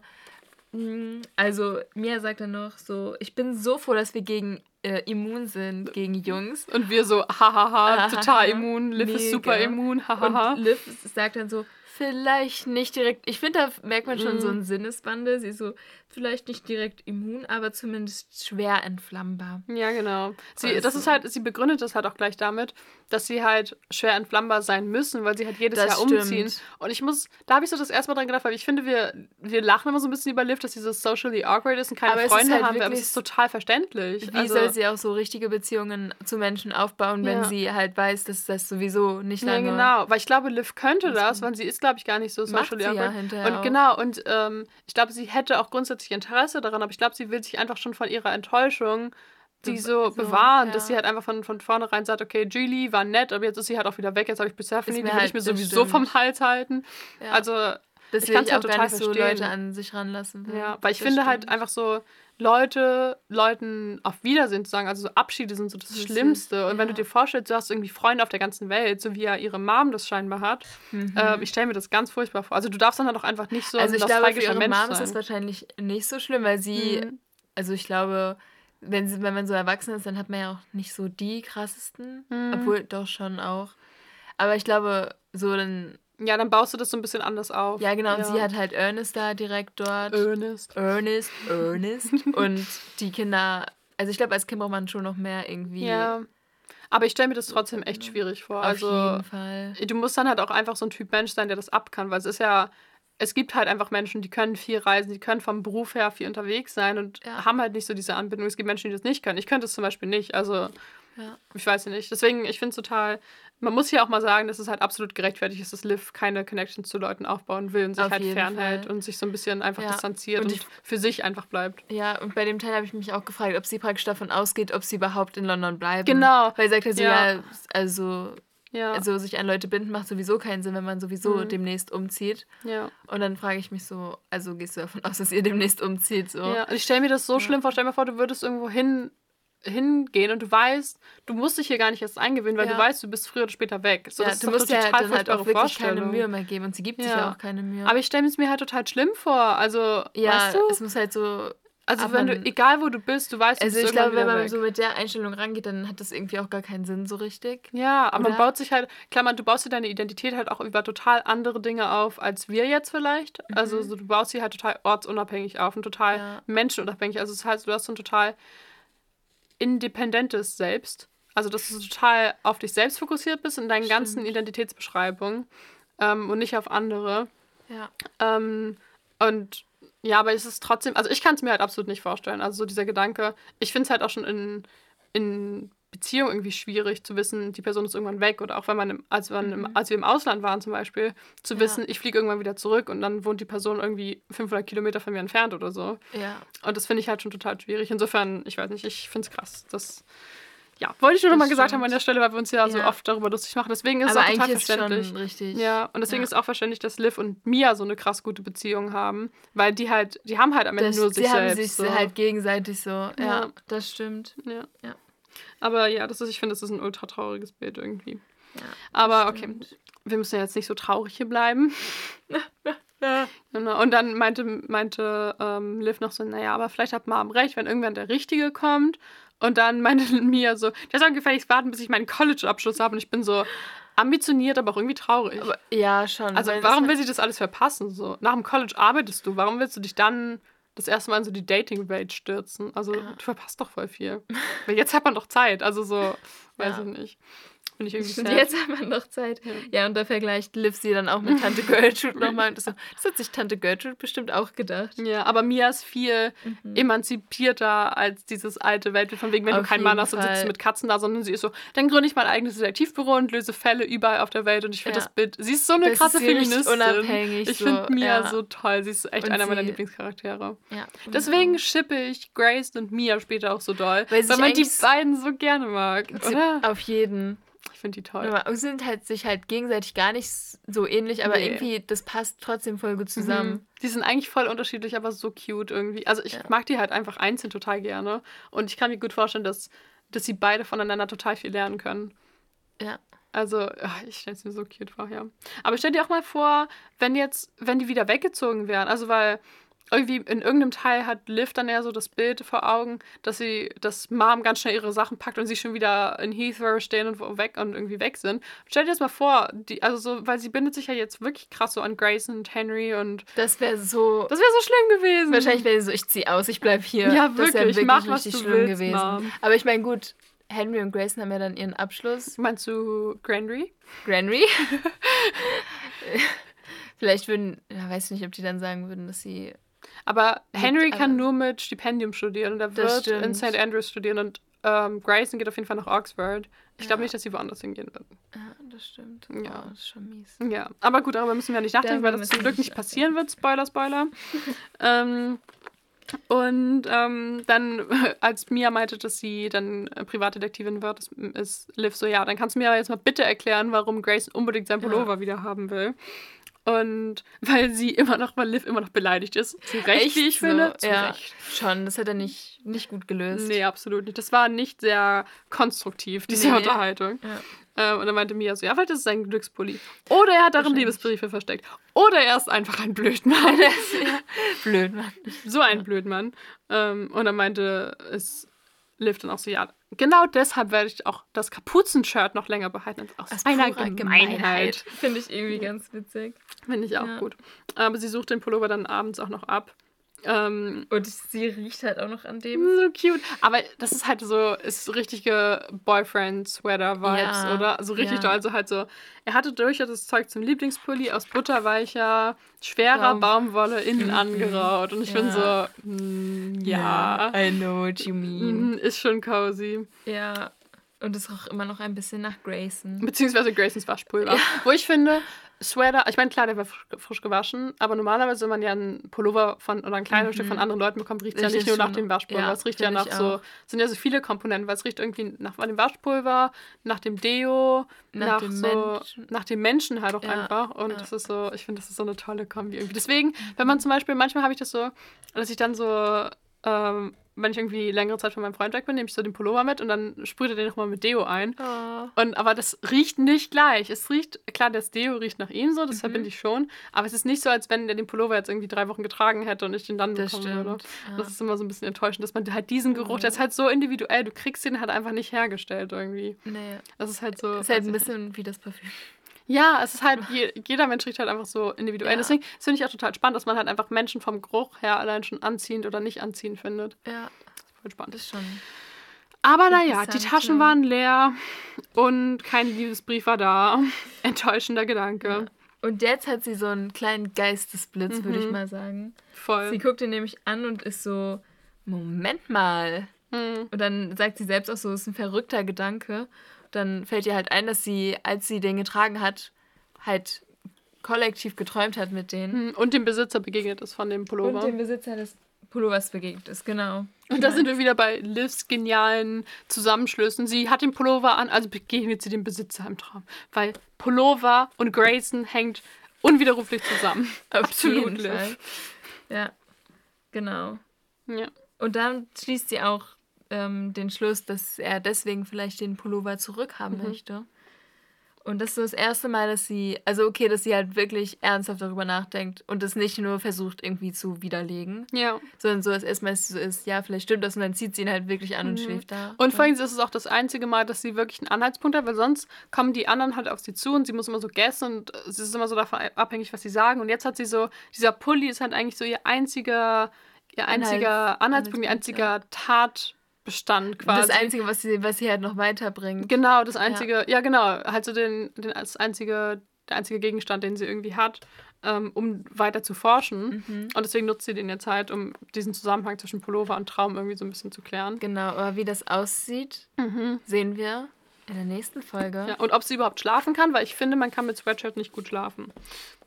mm, also Mia sagt dann noch so, ich bin so froh, dass wir gegen äh, immun sind, gegen Jungs. Und wir so, hahaha, Ahaha, total immun. Liv ist mega. super immun, hahaha. Und Liv sagt dann so, vielleicht nicht direkt, ich finde, da merkt man schon Mhm. so einen Sinneswandel. Sie ist so, vielleicht nicht direkt immun, aber zumindest schwer entflammbar. Ja, genau. Sie, Also- das ist halt, sie begründet das halt auch gleich damit, dass sie halt schwer entflammbar sein müssen, weil sie halt jedes Jahr umziehen. stimmt. Und ich muss, da habe ich so das erste Mal dran gedacht, weil ich finde, wir, wir lachen immer so ein bisschen über Liv, dass sie so socially awkward ist und keine Aber Freunde halt haben will, aber es ist total verständlich. Wie also, soll sie auch so richtige Beziehungen zu Menschen aufbauen, wenn Ja. sie halt weiß, dass das sowieso nicht Ja, lange... genau. Weil ich glaube, Liv könnte das, weil sie ist, glaube ich, gar nicht so socially sie ja awkward. hinterher und auch. genau, und ähm, ich glaube, sie hätte auch grundsätzlich Interesse daran, aber ich glaube, sie will sich einfach schon von ihrer Enttäuschung die so, so, bewahren, ja. dass sie halt einfach von, von vornherein sagt, okay, Julie war nett, aber jetzt ist sie halt auch wieder weg, jetzt habe ich Persephone, die will halt- ich mir sowieso stimmt. vom Hals halten. Ja. Also, das ich ich auch halt gar total nicht so verstehen. Leute an sich ranlassen. will. ja, weil ich finde halt stimmt. einfach so, Leute, Leuten auf Wiedersehen zu sagen, also so Abschiede sind so das, Das ist- Schlimmste. Und wenn du dir vorstellst, du hast irgendwie Freunde auf der ganzen Welt, so wie ja ihre Mom das scheinbar hat, Mhm. äh, ich stelle mir das ganz furchtbar vor. Also du darfst dann halt auch einfach nicht so also ich glaube, für ihre Mensch Mom ist das sein. wahrscheinlich nicht so schlimm, weil sie, Mhm. also ich glaube, wenn, sie, wenn man so erwachsen ist, dann hat man ja auch nicht so die krassesten, Mhm. obwohl doch schon auch. Aber ich glaube, so dann, Ja, dann baust du das so ein bisschen anders auf. ja genau, und sie hat halt Ernest da direkt dort. Ernest. Ernest, Ernest. und die Kinder, also ich glaube, als Kind braucht man schon noch mehr irgendwie. Ja. Aber ich stelle mir das trotzdem echt schwierig vor. Auf also jeden Fall. du musst dann halt auch einfach so ein Typ Mensch sein, der das ab kann, weil es ist ja es gibt halt einfach Menschen, die können viel reisen, die können vom Beruf her viel unterwegs sein und Ja. haben halt nicht so diese Anbindung. Es gibt Menschen, die das nicht können. Ich könnte es zum Beispiel nicht. Also, Ja. ich weiß nicht. Deswegen, ich finde es total. Man muss hier auch mal sagen, dass es halt absolut gerechtfertigt ist, dass Liv keine Connection zu Leuten aufbauen will und sich Auf halt fernhält Fall. und sich so ein bisschen einfach Ja. distanziert Und und, für sich einfach bleibt. Ja, und bei dem Teil habe ich mich auch gefragt, ob sie praktisch davon ausgeht, ob sie überhaupt in London bleiben. Genau. Weil sie sagt halt so, Ja. ja, also, Ja. also sich an Leute binden macht sowieso keinen Sinn, wenn man sowieso Mhm. demnächst umzieht. ja. Und dann frage ich mich so, also gehst du davon aus, dass ihr demnächst umzieht? So? Ja, und ich stelle mir das so schlimm vor. Stell dir mal vor, du würdest irgendwo hin, hingehen und du weißt, du musst dich hier gar nicht erst eingewöhnen, weil Ja. du weißt, du bist früher oder später weg. So, ja, das du musst ja dann halt auch wirklich keine. Mühe mehr geben und sie gibt sich Ja. ja auch keine Mühe. Aber ich stelle es mir halt total schlimm vor. Also, ja, weißt du? es muss halt so. Also, aber wenn du, man- egal wo du bist, du weißt, du Also bist ich glaube, wenn man wieder so weg. mit der Einstellung rangeht, dann hat das irgendwie auch gar keinen Sinn so richtig. Ja, aber man Oder? baut sich halt, klar, man, du baust dir deine Identität halt auch über total andere Dinge auf, als wir jetzt vielleicht. Also so, du baust sie halt total ortsunabhängig auf und total Mhm. Ja. menschenunabhängig. Also es heißt, du hast so ein total independentes Selbst. Also dass du total auf dich selbst fokussiert bist in deinen ganzen. Identitätsbeschreibungen ähm, und nicht auf andere. Ja. Ähm, und ja, aber es ist trotzdem, also ich kann es mir halt absolut nicht vorstellen. Also so dieser Gedanke, ich finde es halt auch schon in, in Beziehung irgendwie schwierig zu wissen, die Person ist irgendwann weg oder auch wenn man, im, als, man im, als wir im Ausland waren zum Beispiel, zu Ja. wissen, ich fliege irgendwann wieder zurück und dann wohnt die Person irgendwie 500 Kilometer von mir entfernt oder so. Ja. Und das finde ich halt schon total schwierig. Insofern, ich weiß nicht, ich finde es krass. Das, ja, wollte ich nur Das noch mal gesagt haben an der Stelle, weil wir uns ja, so Ja. oft darüber lustig machen. Deswegen ist Aber es auch total verständlich. schon richtig. Ja, und deswegen Ja. ist auch verständlich, dass Liv und Mia so eine krass gute Beziehung haben, weil die halt, die haben halt am Ende Das, nur sich sie haben selbst. sich so. halt gegenseitig so. Ja, Ja. das stimmt. ja. Aber ja, das ist, ich finde, das ist ein ultra trauriges Bild irgendwie. Ja, Aber okay, stimmt. wir müssen ja jetzt nicht so traurig hier bleiben. Genau. Und dann meinte, meinte ähm, Liv noch so, naja, aber vielleicht hat Mom recht, wenn irgendwann der Richtige kommt. Und dann meinte Mia so, der soll gefälligst warten, bis ich meinen College-Abschluss habe. Und ich bin so ambitioniert, aber auch irgendwie traurig. Aber, ja, schon. also warum will sie das alles verpassen? So? Nach dem College arbeitest du. Warum willst du dich dann das erste Mal in so die Dating-Welt stürzen? Also du verpasst doch voll viel. Weil jetzt hat man doch Zeit. Also so, weiß Ja. ich nicht. Bin ich irgendwie sad. Jetzt hat man noch Zeit. Ja. und da vergleicht Liv sie dann auch mit Tante Gertrude nochmal. Und das, so, das hat sich Tante Gertrude bestimmt auch gedacht. Ja, aber Mia ist viel Mhm. emanzipierter als dieses alte Weltbild, von wegen, wenn Auf du keinen Mann hast, dann sitzt du mit Katzen da, sondern sie ist so, dann gründe ich mein eigenes Detektivbüro und löse Fälle überall auf der Welt. Und ich finde Ja. das Bild, sie ist so eine Das krasse ist Feministin. unabhängig, ich so, finde Mia ja. so toll, sie ist echt Und einer meiner Lieblingscharaktere. Ja. Deswegen schippe ich Grace und Mia später auch so doll, Weil weil, man die beiden so gerne mag, oder? Auf jeden. Ich finde die toll. Und sind halt sich halt gegenseitig gar nicht so ähnlich, aber Nee. irgendwie, das passt trotzdem voll gut zusammen. Mhm. Die sind eigentlich voll unterschiedlich, aber so cute irgendwie. Also ich Ja. mag die halt einfach einzeln total gerne. Und ich kann mir gut vorstellen, dass, dass sie beide voneinander total viel lernen können. Ja. Also, ach, ich stelle es mir so cute vor, ja. Aber stell dir auch mal vor, wenn jetzt, wenn die wieder weggezogen wären. Also, weil irgendwie in irgendeinem Teil hat Liv dann eher so das Bild vor Augen, dass sie, dass Mom ganz schnell ihre Sachen packt und sie schon wieder in Heathrow stehen und weg und irgendwie weg sind. Stell dir das mal vor, die, also so, weil sie bindet sich ja jetzt wirklich krass so an Grace und Henry und Das wäre so. das wäre so schlimm gewesen. wahrscheinlich wäre so, ich zieh aus, ich bleib hier. Ja, Das wär wirklich, mach, was richtig du willst, gewesen. Mom. Aber ich meine, gut, Henry und Grayson haben ja dann ihren Abschluss. Meinst du Granry? Granry. Vielleicht würden, ja, weiß nicht, ob die dann sagen würden, dass sie. Aber Henry kann nur mit Stipendium studieren und er wird in. St. Andrews studieren und ähm, Grayson geht auf jeden Fall nach Oxford. Ich glaube Ja. nicht, dass sie woanders hingehen wird. Ja, das stimmt. Ja. Oh, das ist schon mies. Ja, aber gut, darüber müssen wir nicht nachdenken, weil das zum Glück nicht passieren wird. Spoiler, Spoiler. ähm, und ähm, dann, als Mia meinte, dass sie dann äh, Privatdetektivin wird, ist, ist Liv so, ja, dann kannst du mir aber jetzt mal bitte erklären, warum Grace unbedingt sein Ja. Pullover wieder haben will. Und weil sie immer noch, weil Liv immer noch beleidigt ist. Zu Recht, wie ich so? finde. Zu ja, Recht. schon. Das hat er nicht, nicht gut gelöst. Nee, absolut nicht. Das war nicht sehr konstruktiv, diese Nee. Unterhaltung. Ja. Ähm, und dann meinte Mia so, ja, vielleicht ist es ein Glückspulli. Oder er hat darin. Liebesbriefe versteckt. Oder er ist einfach ein Blödmann. ja. Blöd, Mann. so ein Blödmann. Ähm, und dann meinte es Liv dann auch so, ja, genau deshalb werde ich auch das Kapuzenshirt noch länger behalten. Aus, Aus einer purer Gemeinheit. Finde ich irgendwie ganz witzig. Finde ich auch Ja. gut. Aber sie sucht den Pullover dann abends auch noch ab. Ähm, Und sie riecht halt auch noch an dem. so cute. Aber das ist halt so, ist richtige Boyfriend-Sweater-Vibes, Ja, oder? So richtig ja. doll. Also halt so, er hatte durchaus das Zeug zum Lieblingspulli aus butterweicher, schwerer Baum- Baumwolle innen Mhm. angeraut. Und ich Ja. bin so, mm, ja, I know what you mean. mhm, ist schon cozy. Ja. Und es roch immer noch ein bisschen nach Grayson. Beziehungsweise Graysons Waschpulver. Wo ich finde, Sweater, ich meine, klar, der war frisch, frisch gewaschen, aber normalerweise, wenn man ja einen Pullover von oder ein Kleidungsstück von anderen Leuten bekommt, riecht es ja nicht nur nach dem Waschpulver. ja, es riecht ja nach so, sind ja so viele Komponenten, weil es riecht irgendwie nach dem Waschpulver, nach dem Deo, nach, Nach dem so, Menschen. nach dem Menschen halt auch Ja, einfach. Und ja. das ist so, ich finde, das ist so eine tolle Kombi irgendwie. Deswegen, wenn man zum Beispiel, manchmal habe ich das so, dass ich dann so, ähm, wenn ich irgendwie längere Zeit von meinem Freund weg bin, nehme ich so den Pullover mit und dann sprüht er den nochmal mit Deo ein. Oh. Und, aber das riecht nicht gleich. Es riecht, klar, das Deo riecht nach ihm so, das Mhm. verbinde ich schon. Aber es ist nicht so, als wenn der den Pullover jetzt irgendwie drei Wochen getragen hätte und ich den dann Das bekommen stimmt. würde. Ja. Das ist immer so ein bisschen enttäuschend, dass man halt diesen Geruch, der ist halt so individuell, du kriegst den halt einfach nicht hergestellt irgendwie. Nee. Das ist halt so. Ist halt ein bisschen wie das Parfüm. Ja, es ist halt, je, jeder Mensch riecht halt einfach so individuell. Ja. Deswegen das finde ich auch total spannend, dass man halt einfach Menschen vom Geruch her allein schon anziehend oder nicht anziehend findet. Ja, Voll spannend. das ist schon. Aber naja, die Taschen ja. waren leer und kein Liebesbrief war da. Enttäuschender Gedanke. Und jetzt hat sie so einen kleinen Geistesblitz, würde ich Mhm. mal sagen. Voll. Sie guckt ihn nämlich an und ist so, Moment mal. Hm. Und dann sagt sie selbst auch so, es ist ein verrückter Gedanke. Dann fällt ihr halt ein, dass sie, als sie den getragen hat, halt kollektiv geträumt hat mit denen. Hm, Und dem Besitzer begegnet ist von dem Pullover. Und dem Besitzer des Pullovers begegnet ist, genau. Und da sind wir wieder bei Livs genialen Zusammenschlüssen. Sie hat den Pullover an, also begegnet sie dem Besitzer im Traum. Weil Pullover und Grayson hängt unwiderruflich zusammen. Absolut, Liv. Ja, genau. Ja. Und dann schließt sie auch ähm, den Schluss, dass er deswegen vielleicht den Pullover zurückhaben Mhm. möchte. Und das ist so das erste Mal, dass sie, also okay, dass sie halt wirklich ernsthaft darüber nachdenkt und es nicht nur versucht irgendwie zu widerlegen, ja. sondern so, dass erstmal so ist, ja, vielleicht stimmt das und dann zieht sie ihn halt wirklich an und schläft da. Mhm. Und vor allem ist es auch das einzige Mal, dass sie wirklich einen Anhaltspunkt hat, weil sonst kommen die anderen halt auf sie zu und sie muss immer so gessen und äh, sie ist immer so davon abhängig, was sie sagen. Und jetzt hat sie so, dieser Pulli ist halt eigentlich so ihr einziger, ihr einziger Anhalts- Anhaltspunkt, ihr einziger Tatbestand quasi. das Einzige, was sie, was sie halt noch weiterbringt. Genau, das einzige, ja, genau, halt so den, den als einzige, der einzige Gegenstand, den sie irgendwie hat, ähm, um weiter zu forschen. Mhm. Und deswegen nutzt sie den jetzt halt, um diesen Zusammenhang zwischen Pullover und Traum irgendwie so ein bisschen zu klären. Genau, aber wie das aussieht, sehen wir in der nächsten Folge. Mhm. Ja, und ob sie überhaupt schlafen kann, weil ich finde, man kann mit Sweatshirt nicht gut schlafen.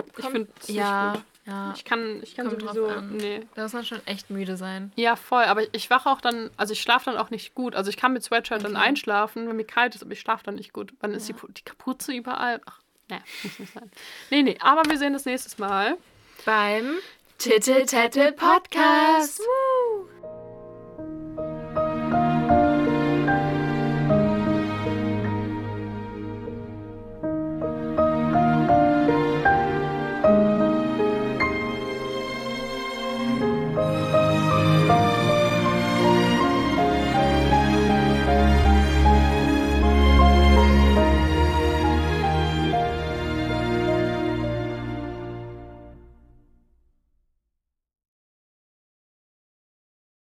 Ich Kommt- finde es ja, nicht gut. Ja. Ich kann, ich kann sowieso, nee. Da muss man schon echt müde sein. Ja, voll, aber ich wache auch dann, also ich schlafe dann auch nicht gut. Also ich kann mit Sweatshirt dann Okay. einschlafen, wenn mir kalt ist, aber ich schlafe dann nicht gut. Dann ist die, die Kapuze überall. Ach, nee, muss nicht sein. Nee, nee, aber wir sehen das nächstes Mal. Beim Titel Tattel Podcast.